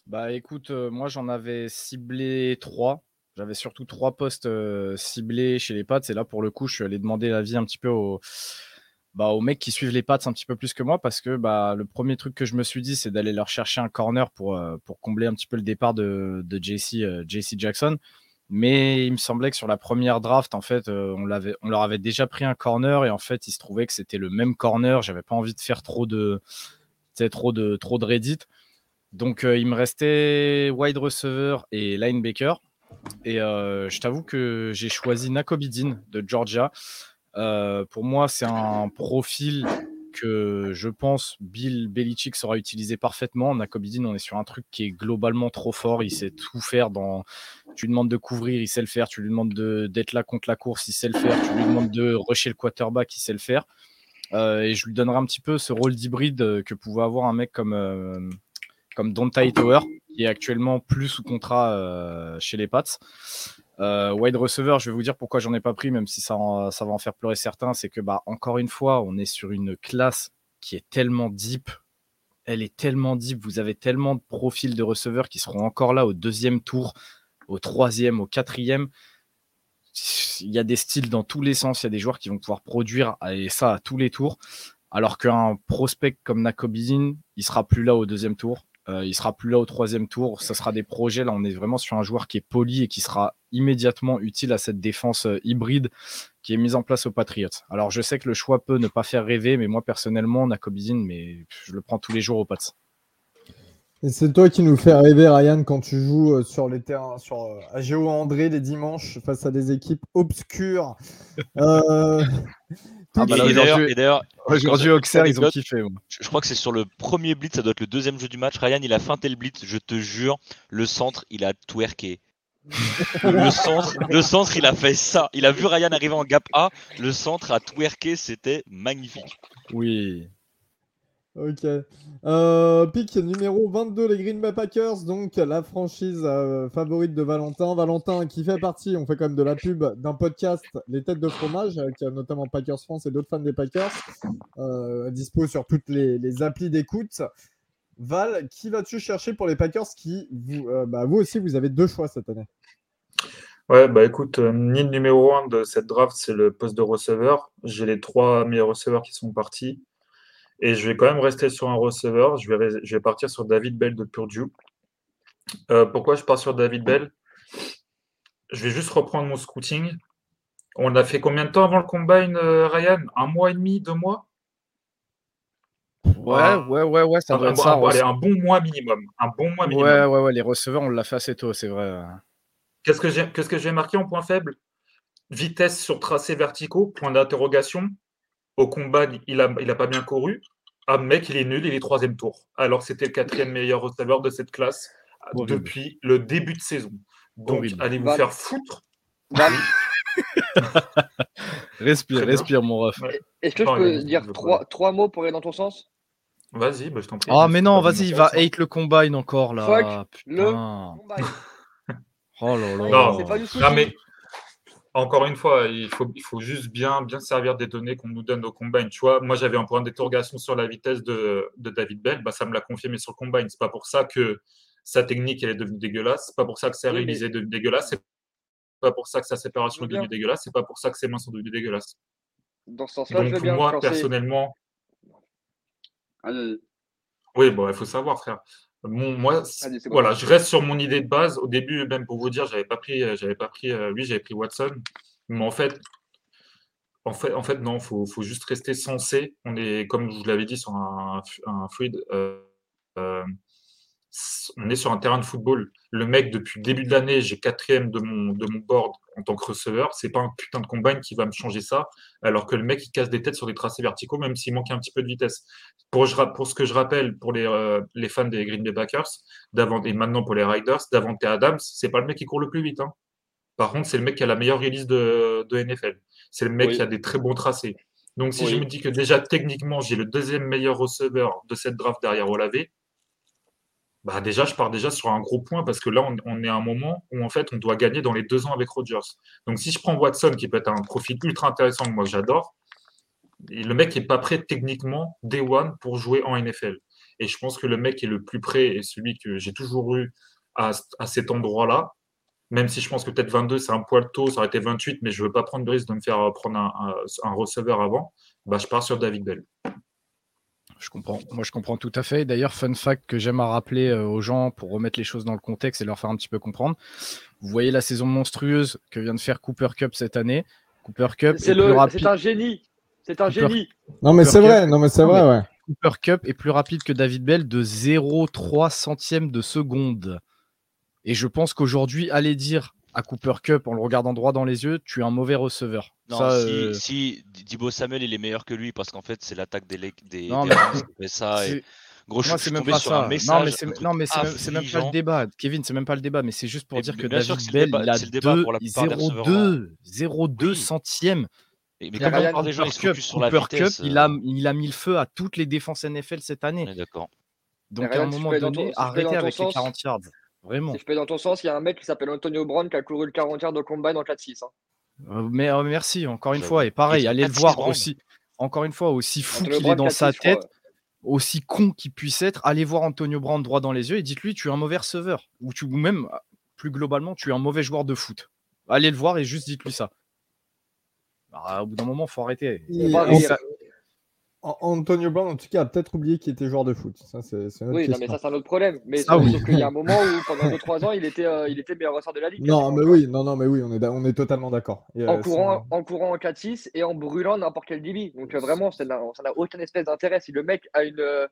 Bah écoute, moi j'en avais ciblé trois. J'avais surtout trois postes ciblés chez les Pats. Et là, pour le coup, je suis allé demander l'avis un petit peu aux bah, aux mecs qui suivent les pattes un petit peu plus que moi parce que bah, le premier truc que je me suis dit, c'est d'aller leur chercher un corner pour, euh, pour combler un petit peu le départ de, de JC, euh, Jackson. Mais il me semblait que sur la première draft, en fait, euh, on, l'avait, on leur avait déjà pris un corner et en fait, il se trouvait que c'était le même corner. J'avais pas envie de faire trop de, trop de, trop de Reddit. Donc, il me restait wide receiver et linebacker. Et je t'avoue que j'ai choisi Nakobidin de Georgia. Euh, pour moi, c'est un profil que je pense Bill Belichick saura utiliser parfaitement. Nakobidin, on est sur un truc qui est globalement trop fort. Il sait tout faire. Dans... Tu lui demandes de couvrir, il sait le faire. Tu lui demandes d'être là contre la course, il sait le faire. Tu lui demandes de rusher le quarterback, il sait le faire. Euh, et je lui donnerai un petit peu ce rôle d'hybride que pouvait avoir un mec comme, euh, comme Don Tower, qui est actuellement plus sous contrat chez les Pats. Euh, wide receiver, je vais vous dire pourquoi j'en ai pas pris, même si ça, va en faire pleurer certains. C'est que, bah, encore une fois, on est sur une classe qui est tellement deep. Elle est tellement deep. Vous avez tellement de profils de receveurs qui seront encore là au deuxième tour, au troisième, au quatrième. Il y a des styles dans tous les sens. Il y a des joueurs qui vont pouvoir produire et ça à tous les tours. Alors qu'un prospect comme Nakobizin, il sera plus là au deuxième tour. Euh, il sera plus là au troisième tour. Ça sera des projets. Là, on est vraiment sur un joueur qui est poli et qui sera immédiatement utile à cette défense euh, hybride qui est mise en place aux Patriots. Alors, je sais que le choix peut ne pas faire rêver, mais moi, personnellement, Nakobizin, mais je le prends tous les jours aux Pats. Et c'est toi qui nous fais rêver, Ryan, quand tu joues euh, sur les terrains, sur à Géo André les dimanches face à des équipes obscures. Ah bah et d'ailleurs, aujourd'hui Auxerre, ils ont kiffé. Je, crois que c'est sur le premier blitz, ça doit être le deuxième jeu du match. Ryan, il a feinté le blitz, je te jure, le centre, il a twerké. le centre, le centre, il a fait ça. Il a vu Ryan arriver en gap A, le centre a twerké, c'était magnifique. Oui. Ok. Euh, pick numéro 22, les Green Bay Packers, donc la franchise euh, favorite de Valentin. Valentin qui fait partie, on fait quand même de la pub, d'un podcast, Les Têtes de Fromage, avec euh, notamment Packers France et d'autres fans des Packers, dispo sur toutes les, applis d'écoute. Val, qui vas-tu chercher pour les Packers qui, vous, bah, vous aussi, vous avez deux choix cette année? Ouais, bah écoute, ni le numéro 1 de cette draft, c'est le poste de receveur. J'ai les trois meilleurs receveurs qui sont partis. Et je vais quand même rester sur un receveur. Je vais, je vais partir sur David Bell de Purdue. Euh, pourquoi je pars sur David Bell? Je vais juste reprendre mon scouting. On a fait combien de temps avant le combine, euh, Ryan? Un mois et demi, deux mois? Ouais, ouais, ouais, ouais, ça doit être ça. Allez, un bon mois minimum. Un bon mois minimum. Ouais, ouais, ouais, les receveurs, on l'a fait assez tôt, c'est vrai. Qu'est-ce que j'ai, qu'est-ce que j'ai marqué en point faible? Vitesse sur tracé verticaux, point d'interrogation? Au combat, il n'a il a pas bien couru. Ah, mec, il est nul, il est troisième tour. Alors c'était le quatrième meilleur receveur de cette classe depuis le début de saison. Donc allez vous faire foutre. respire, respire, mon ref. Est-ce que je peux dire trois, trois, mots pour aller dans ton sens? Vas-y, bah, je t'en prie. Ah, mais non, vas-y, il va hate le combine encore là. Fuck le combine. oh là là. Non, mais encore une fois, il faut, il faut juste bien, bien servir des données qu'on nous donne au combine. Tu vois, moi, j'avais un point d'interrogation sur la vitesse de, David Bell. Bah, ça me l'a confirmé sur le combine. C'est pas pour ça que sa technique elle est devenue dégueulasse. C'est pas pour ça que sa réalisé est devenu dégueulasse. C'est pas pour ça que sa séparation est devenue dégueulasse, c'est pas pour ça que ses mains sont devenues dégueulasses. Dans ce sens-là, je veux Donc bien. moi, personnellement, Allez, oui, bon, il faut savoir, frère. Moi, Allez, voilà, je reste sur mon idée de base. Au début, même pour vous dire, j'avais pas pris, euh, j'avais pas pris euh, lui, j'avais pris Watson. Mais en fait, en fait, en fait, non, faut, faut juste rester sensé. On est, comme je vous l'avais dit, sur un, un fluide. euh, euh, on est sur un terrain de football. Le mec, depuis le début de l'année, j'ai quatrième de mon, de mon board en tant que receveur. C'est pas un putain de combine qui va me changer ça. Alors que le mec, il casse des têtes sur des tracés verticaux, même s'il manque un petit peu de vitesse. Pour, je ra- pour ce que je rappelle, pour les, euh, les fans des Green Bay Packers, d'avant- et maintenant pour les Riders, Davante Adams, c'est pas le mec qui court le plus vite. hein. Par contre, c'est le mec qui a la meilleure release de, de NFL. C'est le mec Oui. qui a des très bons tracés. Donc, si je me dis que déjà, techniquement, j'ai le deuxième meilleur receveur de cette draft derrière Olavé, bah déjà, je pars déjà sur un gros point parce que là, on, est à un moment où en fait, on doit gagner dans les deux ans avec Rodgers. Donc, si je prends Watson, qui peut être un profil ultra intéressant que moi j'adore, le mec n'est pas prêt techniquement, day one, pour jouer en NFL. Et je pense que le mec est le plus prêt et celui que j'ai toujours eu à, cet endroit-là, même si je pense que peut-être 22, c'est un poil tôt, ça aurait été 28, mais je ne veux pas prendre le risque de me faire prendre un receveur avant, bah, je pars sur David Bell. Je comprends. Moi, je comprends tout à fait. D'ailleurs, fun fact que j'aime à rappeler euh, aux gens pour remettre les choses dans le contexte et leur faire un petit peu comprendre. Vous voyez la saison monstrueuse que vient de faire Cooper Cup cette année. Cooper Cup C'est rapide. un génie. C'est un Cooper- génie. Non, mais c'est Cup. vrai, non, mais c'est vrai, ouais. Cooper Cup est plus rapide que David Bell de 0,3 centième de seconde. Et je pense qu'aujourd'hui, aller dire à Cooper Cup en le regardant droit dans les yeux, tu es un mauvais receveur. Non, Ça, si, euh, si Dibo Samuel il est meilleur que lui parce qu'en fait c'est l'attaque des, des, Non, des mais- Rams qui fait ça. Et... c'est- Gros, Moi, je c'est suis même tombé pas sur ça. un message. non, mais c'est truc non, mais c'est même, c'est même pas le débat. Kevin, c'est même pas le débat, mais c'est juste pour Mais dire que David Bell, il a c'est le débat pour la plupart des receveurs 0,2 0,2 Oui. centièmes. Et- Mais comme la plupart de des gens ils Cooper se Cup, focus sur la Cooper Cup, vitesse. il euh, a, il a mis le feu à toutes les défenses NFL cette année. d'accord. Donc à un moment donné, arrêtez avec les sens. 40 yards. Vraiment. Si je peux aller dans ton sens, il y a un mec qui s'appelle Antonio Brown qui a couru le 40 yards de combine en 4-6. hein. Euh, mais euh, merci, encore une fois. Et pareil, allez le 4-6 voir Brown. aussi. Encore une fois, aussi fou qu'il est dans sa 4-6, je crois, tête, aussi con qu'il puisse être, allez voir Antonio Brown droit dans les yeux et dites-lui tu es un mauvais receveur. Ou, tu, ou même, plus globalement, tu es un mauvais joueur de foot. Allez le voir et juste dites-lui ça. Bah, au bout d'un moment, faut arrêter. Il- rire. An- Antonio Brown, en tout cas, a peut-être oublié qu'il était joueur de foot. Ça, c'est Oui, non, mais ça, c'est un autre problème. Mais sauf oui. y a un moment où, pendant 2-3 ans, il était, euh, il était meilleur receveur de la ligue. Non, mais oui, non, non, mais oui, on est, on est totalement d'accord. Et, En euh, courant, en courant en 4-6 et en brûlant n'importe quel DB. Donc, euh, vraiment, ça n'a aucun espèce d'intérêt. Si le mec a une, euh,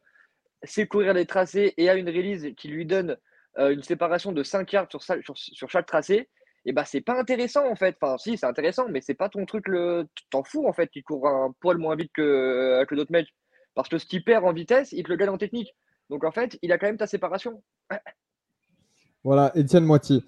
sait courir les tracés et a une release qui lui donne euh, une séparation de 5 yards sur, sa- sur, sur chaque tracé, et bah, c'est pas intéressant en fait. Enfin, si, c'est intéressant, mais c'est pas ton truc. Le... T'en fous en fait qu'il court un poil moins vite que, euh, que d'autres mecs. Parce que ce qu'il perd en vitesse, il te le gagne en technique. Donc, en fait, il a quand même ta séparation. Voilà, Étienne Moitié.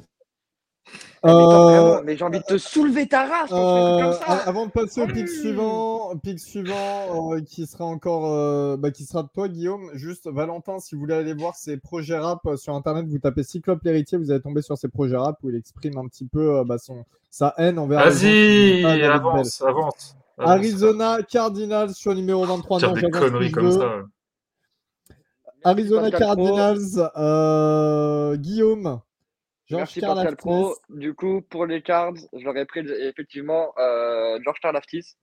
Ah, mais, Euh, mais j'ai envie de te soulever ta race Euh, comme ça. a- avant de passer au pic Mmh. suivant, pic suivant euh, qui sera encore, euh, bah, qui sera de toi Guillaume. Juste Valentin, si vous voulez aller voir ses projets rap euh, sur internet, vous tapez Cyclope l'héritier, vous allez tomber sur ses projets rap où il exprime un petit peu euh, bah, son sa haine envers. Vas-y, avance, avance. avance. Arizona Cardinals sur numéro 23. Faire Non, des conneries comme ça. Arizona. Cardinals, euh, Guillaume. Merci Pascal Pro. Du coup, pour les cards, j'aurais pris effectivement euh, George Karlaftis,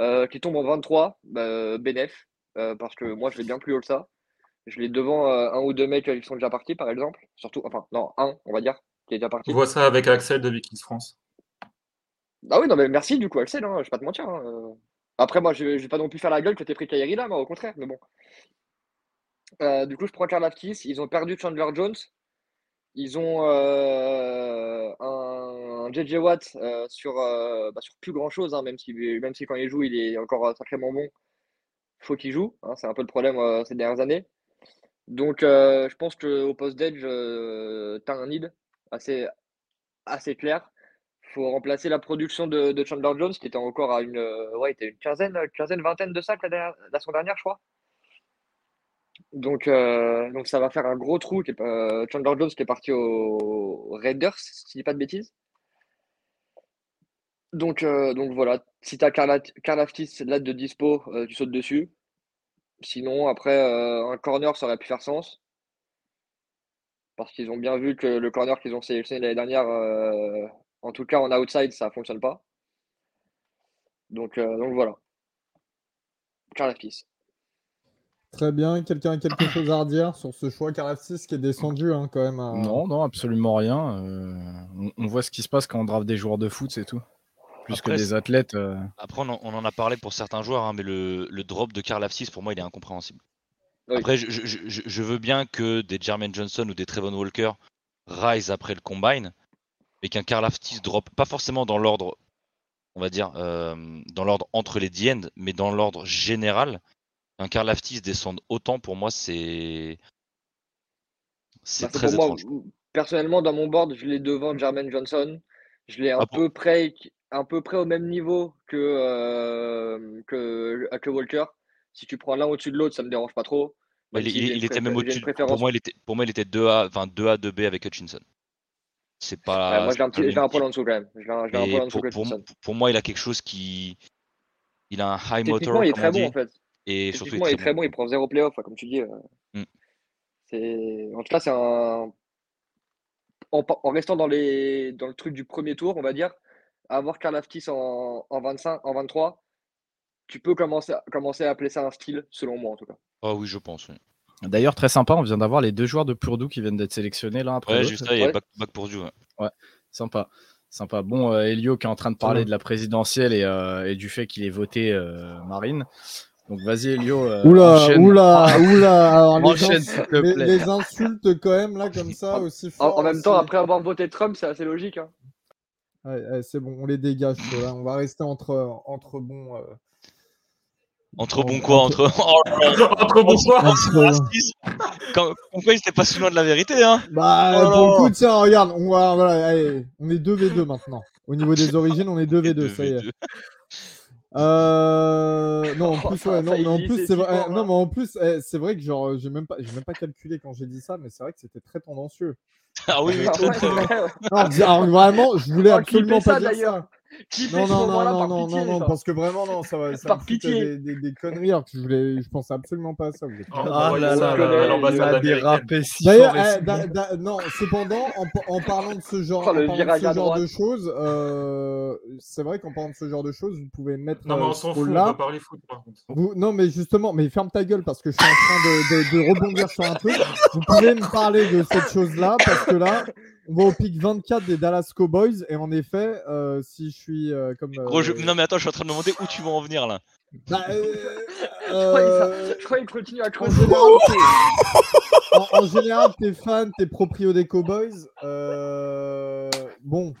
euh, qui tombe en 23, euh, Benef, euh, parce que moi je l'ai bien plus haut que ça. Je l'ai devant euh, un ou deux mecs qui sont déjà partis, par exemple. Surtout, enfin, non, un, on va dire, qui est déjà parti. Je vois ça avec Axel de Vikings France. Ah oui, non, mais merci du coup, Axel, hein, je vais pas te mentir. hein, euh. Après, moi, je, je vais pas non plus faire la gueule que t'es pris Kairi là, moi, au contraire, mais bon. Euh, du coup, je prends Karlaftis. Ils ont perdu Chandler Jones. Ils ont euh, un JJ Watt euh, sur, euh, bah, sur plus grand chose, même, si, même si quand il joue, il est encore sacrément bon. faut qu'il joue. hein, c'est un peu le problème ces dernières années. Donc, je pense qu'au post d'edge, tu as un need assez, assez clair. faut remplacer la production de, Chandler Jones, qui était encore à une, ouais, était une quinzaine, quinzaine, vingtaine de sacs la, la semaine dernière, je crois. Donc, euh, donc ça va faire un gros trou. Qui est, euh, Chandler Jones qui est parti aux Raiders, si je dis pas de bêtises. Donc, euh, donc voilà, si tu as Karlaftis là de dispo, euh, tu sautes dessus. Sinon, après, un corner, ça aurait pu faire sens. Parce qu'ils ont bien vu que le corner qu'ils ont sélectionné l'année dernière En tout cas, en outside, ça fonctionne pas. Donc, donc voilà. Karlaftis. Très bien. Quelqu'un a quelque chose à redire sur ce choix Karlaftis qui est descendu hein, quand même. à- Non, non, absolument rien. Euh, on, on voit ce qui se passe quand on draft des joueurs de foot, c'est tout. Plus Après, que des athlètes. euh, Après, on en, on en a parlé pour certains joueurs, hein, mais le, le drop de Karlaftis, pour moi, il est incompréhensible. Oui. Après, je, je- je- je veux bien que des Jermaine Johnson ou des Trevon Walker rise après le combine, mais qu'un Karlaftis drop, pas forcément dans l'ordre, on va dire, euh, dans l'ordre entre les D-end, mais dans l'ordre général, un Karlaftis descende autant, pour moi, c'est. C'est Bah, très pour moi, étrange. personnellement, dans mon board, je l'ai devant Jermaine Johnson. Je l'ai à Ah, peu près, à peu près au même niveau que, euh, que, que Walker. Si tu prends l'un au-dessus de l'autre, ça me dérange pas trop. Bah, il, était même au-dessus. Pour moi, il était, pour moi, il était 2A, enfin 2A, 2B avec Hutchinson. C'est pas. Ouais, moi, j'ai un, petit, un poil en dessous quand même. J'ai un, j'ai un Mais poil en dessous pour, que pour, Hutchinson. pour moi, il a quelque chose qui. Il a un high motor, il est très on bon en fait. Et surtout, Techniquement, il est très bon. Il prend zéro playoff, comme tu dis. euh. Mm. C'est... En tout cas, c'est un. En, restant dans, les... dans le truc du premier tour, on va dire, avoir Karlaftis en... en 25, en 23, tu peux commencer à... commencer à appeler ça un style, selon moi en tout cas. Ah oui, je pense. oui. D'ailleurs, très sympa, on vient d'avoir les deux joueurs de Purdue qui viennent d'être sélectionnés l'un après Ouais, juste ça, il y a back, back pour Dieu. ouais. Sympa. Sympa. Bon, euh, Elio qui est en train de parler bien. de la présidentielle et, euh, et du fait qu'il ait voté euh, Marine. Donc vas-y, Elio. euh, Oula, enchaîne. oula, oula. Alors, les, Enchaîne, ins- s'il te les- plaît. les insultes quand même là comme ça aussi En, fort. en même temps, après avoir voté Trump, c'est assez logique. hein. Ouais, ouais, c'est bon, on les dégage. On va rester entre entre bons. euh, Entre en- bon quoi Entre. Oh Entre bon quoi. Quand- Comme quoi, il était pas si loin de la vérité, hein Bah, Oh pour le coup, tiens, regarde, on va, voilà, allez, on est 2v2 maintenant. Au niveau des origines, on est 2v2, ça y est. Euh, non, en Oh, plus, ouais, non, mais en plus, c'est si vrai. eh, non, mais en plus, eh, c'est vrai que genre, j'ai même pas, j'ai même pas calculé quand j'ai dit ça, mais c'est vrai que c'était très tendancieux. Ah oui, oui, Ah très, très. Alors, vraiment, je voulais absolument pas ça, dire d'ailleurs. ça. Clippez Non, non, non, non, par non, pitié, non, non, parce que vraiment, non, ça va, ça Par pitié. des, des, des conneries, alors que je voulais, je pensais absolument pas à ça. vous êtes Oh, malades. Ah là là, là, l'ambassade dérapé si D'ailleurs, si da- da- non, cependant, en, en parlant de ce genre, Oh, parlant de ce genre de choses, euh, c'est vrai qu'en parlant de ce genre de choses, vous pouvez mettre Non, mais euh, on s'en fout, on rôle-là. va parler foot par contre. Vous- non, mais justement, mais ferme ta gueule parce que je suis en train de, de- de rebondir sur un truc. Vous pouvez me parler de cette chose-là parce que là, on va au pic 24 des Dallas Cowboys et en effet, euh, si je suis euh, comme. Gros, je- euh, Non, mais attends, je suis en train de me demander où tu vas en venir là. bah, euh, Je croyais que ça- euh, Je croyais qu'il continue à creuser. en, en général, t'es fan, t'es proprio des Cowboys. euh, bon,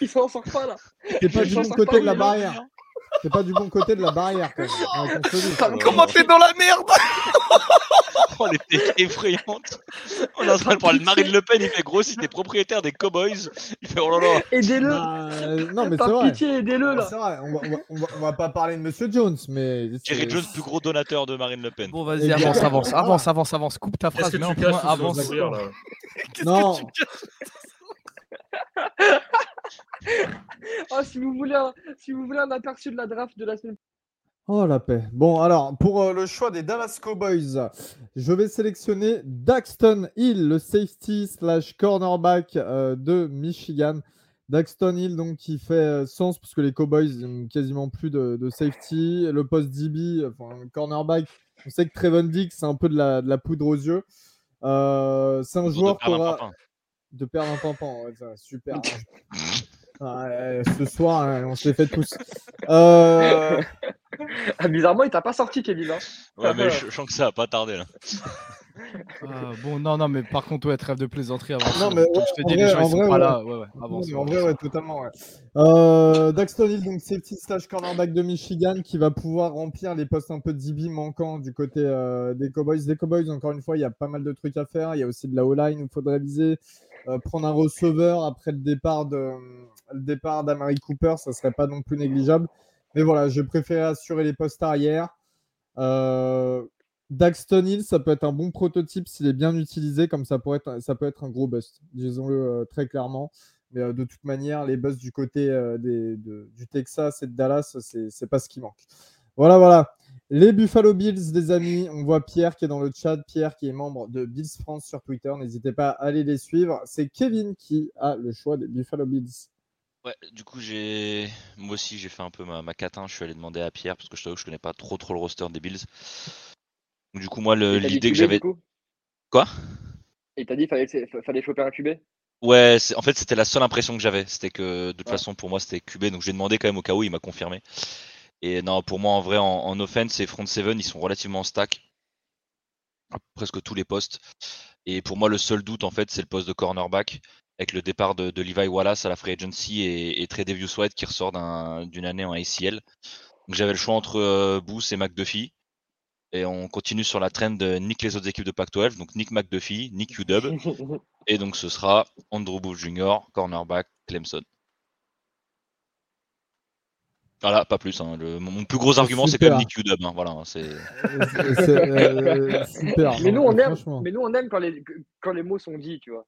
Il s'en sort pas là? t'es pas Je du bon côté de la barrière. T'es pas du bon côté de la barrière quand même. Comment t'es dans la merde? Oh, les têtes effrayantes. On est en train de parler de Marine Le Pen. Il fait gros si t'es propriétaire des Cowboys. Il fait oh là là. Aidez-le. Bah, euh, non, mais c'est vrai. pitié, aidez-le là. C'est vrai, on va, on, va, on, va, on va pas parler de Monsieur Jones, mais. Jerry Jones, plus gros donateur de Marine Le Pen. Bon, vas-y, avance, avance, avance, avance, avance. Coupe ta Qu'est-ce phrase, un tu point, avance. ce sourire là Qu'est-ce Non. que tu caches Ah, si vous voulez un, si vous voulez un aperçu de la draft de la semaine Oh la paix. Bon, alors, pour euh, le choix des Dallas Cowboys, je vais sélectionner Daxton Hill, le safety slash cornerback euh, de Michigan. Daxton Hill, donc, qui fait euh, sens parce que les Cowboys n'ont quasiment plus de, de safety. Le poste DB, enfin, cornerback, on sait que Trevon Dix, c'est un peu de la, de la poudre aux yeux. C'est un joueur qui aura. De perdre un pampan, ouais, ça, super. Ah, ce soir, hein, on se les fait tous. Euh, Ah, bizarrement, il t'a pas sorti, Kevin. Hein. Ouais, mais je, je sens que ça va pas tarder là. Ah, Bon, non, non, mais par contre, ouais, trêve de plaisanterie avant. Non, mais ouais, je te dis, vrai- les gens, en ils sont vrai, pas ouais. là. Ouais, Non, en vrai, ouais, totalement. Ouais. Euh, Daxton Hill, donc safety slash cornerback de Michigan, qui va pouvoir remplir les postes un peu DB manquants du côté euh, des Cowboys. Des Cowboys, encore une fois, il y a pas mal de trucs à faire. Il y a aussi de la O-line où il faudrait viser. Euh, prendre un receveur après le départ de le départ d'Amari Cooper, ça serait pas non plus négligeable. Mais voilà, je préférais assurer les postes arrière. Euh, Daxton Hill, ça peut être un bon prototype s'il est bien utilisé, comme ça, pourrait être, peut être un gros bust, disons-le euh, très clairement. Mais euh, de toute manière, les busts du côté du Texas et de Dallas, c'est pas ce qui manque. Voilà, voilà. Les Buffalo Bills, les amis. On voit Pierre qui est dans le chat. Pierre qui est membre de Bills France sur Twitter. N'hésitez pas à aller les suivre. C'est Kevin qui a le choix des Buffalo Bills. Ouais, du coup, j'ai. Moi aussi, j'ai fait un peu ma, ma 4-1. Je suis allé demander à Pierre parce que je t'avoue que je connais pas trop trop le roster des Bills. Donc, du coup, moi, le- Et t'as dit l'idée que QB, j'avais. du coup? Quoi? Et t'as dit fallait, fallait choper un QB Ouais, c'est- en fait, c'était la seule impression que j'avais. C'était que, de toute Ouais. façon, pour moi, c'était QB. Donc, j'ai demandé quand même au cas où, il m'a confirmé. Et non, pour moi, en vrai, en, en offense et front seven, ils sont relativement en stack. À presque tous les postes. Et pour moi, le seul doute, en fait, c'est le poste de cornerback. Avec le départ de, de Levi Wallace à la free agency et, et White qui ressort d'un- d'une année en ACL. Donc, j'avais le choix entre euh, Booth et McDuffie. Et on continue sur la trend de Nick les autres équipes de Pac-12. Donc, Nick McDuffie, Nick UW. Et donc ce sera Andrew Booth Jr., cornerback, Clemson. Voilà, pas plus. hein. Le- mon plus gros argument, c'est quand même. Nick UW. hein. Voilà, c'est. C'est- c'est, euh, super. mais, nous, non, on aime, franchement. mais nous, on aime quand les, quand les mots sont dits, tu vois.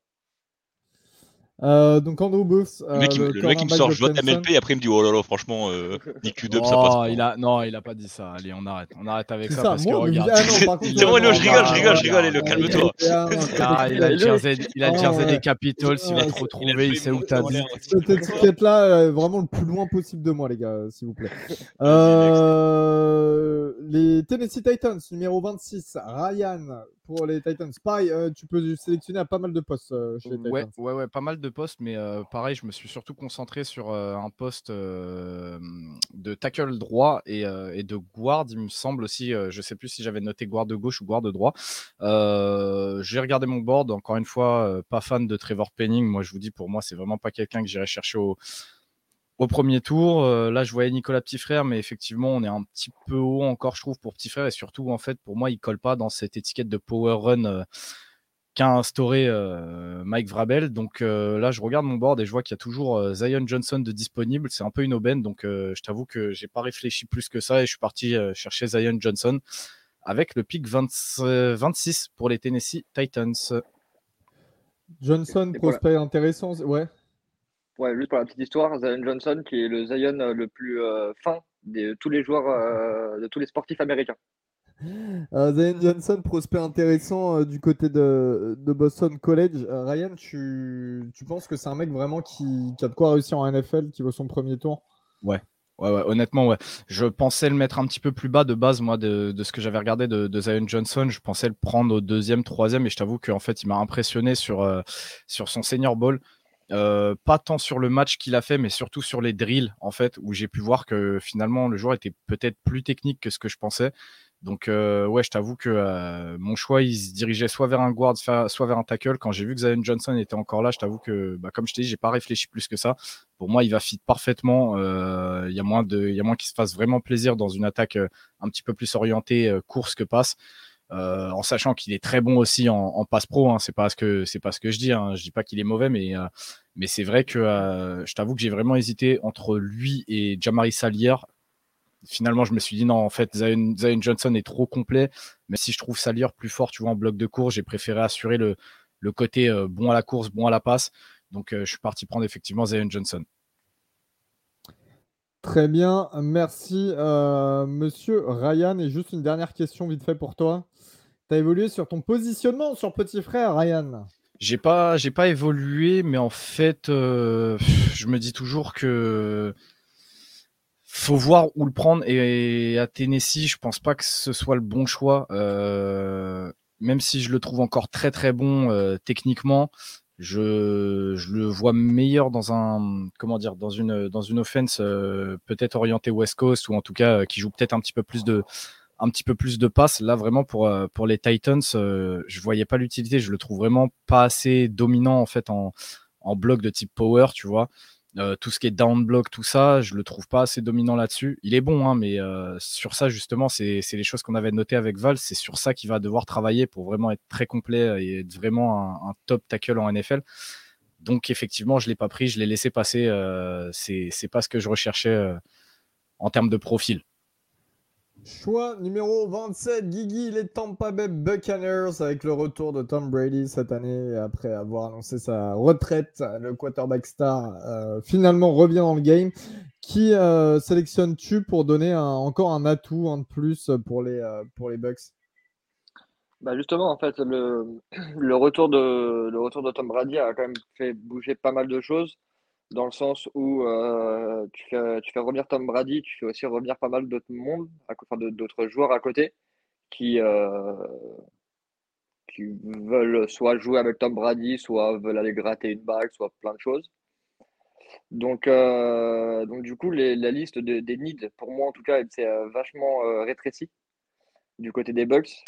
Euh, donc Andrew Booth, Le mec, euh, le mec, il me sort, je vote. MLP, et après il me dit, oh là là, franchement, euh, Nick UW, ça passe Oh, pas. il a... Non, il a pas dit ça. Allez, on arrête. On arrête avec ça, ça, parce moi, que regarde. ah non, par contre, C'est bon, non, Hello, je non, rigole, je rigole, je rigole, euh, calme-toi. il a- Ah, il a le Le- jersey, il a le Ah, jersey des Capitals, il va te il a retrouver, il sait où t'as dit. Cette étiquette-là, euh, vraiment le plus loin possible de moi, les gars, euh, s'il vous plaît. Euh, les Tennessee Titans, numéro 26, Ryan pour les Titans. Pareil, euh, tu peux sélectionner à pas mal de postes euh, chez les Titans. Ouais, ouais, ouais, pas mal de postes, mais euh, pareil, je me suis surtout concentré sur un poste de tackle droit et, et de guard, il me semble aussi. je sais plus si j'avais noté guard de gauche ou guard de droit. J'ai regardé mon board, encore une fois, pas fan de Trevor Penning. Moi, je vous dis, pour moi, c'est vraiment pas quelqu'un que j'irais chercher au, au premier tour. Euh, là, je voyais Nicolas Petit Frère, mais effectivement, on est un petit peu haut encore, je trouve, pour Petit Frère. Et surtout, en fait, pour moi, il colle pas dans cette étiquette de power run euh, qu'a instauré euh, Mike Vrabel. Donc euh, là, je regarde mon board et je vois qu'il y a toujours euh, Zion Johnson de disponible. C'est un peu une aubaine, donc euh, je t'avoue que j'ai pas réfléchi plus que ça et je suis parti euh, chercher Zion Johnson avec le pick 20 euh, 26 pour les Tennessee Titans. Johnson, prospect intéressant, ouais. Ouais, juste pour la petite histoire, Zion Johnson, qui est le Zion euh, le plus euh, fin de tous les joueurs, euh, de tous les sportifs américains. Euh, Zion Johnson, prospect intéressant euh, du côté de, de Boston College. Euh, Ryan, tu, tu penses que c'est un mec vraiment qui, qui a de quoi réussir en NFL, qui vaut son premier tour? Ouais, ouais, honnêtement, ouais. Je pensais le mettre un petit peu plus bas de base, moi, de, de ce que j'avais regardé de, de Zion Johnson. Je pensais le prendre au deuxième, troisième, et je t'avoue qu'en fait, il m'a impressionné sur, euh, sur son senior ball. Euh, pas tant sur le match qu'il a fait, mais surtout sur les drills, en fait, où j'ai pu voir que finalement, le joueur était peut-être plus technique que ce que je pensais. Donc, euh, ouais, je t'avoue que euh, mon choix, il se dirigeait soit vers un guard, soit vers un tackle. Quand j'ai vu que Zion Johnson était encore là, je t'avoue que, bah, comme je t'ai dit, j'ai pas réfléchi plus que ça. Pour moi, il va fit parfaitement. Euh, Il y a moins de, il y a moins qu'il se fasse vraiment plaisir dans une attaque un petit peu plus orientée course que passe. Euh, en sachant qu'il est très bon aussi en, passe pro, hein, c'est pas ce que pas ce que je dis. Hein. Je dis pas qu'il est mauvais, mais euh, c'est vrai que euh, je t'avoue que j'ai vraiment hésité entre lui et Jamari Salier. Finalement, je me suis dit non, en fait, Zion, Zion Johnson est trop complet. Mais si je trouve Salier plus fort, tu vois, en bloc de course, j'ai préféré assurer le, côté bon à la course, bon à la passe. Donc, je suis parti prendre effectivement Zion Johnson. Très bien, merci monsieur Ryan. Et juste une dernière question vite fait pour toi. Tu as évolué sur ton positionnement sur petit frère, Ryan J'ai pas, j'ai pas évolué, mais en fait, euh, je me dis toujours que faut voir où le prendre. Et à Tennessee, je pense pas que ce soit le bon choix. Euh, même si je le trouve encore très très bon euh, techniquement, je, je le vois meilleur dans un comment dire dans une dans une offense peut-être orientée West Coast ou en tout cas qui joue peut-être un petit peu plus de un petit peu plus de passes. Là, vraiment, pour, euh, pour les Titans, euh, je voyais pas l'utilité. Je le trouve vraiment pas assez dominant, en fait, en, en bloc de type power, tu vois. Euh, tout ce qui est down block, tout ça, je le trouve pas assez dominant là-dessus. Il est bon, hein, mais sur ça, justement, c'est les choses qu'on avait notées avec Val. C'est sur ça qu'il va devoir travailler pour vraiment être très complet et être vraiment un, top tackle en NFL. Donc, effectivement, je l'ai pas pris, je l'ai laissé passer. Euh, c'est pas ce que je recherchais en termes de profil. Choix numéro 27, Guigui, les Tampa Bay Buccaneers avec le retour de Tom Brady cette année après avoir annoncé sa retraite. Le quarterback star euh, finalement revient dans le game. Qui euh, sélectionnes-tu pour donner encore un atout, un de plus pour les, euh, pour les Bucks Bah justement, en fait, le, le retour de, le retour de Tom Brady a quand même fait bouger pas mal de choses. Dans le sens où euh, tu, fais, tu revenir Tom Brady, tu fais aussi revenir pas mal d'autres mondes, enfin, d'autres joueurs à côté qui, euh, qui veulent soit jouer avec Tom Brady, soit veulent aller gratter une bague, soit plein de choses. Donc, euh, donc du coup, la liste des needs, pour moi en tout cas, s'est vachement rétrécie du côté des Bucks.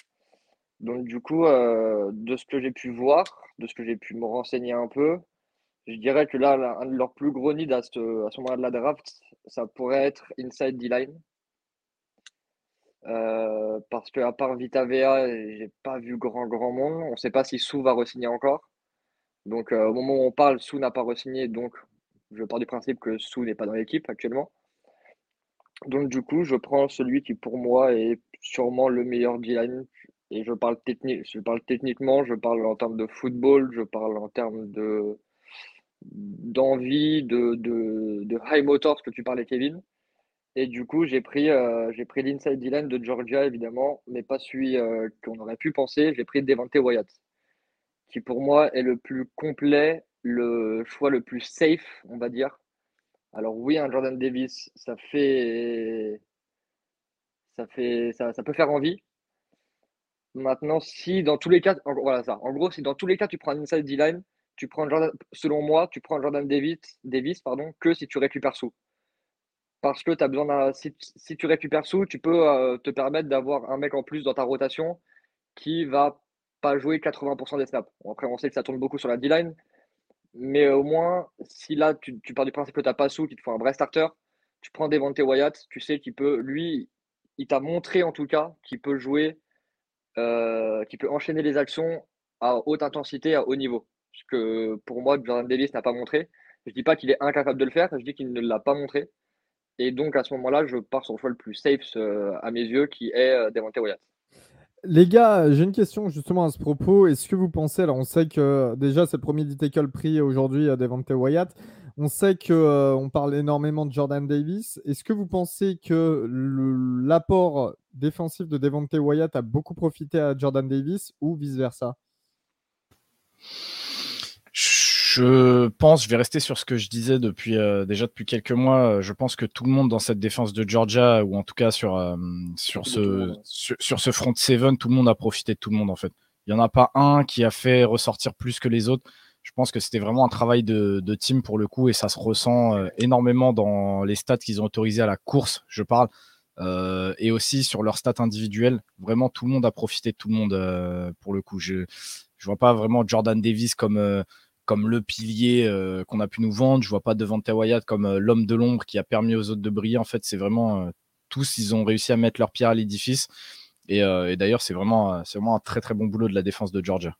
Donc du coup, de ce que j'ai pu voir, de ce que j'ai pu me renseigner un peu, je dirais que là, un de leurs plus gros needs à ce, moment-là de la draft, ça pourrait être inside D-line. Euh, parce qu'à part Vita Vea, j'ai pas vu grand grand monde. On ne sait pas si Sou va re-signer encore. Donc euh, au moment où on parle, Sou n'a pas re-signé, donc je pars du principe que Sou n'est pas dans l'équipe actuellement. Donc du coup, je prends celui qui pour moi est sûrement le meilleur D-line. Et je parle, technique, je parle techniquement, je parle en termes de football, je parle en termes de, d'envie, de, de, de, high motors que tu parlais, Kevin. Et du coup, j'ai pris, euh, j'ai pris l'inside D-line de Georgia, évidemment, mais pas celui euh, qu'on aurait pu penser. J'ai pris Devante Wyatt, qui pour moi est le plus complet, le choix le plus safe, on va dire. Alors oui, un Jordan Davis, ça fait, ça fait, ça, ça peut faire envie. Maintenant, si dans tous les cas, voilà ça. En gros, si dans tous les cas tu prends un inside D-line, tu prends Jordan, selon moi, tu prends Jordan Davis, Davis pardon, que si tu récupères sous. Parce que tu as besoin. Si, tu récupères sous, tu peux euh, te permettre d'avoir un mec en plus dans ta rotation qui va pas jouer 80% des snaps. après, on sait que ça tourne beaucoup sur la D-line. Mais au moins, si là, tu, pars du principe que tu n'as pas sous, qu'il te faut un vrai starter, tu prends Devante Wyatt, tu sais qu'il peut, lui, il t'a montré en tout cas qu'il peut jouer, euh, qu'il peut enchaîner les actions à haute intensité, à haut niveau ce que pour moi Jordan Davis n'a pas montré. Je ne dis pas qu'il est incapable de le faire, je dis qu'il ne l'a pas montré. Et donc à ce moment-là, je pars sur le choix le plus safe euh, à mes yeux, qui est euh, Devante Wyatt. Les gars, j'ai une question justement à ce propos. Est-ce que vous pensez, alors on sait que déjà c'est le premier D-tackle pris aujourd'hui à Devante Wyatt, on sait qu'on euh, parle énormément de Jordan Davis. Est-ce que vous pensez que l'apport défensif de Devante Wyatt a beaucoup profité à Jordan Davis ou vice-versa? Je pense, je vais rester sur ce que je disais depuis euh, déjà depuis quelques mois. Euh, je pense que tout le monde dans cette défense de Georgia, ou en tout cas sur euh, sur ce sur, ce front seven, tout le monde a profité de tout le monde en fait. Il y en a pas un qui a fait ressortir plus que les autres. Je pense que c'était vraiment un travail de, de, team pour le coup et ça se ressent énormément dans les stats qu'ils ont autorisés à la course. Je parle. et aussi sur leurs stats individuelles. Vraiment, tout le monde a profité de tout le monde pour le coup. Je je vois pas vraiment Jordan Davis comme comme le pilier euh, qu'on a pu nous vendre. Je vois pas Devante Wyatt comme euh, l'homme de l'ombre qui a permis aux autres de briller. En fait, c'est vraiment euh, tous, ils ont réussi à mettre leur pierre à l'édifice. Et, d'ailleurs, c'est vraiment, c'est vraiment un très très bon boulot de la défense de Georgia.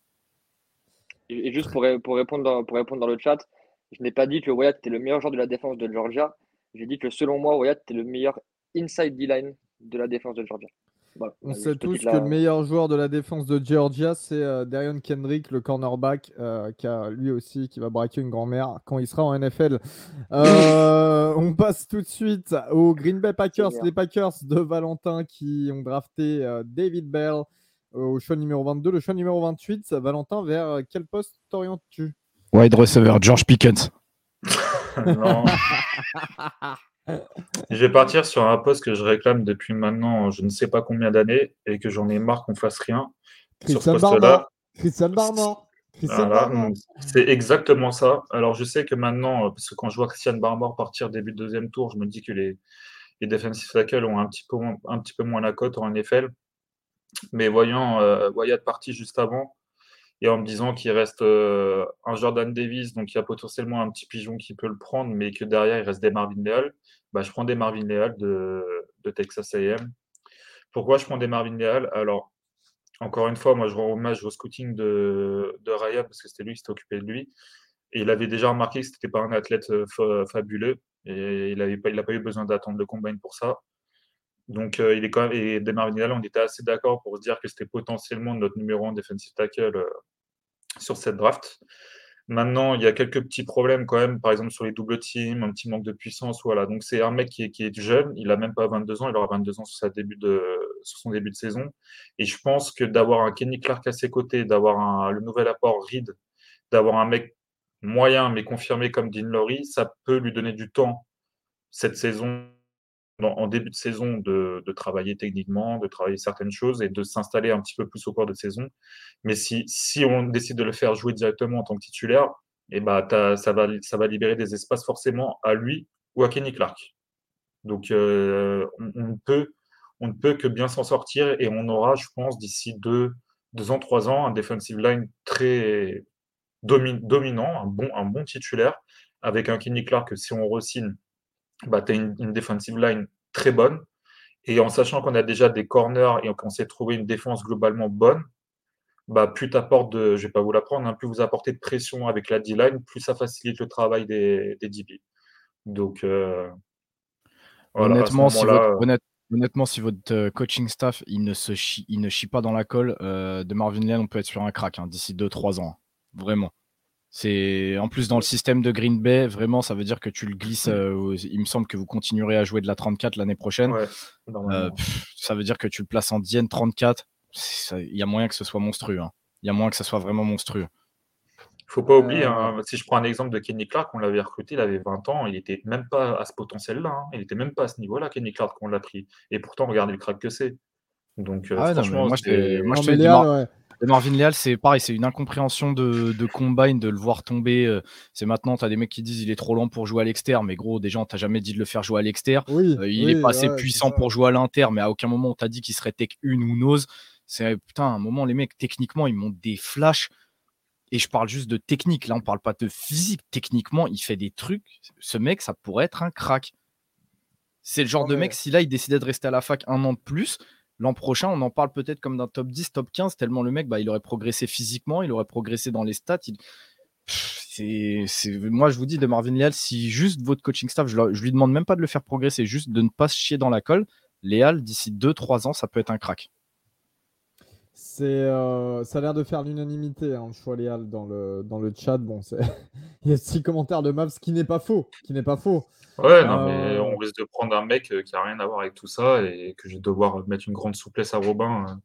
Et, juste pour, pour, répondre dans, pour répondre dans le chat, je n'ai pas dit que Wyatt était le meilleur joueur de la défense de Georgia. J'ai dit que selon moi, Wyatt était le meilleur inside D-line de la défense de Georgia. On sait tous que le meilleur joueur de la défense de Georgia, c'est euh, Darion Kendrick, le cornerback, euh, qui a lui aussi qui va braquer une grand-mère quand il sera en NFL. Euh, on passe tout de suite aux Green Bay Packers, les Packers de Valentin qui ont drafté David Bell au choix numéro 22. Le choix numéro 28, Valentin, vers quel poste t'orientes-tu? Wide receiver, George Pickens. non. Je vais partir sur un poste que je réclame depuis maintenant je ne sais pas combien d'années et que j'en ai marre qu'on fasse rien. sur ce poste-là. Christian Barmore. C'est exactement ça. Alors je sais que maintenant, euh, parce que quand je vois Christian Barmore partir début de deuxième tour, je me dis que les, les defensive tackles ont un petit, peu, un petit peu moins la cote en NFL. Mais voyant euh, Wyatt parti juste avant, et en me disant qu'il reste euh, un Jordan Davis, donc il y a potentiellement un petit pigeon qui peut le prendre, mais que derrière il reste des Marvin Leal, bah, je prends des Marvin Leal de, Texas AM. Pourquoi je prends des Marvin Leal? Alors, encore une fois, moi je rends hommage au scouting de, de Ryan parce que c'était lui qui s'était occupé de lui. Et il avait déjà remarqué que ce n'était pas un athlète euh, fabuleux et il n'a pas, pas eu besoin d'attendre le combine pour ça. Donc, euh, il est quand même, et des Marvin Leal, on était assez d'accord pour se dire que c'était potentiellement notre numéro 1 defensive tackle sur cette draft. Maintenant, il y a quelques petits problèmes quand même, par exemple sur les doubles teams, un petit manque de puissance. Voilà. Donc, c'est un mec qui est, qui est, jeune, il n'a même pas 22 ans, il aura 22 ans sur, sa début de, sur son début de saison. Et je pense que d'avoir un Kenny Clark à ses côtés, d'avoir le nouvel apport Reed, d'avoir un mec moyen mais confirmé comme Dean Laurie, ça peut lui donner du temps cette saison, en début de saison, de, travailler techniquement, de travailler certaines choses et de s'installer un petit peu plus au cours de saison. Mais si, si on décide de le faire jouer directement en tant que titulaire, et eh bah, ça, va, ça va libérer des espaces forcément à lui ou à Kenny Clark. Donc, euh, on, peut, on ne peut que bien s'en sortir et on aura, je pense, d'ici deux, deux ans, trois ans, un defensive line très dominant, un bon, un bon titulaire, avec un Kenny Clark si on re-signe, bah, tu as une, une, defensive line très bonne. Et en sachant qu'on a déjà des corners et qu'on s'est trouvé une défense globalement bonne, bah, plus tu apportes de, je vais pas vous l'apprendre, hein, plus vous apportez de pression avec la D-line, plus ça facilite le travail des, des DB. Donc, euh, honnêtement, si votre, honnêtement, si votre euh, coaching staff il ne, se chie, il ne chie pas dans la colle, euh, de Marvin Lane, on peut être sur un crack hein, d'ici 2-3 ans. Vraiment. C'est en plus dans le système de Green Bay, vraiment, ça veut dire que tu le glisses. Euh, il me semble que vous continuerez à jouer de la 34 l'année prochaine. ça veut dire que tu le places en Dienne 34. Il y a moyen que ce soit monstrueux. Hein. Il y a moyen que ce soit vraiment monstrueux faut pas oublier, hein, si je prends un exemple de Kenny Clark, on l'avait recruté, il avait 20 ans, il n'était même pas à ce potentiel-là, hein. il n'était même pas à ce niveau-là, Kenny Clark, qu'on l'a pris. Et pourtant, regardez le crack que c'est. Donc, euh, ah franchement, moi, je moi, je Marvin Leal, c'est pareil, c'est une incompréhension de, de, combine, de le voir tomber. Euh, c'est maintenant, tu as des mecs qui disent il est trop lent pour jouer à l'extérieur, mais gros, déjà, on t'a jamais dit de le faire jouer à l'extérieur. Euh, il est pas assez puissant pour jouer à l'inter, mais à aucun moment on t'a dit qu'il serait tech 1 ou nose. C'est putain, un moment, les mecs, techniquement, ils montent des flashs. Et je parle juste de technique. Là, on parle pas de physique. Techniquement, il fait des trucs. Ce mec, ça pourrait être un crack. C'est le genre de mec, si là, il décidait de rester à la fac un an de plus, l'an prochain, on en parle peut-être comme d'un top 10, top 15, tellement le mec, bah, il aurait progressé physiquement, il aurait progressé dans les stats. C'est, Moi, je vous dis, de Marvin Leal, si juste votre coaching staff, je, lui demande même pas de le faire progresser, juste de ne pas se chier dans la colle, Léal, d'ici 2-3 ans, ça peut être un crack. C'est, euh, ça a l'air de faire l'unanimité, hein, le choix Léal dans le, dans le chat. Bon, il y a six commentaires de Mavs, qui n'est pas faux. Qui n'est pas faux. Ouais, non, mais euh, on risque de prendre un mec euh, qui n'a rien à voir avec tout ça et que je vais devoir mettre une grande souplesse à Robin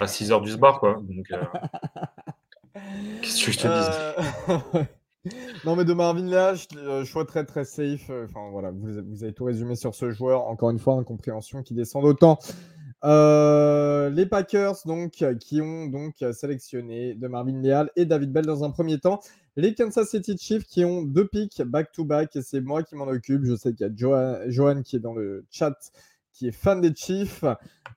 à 6 heures du SBAR, quoi. Donc, qu'est-ce que je te dis? Non, mais de Marvin Léal, choix très très safe. Enfin, voilà, vous, vous, avez tout résumé sur ce joueur. Encore une fois, incompréhension qui descend d'autant. Euh, les Packers, donc, qui ont donc sélectionné de Marvin Leal et David Bell dans un premier temps. Les Kansas City Chiefs qui ont deux picks back-to-back et c'est moi qui m'en occupe. Je sais qu'il y a Johan, qui est dans le chat qui est fan des Chiefs.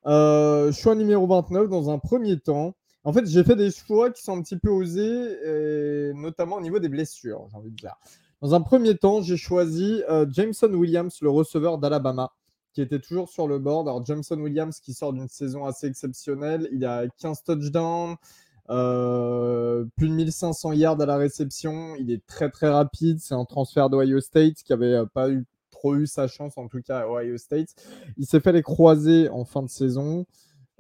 Euh, choix numéro 29 dans un premier temps. En fait, j'ai fait des choix qui sont un petit peu osés, notamment au niveau des blessures, j'ai envie de dire. Dans un premier temps, j'ai choisi euh, Jameson Williams, le receveur d'Alabama qui était toujours sur le board. Alors, Jameson Williams qui sort d'une saison assez exceptionnelle. Il a 15 touchdowns, euh, plus de 1500 yards à la réception. Il est très très rapide. C'est un transfert d'Ohio State qui n'avait euh, pas eu, trop eu sa chance, en tout cas à Ohio State. Il s'est fait les croiser en fin de saison.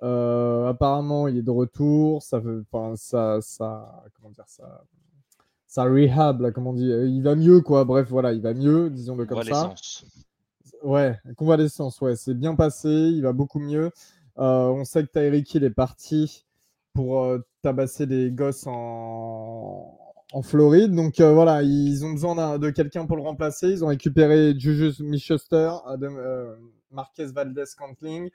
Euh, apparemment, il est de retour. Ça veut, enfin, ça, ça, comment dire ça, ça rehab, là, comment on dit. Il va mieux, quoi. Bref, voilà, il va mieux, disons-le comme ça. Ouais, convalescence, ouais, c'est bien passé, il va beaucoup mieux. Euh, on sait que Tyreek Hill est parti pour euh, tabasser des gosses en, en Floride. Donc euh, voilà, ils ont besoin de quelqu'un pour le remplacer. Ils ont récupéré Juju Michester, Adam, Marquez Valdez Cantling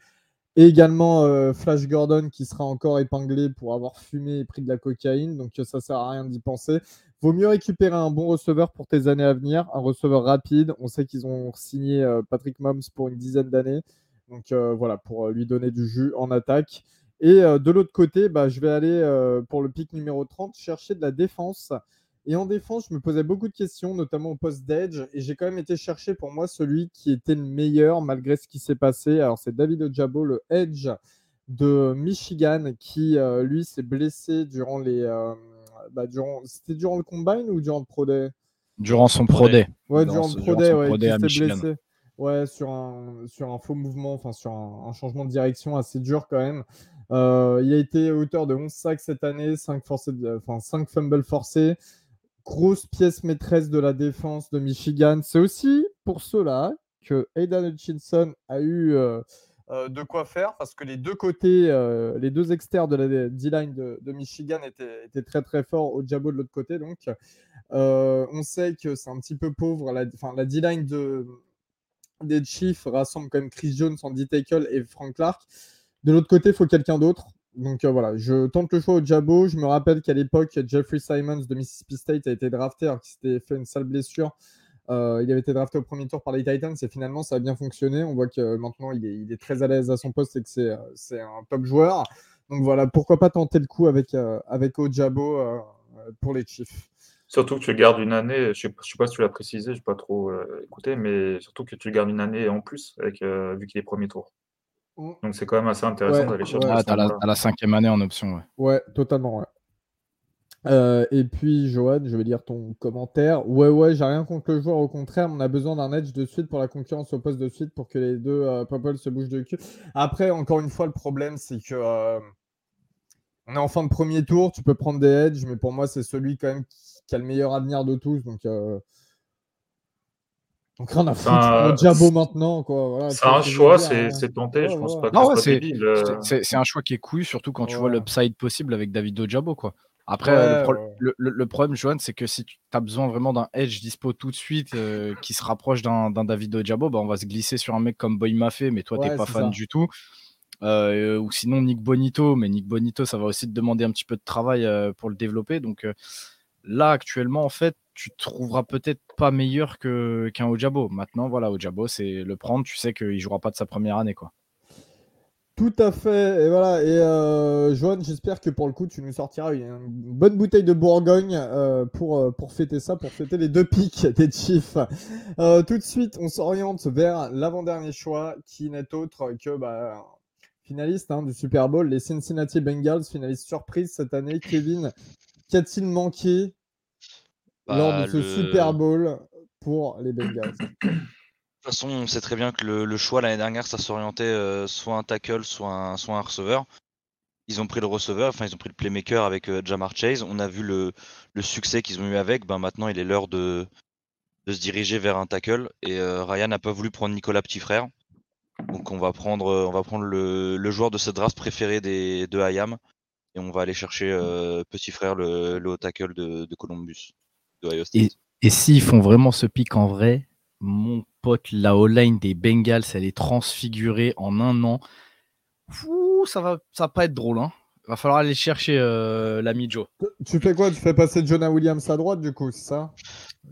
et également Flash Gordon qui sera encore épinglé pour avoir fumé et pris de la cocaïne. Donc ça sert à rien d'y penser. Vaut mieux récupérer un bon receveur pour tes années à venir, un receveur rapide. On sait qu'ils ont signé euh, Patrick Moms pour une dizaine d'années. Donc euh, voilà, pour euh, lui donner du jus en attaque. Et de l'autre côté, bah, je vais aller pour le pic numéro 30 chercher de la défense. Et en défense, je me posais beaucoup de questions, notamment au poste d'edge. Et j'ai quand même été chercher pour moi celui qui était le meilleur malgré ce qui s'est passé. Alors c'est David Ojabo, le edge de Michigan, qui lui s'est blessé durant les bah, durant... C'était durant le combine ou durant le Pro Day? Durant son Pro Day. Ouais, durant, le Pro Day, ouais, blessé. Ouais, sur un, sur un faux mouvement, enfin sur un, changement de direction assez dur quand même. Euh, il a été auteur de 11 sacs cette année, 5, forcés, enfin, 5 fumbles forcés. Grosse pièce maîtresse de la défense de Michigan. C'est aussi pour cela que Aidan Hutchinson a eu euh, euh, de quoi faire parce que les deux côtés, euh, les deux externes de la D-line de, Michigan étaient, très très forts au Jabo de l'autre côté. Donc, on sait que c'est un petit peu pauvre. La, D-line de, des Chiefs rassemble quand même Chris Jones en D-tackle et Frank Clark. De l'autre côté, il faut quelqu'un d'autre. Donc euh, voilà, je tente le choix au Jabo. Je me rappelle qu'à l'époque, Jeffrey Simons de Mississippi State a été drafté alors qu'il s'était fait une sale blessure. Euh, il avait été drafté au premier tour par les Titans et finalement ça a bien fonctionné. On voit que maintenant il est, très à l'aise à son poste et que c'est, euh, c'est un top joueur. Donc voilà, pourquoi pas tenter le coup avec, euh, avec Ojabo euh, pour les Chiefs. Surtout que tu gardes une année, je ne sais, pas si tu l'as précisé, je n'ai pas trop écouté, mais surtout que tu gardes une année en plus vu qu'il est premier tour. Mm. Donc c'est quand même assez intéressant Ouais, d'aller chercher. ouais. Ah, la, cinquième année en option, ouais. Ouais, totalement. Ouais. Euh, et puis, Johan, je vais lire ton commentaire. Ouais, ouais, j'ai rien contre le joueur. Au contraire, on a besoin d'un edge de suite pour la concurrence au poste de suite pour que les deux euh, Popol se bougent de cul. Après, encore une fois, le problème, c'est que euh, on est en fin de premier tour. Tu peux prendre des edges, mais pour moi, c'est celui quand même qui, qui a le meilleur avenir de tous. Donc, euh, donc rien à C'est foutre. un- Le Jabo maintenant, quoi. Voilà, tu C'est un choix, c'est hein. c'est tenté, Ouais, je pense ouais. pas que c'est- euh, C'est- un choix qui est couillu, surtout quand tu vois l'upside possible avec David Ojabo, quoi. Après, Ouais, euh, le, pro- ouais. le- le- le problème, Johan, c'est que si tu as besoin vraiment d'un edge dispo tout de suite euh, qui se rapproche d'un David Ojabo, bah, on va se glisser sur un mec comme Boy Maffé, mais toi, Ouais, t'es pas fan ça. du tout. Euh, ou sinon Nick Bonito, mais Nick Bonito, ça va aussi te demander un petit peu de travail euh, pour le développer. Donc euh, là, actuellement, en fait, tu trouveras peut-être pas meilleur que- qu'un Ojabo. Maintenant, voilà, Ojabo, c'est le prendre, tu sais qu'il jouera pas de sa première année, quoi. Tout à fait. Et voilà. Et euh, Johan, j'espère que pour le coup, tu nous sortiras une, une bonne bouteille de Bourgogne euh, pour, euh, pour fêter ça, pour fêter les deux pics des Chiefs. Euh, tout de suite, on s'oriente vers l'avant-dernier choix qui n'est autre que bah, finaliste hein, du Super Bowl, les Cincinnati Bengals, finaliste surprise cette année. Kevin, qu'a-t-il manqué lors Bah, de ce le- Super Bowl pour les Bengals? De toute façon, on sait très bien que le, le choix l'année dernière, ça s'orientait euh, soit un tackle, soit un, soit un receveur. Ils ont pris le receveur, enfin ils ont pris le playmaker avec euh, Jamar Chase. On a vu le, le succès qu'ils ont eu avec. Ben maintenant, il est l'heure de, de se diriger vers un tackle. Et euh, Ryan n'a pas voulu prendre Nicolas Petit Frère. Donc on va prendre, on va prendre le, le joueur de cette draft préféré des, de Hayam. Et on va aller chercher euh, Petit Frère, le, le haut tackle de, de Columbus, de Ohio State. Et s'ils font vraiment ce pic en vrai, mon pote, la O-line des Bengals, elle est transfigurée en un an. Fou, ça va, ça va pas être drôle. Hein. Va falloir aller chercher euh, l'ami Joe. Tu fais quoi? Tu fais passer Jonah Williams à droite, du coup, c'est ça?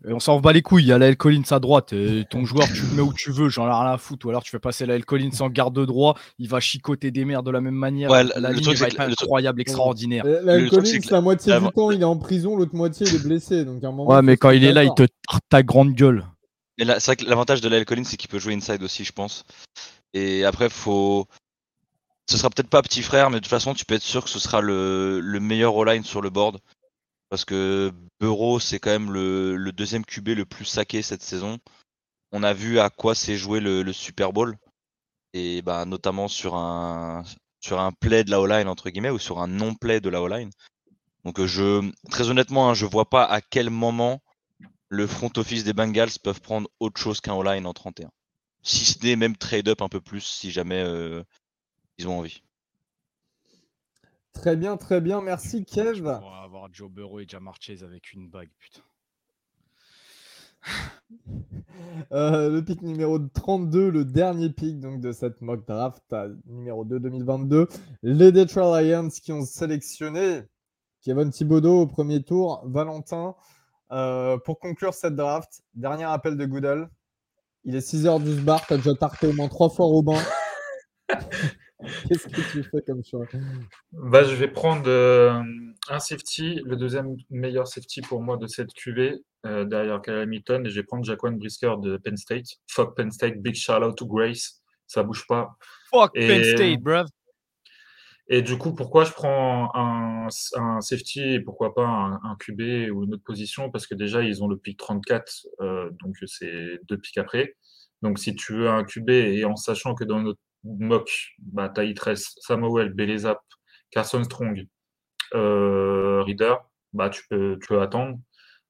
Et on s'en bat les couilles. Il y a la L. Collins à droite. et ton joueur, tu le mets où tu veux. J'en ai rien à foutre. Ou alors tu fais passer la L. Collins en garde droit. Il va chicoter des mères de la même manière. Ouais, la le ligne truc, va c'est être que- le truc- incroyable, extraordinaire. Et La Le truc, Collins, la moitié la- du temps, il est en prison, l'autre moitié, il est blessé. Donc, à un moment, Ouais, mais quand il est là, il te tarte ta grande gueule. Et là, c'est vrai que l'avantage de Lyle Collins, c'est qu'il peut jouer inside aussi, je pense. Et après, faut. Ce sera peut-être pas petit frère, mais de toute façon, tu peux être sûr que ce sera le, le meilleur all-line sur le board. Parce que Bureau, c'est quand même le, deuxième QB le plus saqué cette saison. On a vu à quoi s'est joué le, Super Bowl. Et bah, notamment sur un, sur un play de la all-line, entre guillemets, ou sur un non-play de la all-line. Donc, euh, je, très honnêtement, hein, je vois pas à quel moment le front office des Bengals peuvent prendre autre chose qu'un all-line en 31. Si ce n'est même trade up un peu plus si jamais euh, ils ont envie. Très bien, très bien. Merci, Kev. On va avoir Joe Burrow et Jamar Chase avec une bague, putain. Euh, le pic numéro 32, le dernier pic donc, de cette mock draft à numéro 2 2022. Les Detroit Lions qui ont sélectionné Kevin Thibodeau au premier tour, Valentin. Euh, pour conclure cette draft, dernier appel de Goodall. Il est 6h du bar, t'as déjà tarté au moins trois fois Robin. Qu'est-ce que tu fais comme choix? Bah, je vais prendre euh, un safety, le deuxième meilleur safety pour moi de cette QV, euh, derrière Kyle Hamilton, et je vais prendre Jaquan Brisker de Penn State. Fuck Penn State, big shout out to Grace, ça bouge pas. Fuck Et- Penn State, bruv. Et du coup, pourquoi je prends un, un safety et pourquoi pas un, un QB ou une autre position? Parce que déjà, ils ont le pick 34, euh, donc c'est deux picks après. Donc si tu veux un QB et en sachant que dans notre mock, bah, as Itress, Samuel, Belezap, Carson Strong, euh, Reader, bah, tu, peux, tu peux attendre.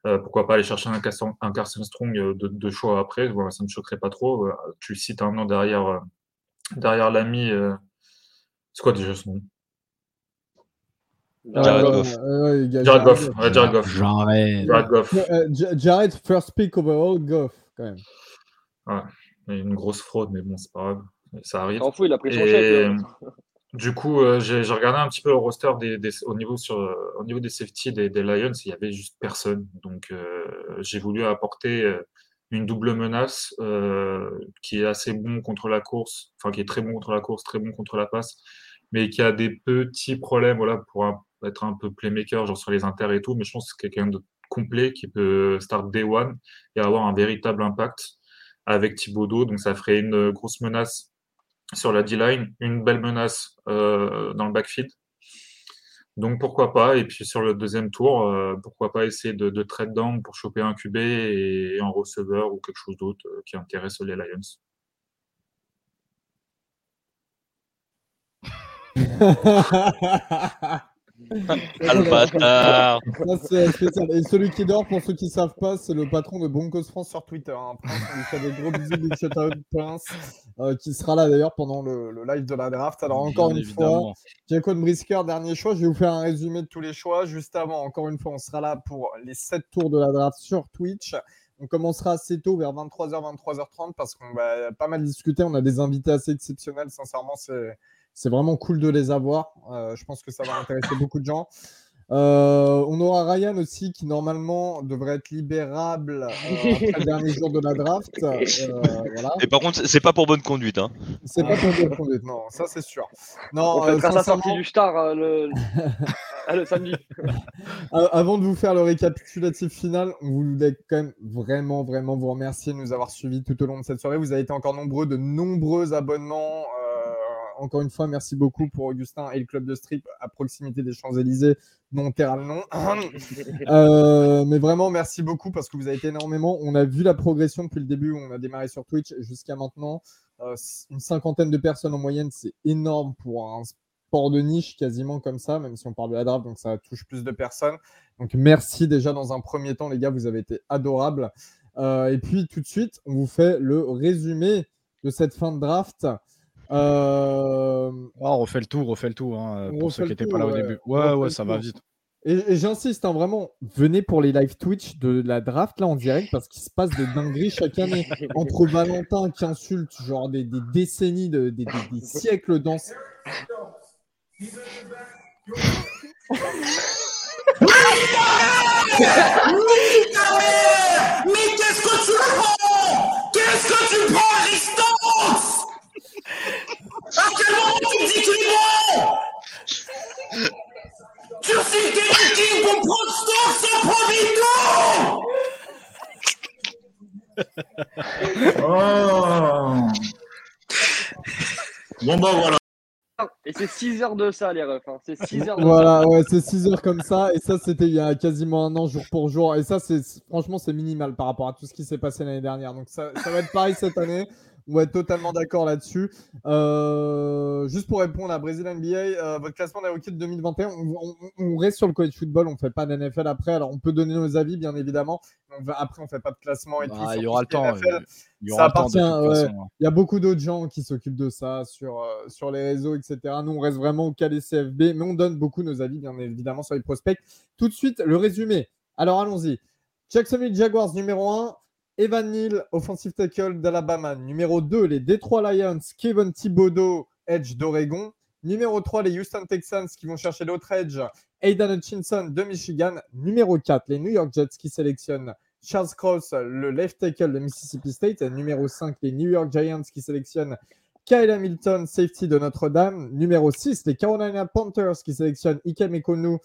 Euh, pourquoi pas aller chercher un Carson, un Carson Strong euh, de, de choix après Voilà, Ça ne me choquerait pas trop. Tu cites un an derrière euh, derrière l'ami. euh, C'est quoi déjà son nom? Jared Goff. ouais, Jared Goff. Ouais, Jared Goff. Jared Goff. Jared, first pick overall, Goff, quand même. A Une grosse fraude, mais bon, c'est pas grave. Ça arrive. T'en fous, il a pris son chèque. là. du coup, euh, j'ai regardé un petit peu le roster des, des- au, niveau sur, euh, au niveau des safety des, des Lions, il y avait juste personne. Donc, euh, j'ai voulu apporter une double menace qui est assez bon contre la course, enfin qui est très bon contre la course, très bon contre la passe, mais qui a des petits problèmes voilà, pour un- être un peu playmaker, genre sur les inters et tout. Mais je pense que c'est quelqu'un de complet qui peut start day one et avoir un véritable impact avec Thibodeau. Donc, ça ferait une grosse menace sur la D-line, une belle menace euh, dans le backfield. Donc pourquoi pas, et puis sur le deuxième tour, euh, pourquoi pas essayer de, de trade down pour choper un QB et, un receveur ou quelque chose d'autre euh, qui intéresse les Lions. Ah, le bâtard Ça, c'est spécial. Et celui qui dort, pour ceux qui ne savent pas, c'est le patron de Broncos France sur Twitter. hein. Prince, on lui fait des gros bisous, big shout out, Prince, euh, qui sera là d'ailleurs pendant le, le live de la draft. Alors, encore Bien une fois, évidemment. Jacob Brisker, dernier choix. Je vais vous faire un résumé de tous les choix. Juste avant, encore une fois, on sera là pour les 7 tours de la draft sur Twitch. On commencera assez tôt, vers 23h, 23h30, parce qu'on va pas mal discuter. On a des invités assez exceptionnels. Sincèrement, c'est, c'est vraiment cool de les avoir. Euh, je pense que ça va intéresser beaucoup de gens. Euh, on aura Ryan aussi qui normalement devrait être libérable euh, après le dernier jour de la draft. Euh, voilà. Et par contre, c'est pas pour bonne conduite. Hein. C'est pas pour dire conduite, non, ça c'est sûr. Non, On euh, sa sortie du Star euh, le... ah, le samedi. Euh, Avant de vous faire le récapitulatif final, on voulait quand même vraiment, vraiment vous remercier de nous avoir suivis tout au long de cette soirée. Vous avez été encore nombreux, de nombreux abonnements. Encore une fois, merci beaucoup pour Augustin et le club de strip à proximité des Champs-Élysées, non Terral non. Euh, mais vraiment, merci beaucoup parce que vous avez été énormément. On a vu la progression depuis le début où on a démarré sur Twitch jusqu'à maintenant. Euh, une cinquantaine de personnes en moyenne, c'est énorme pour un sport de niche quasiment comme ça, même si on parle de la draft, donc ça touche plus de personnes. Donc merci déjà dans un premier temps, les gars, vous avez été adorables. Euh, et puis tout de suite, on vous fait le résumé de cette fin de draft. Euh, Oh, on refait le tour, on refait le tour. hein, On pour ceux qui n'étaient pas là au ouais. début. On Ouais, ouais, ça va vite. Et, et j'insiste, hein, vraiment, venez pour les live Twitch de la draft là en direct parce qu'il se passe des dingueries chaque année. Entre Valentin qui insulte genre des, des décennies, de, des, des- des siècles dans. Mais qu'est-ce que tu prends? Qu'est-ce que tu prends à distance À quel moment tu me dis qu'il est bon Tu cites Kenny King pour prendre stock sans prendre Oh Bon bah voilà. Et c'est 6 heures de ça, les refs. hein. C'est 6 heures de Voilà, ouais, c'est 6 heures comme ça. Et ça, c'était il y a quasiment un an, jour pour jour. Et ça, c'est franchement, c'est minimal par rapport à tout ce qui s'est passé l'année dernière. Donc, ça, ça va être pareil cette année. On va être totalement d'accord là-dessus. Euh, juste pour répondre à Brésil NBA, euh, votre classement des rookies de 2021, on, on- on reste sur le college football. On ne fait pas d'NFL après. Alors, on peut donner nos avis, bien évidemment. on va- après, on ne fait pas de classement et. Bah, il y tout aura le temps. NFL. Il y Ça aura le temps ouais. façon. Il y a beaucoup d'autres gens qui s'occupent de ça sur, euh, sur les réseaux, etc. Nous, on reste vraiment au calé CFB, mais on donne beaucoup nos avis, bien évidemment, sur les prospects. Tout de suite, le résumé. Alors, allons-y. Jacksonville Jaguars, numéro 1. Evan Neal, offensive tackle d'Alabama. Numéro 2, les Detroit Lions, Kevin Thibodeau, edge d'Oregon. Numéro 3, les Houston Texans qui vont chercher l'autre edge, Aidan Hutchinson de Michigan. Numéro 4, les New York Jets qui sélectionnent Charles Cross, le left tackle de Mississippi State. Numéro 5, les New York Giants qui sélectionnent Kyle Hamilton, safety de Notre-Dame. Numéro 6, les Carolina Panthers qui sélectionnent Ikem Ekonu,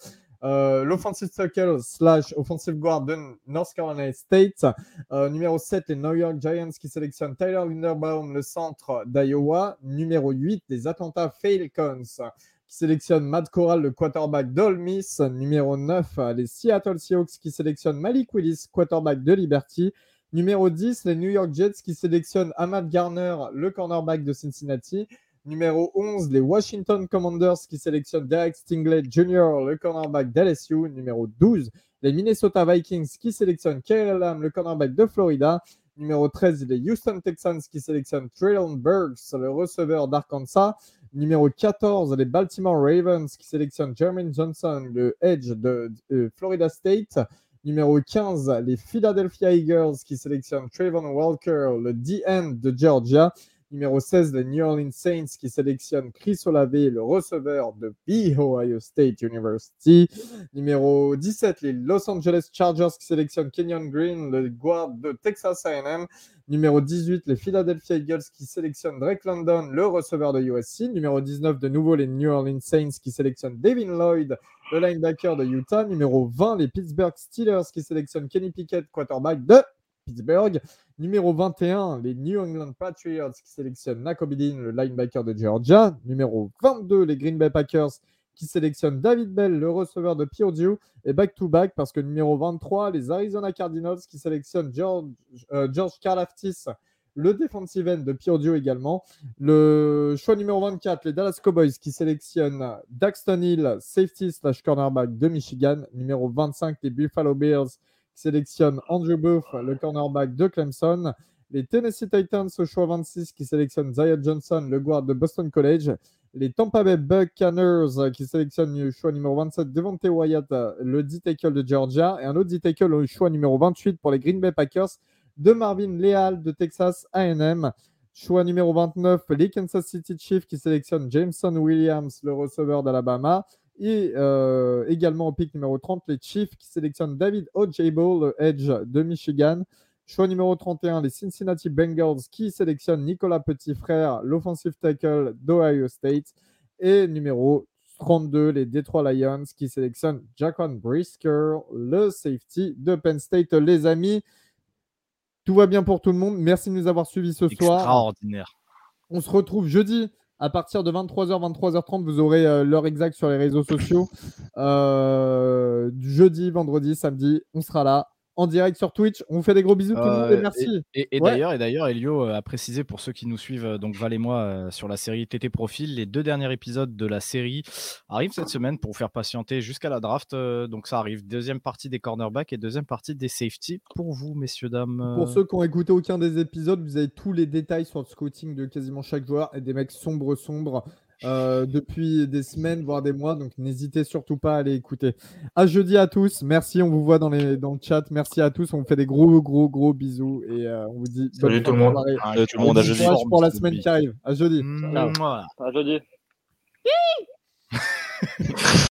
euh, l'offensive tackle slash offensive guard de North Carolina State. Euh, numéro 7, les New York Giants qui sélectionnent Tyler Linderbaum, le centre d'Iowa. Numéro 8, les Atlanta Falcons qui sélectionnent Matt Corral, le quarterback d'Ole Miss. Numéro 9, euh, les Seattle Seahawks qui sélectionnent Malik Willis, quarterback de Liberty. Numéro 10, les New York Jets qui sélectionnent Ahmad Garner, le cornerback de Cincinnati. Numéro 11, les Washington Commanders qui sélectionnent Derek Stingley Jr., le cornerback d'LSU. Numéro 12, les Minnesota Vikings qui sélectionnent Kyle Lamb, le cornerback de Florida. Numéro 13, les Houston Texans qui sélectionnent Traylon Burks, le receveur d'Arkansas. Numéro 14, les Baltimore Ravens qui sélectionnent Jermaine Johnson, le edge de, de Florida State. Numéro 15, les Philadelphia Eagles qui sélectionnent Trayvon Walker, le DN de Georgia. Numéro 16, les New Orleans Saints qui sélectionnent Chris Olave, le receveur de The Ohio State University. Numéro 17, les Los Angeles Chargers qui sélectionnent Kenyon Green, le guard de Texas A&M. Numéro 18, les Philadelphia Eagles qui sélectionnent Drake London, le receveur de USC. Numéro 19, de nouveau les New Orleans Saints qui sélectionnent Devin Lloyd, le linebacker de Utah. Numéro 20, les Pittsburgh Steelers qui sélectionnent Kenny Pickett, quarterback de Pittsburgh. Numéro 21, les New England Patriots qui sélectionnent Nakobe Dean, le linebacker de Georgia. Numéro 22, les Green Bay Packers qui sélectionnent David Bell, le receveur de Purdue. Et back-to-back, parce que numéro 23, les Arizona Cardinals qui sélectionnent George, euh, George le defensive end de Purdue également. Le choix numéro 24, les Dallas Cowboys qui sélectionnent Daxton Hill, safety slash cornerback de Michigan. Numéro 25, les Buffalo Bills qui sélectionnent Andrew Booth, le cornerback de Clemson. Les Tennessee Titans au choix 26 qui sélectionnent Zion Johnson, le guard de Boston College. Les Tampa Bay Buccaneers qui sélectionnent le choix numéro 27 Devontae Wyatt, le D-tackle de Georgia. Et un autre D-tackle au choix numéro 28 pour les Green Bay Packers de Marvin Leal de Texas A&M. Choix numéro 29, les Kansas City Chiefs qui sélectionnent Jameson Williams, le receveur d'Alabama. Et euh, également au pic numéro 30, les Chiefs qui sélectionnent David Ojabo, le edge de Michigan. Choix numéro 31, les Cincinnati Bengals qui sélectionnent Nicolas Petit-Frère, l'offensive tackle d'Ohio State. Et numéro 32, les Detroit Lions qui sélectionnent Jaquan Brisker, le safety de Penn State. Les amis, tout va bien pour tout le monde. Merci de nous avoir suivis ce soir. Extraordinaire. On se retrouve jeudi à partir de 23h, 23h30. Vous aurez euh, l'heure exacte sur les réseaux sociaux. Euh, jeudi, vendredi, samedi, on sera là en direct sur Twitch. On vous fait des gros bisous tout le monde et Euh, merci. Et, et Ouais. d'ailleurs, et d'ailleurs, Elio euh, a précisé pour ceux qui nous suivent, euh, donc Val et moi, sur la série TT Profil, les deux derniers épisodes de la série arrivent cette semaine pour vous faire patienter jusqu'à la draft. donc ça arrive. Deuxième partie des cornerbacks et deuxième partie des safety pour vous, messieurs, dames. Pour ceux qui ont écouté aucun des épisodes, vous avez tous les détails sur le scouting de quasiment chaque joueur et des mecs sombres, sombres euh, depuis des semaines, voire des mois. Donc n'hésitez surtout pas à aller écouter. À jeudi à tous. Merci, on vous voit dans, les, dans le chat. Merci à tous. On vous fait des gros, gros, gros bisous et euh, on vous dit bonne Salut tout le de monde. Salut tout le monde, à jeudi. courage pour la semaine qui arrive. À jeudi. Ciao. Mouah. À jeudi.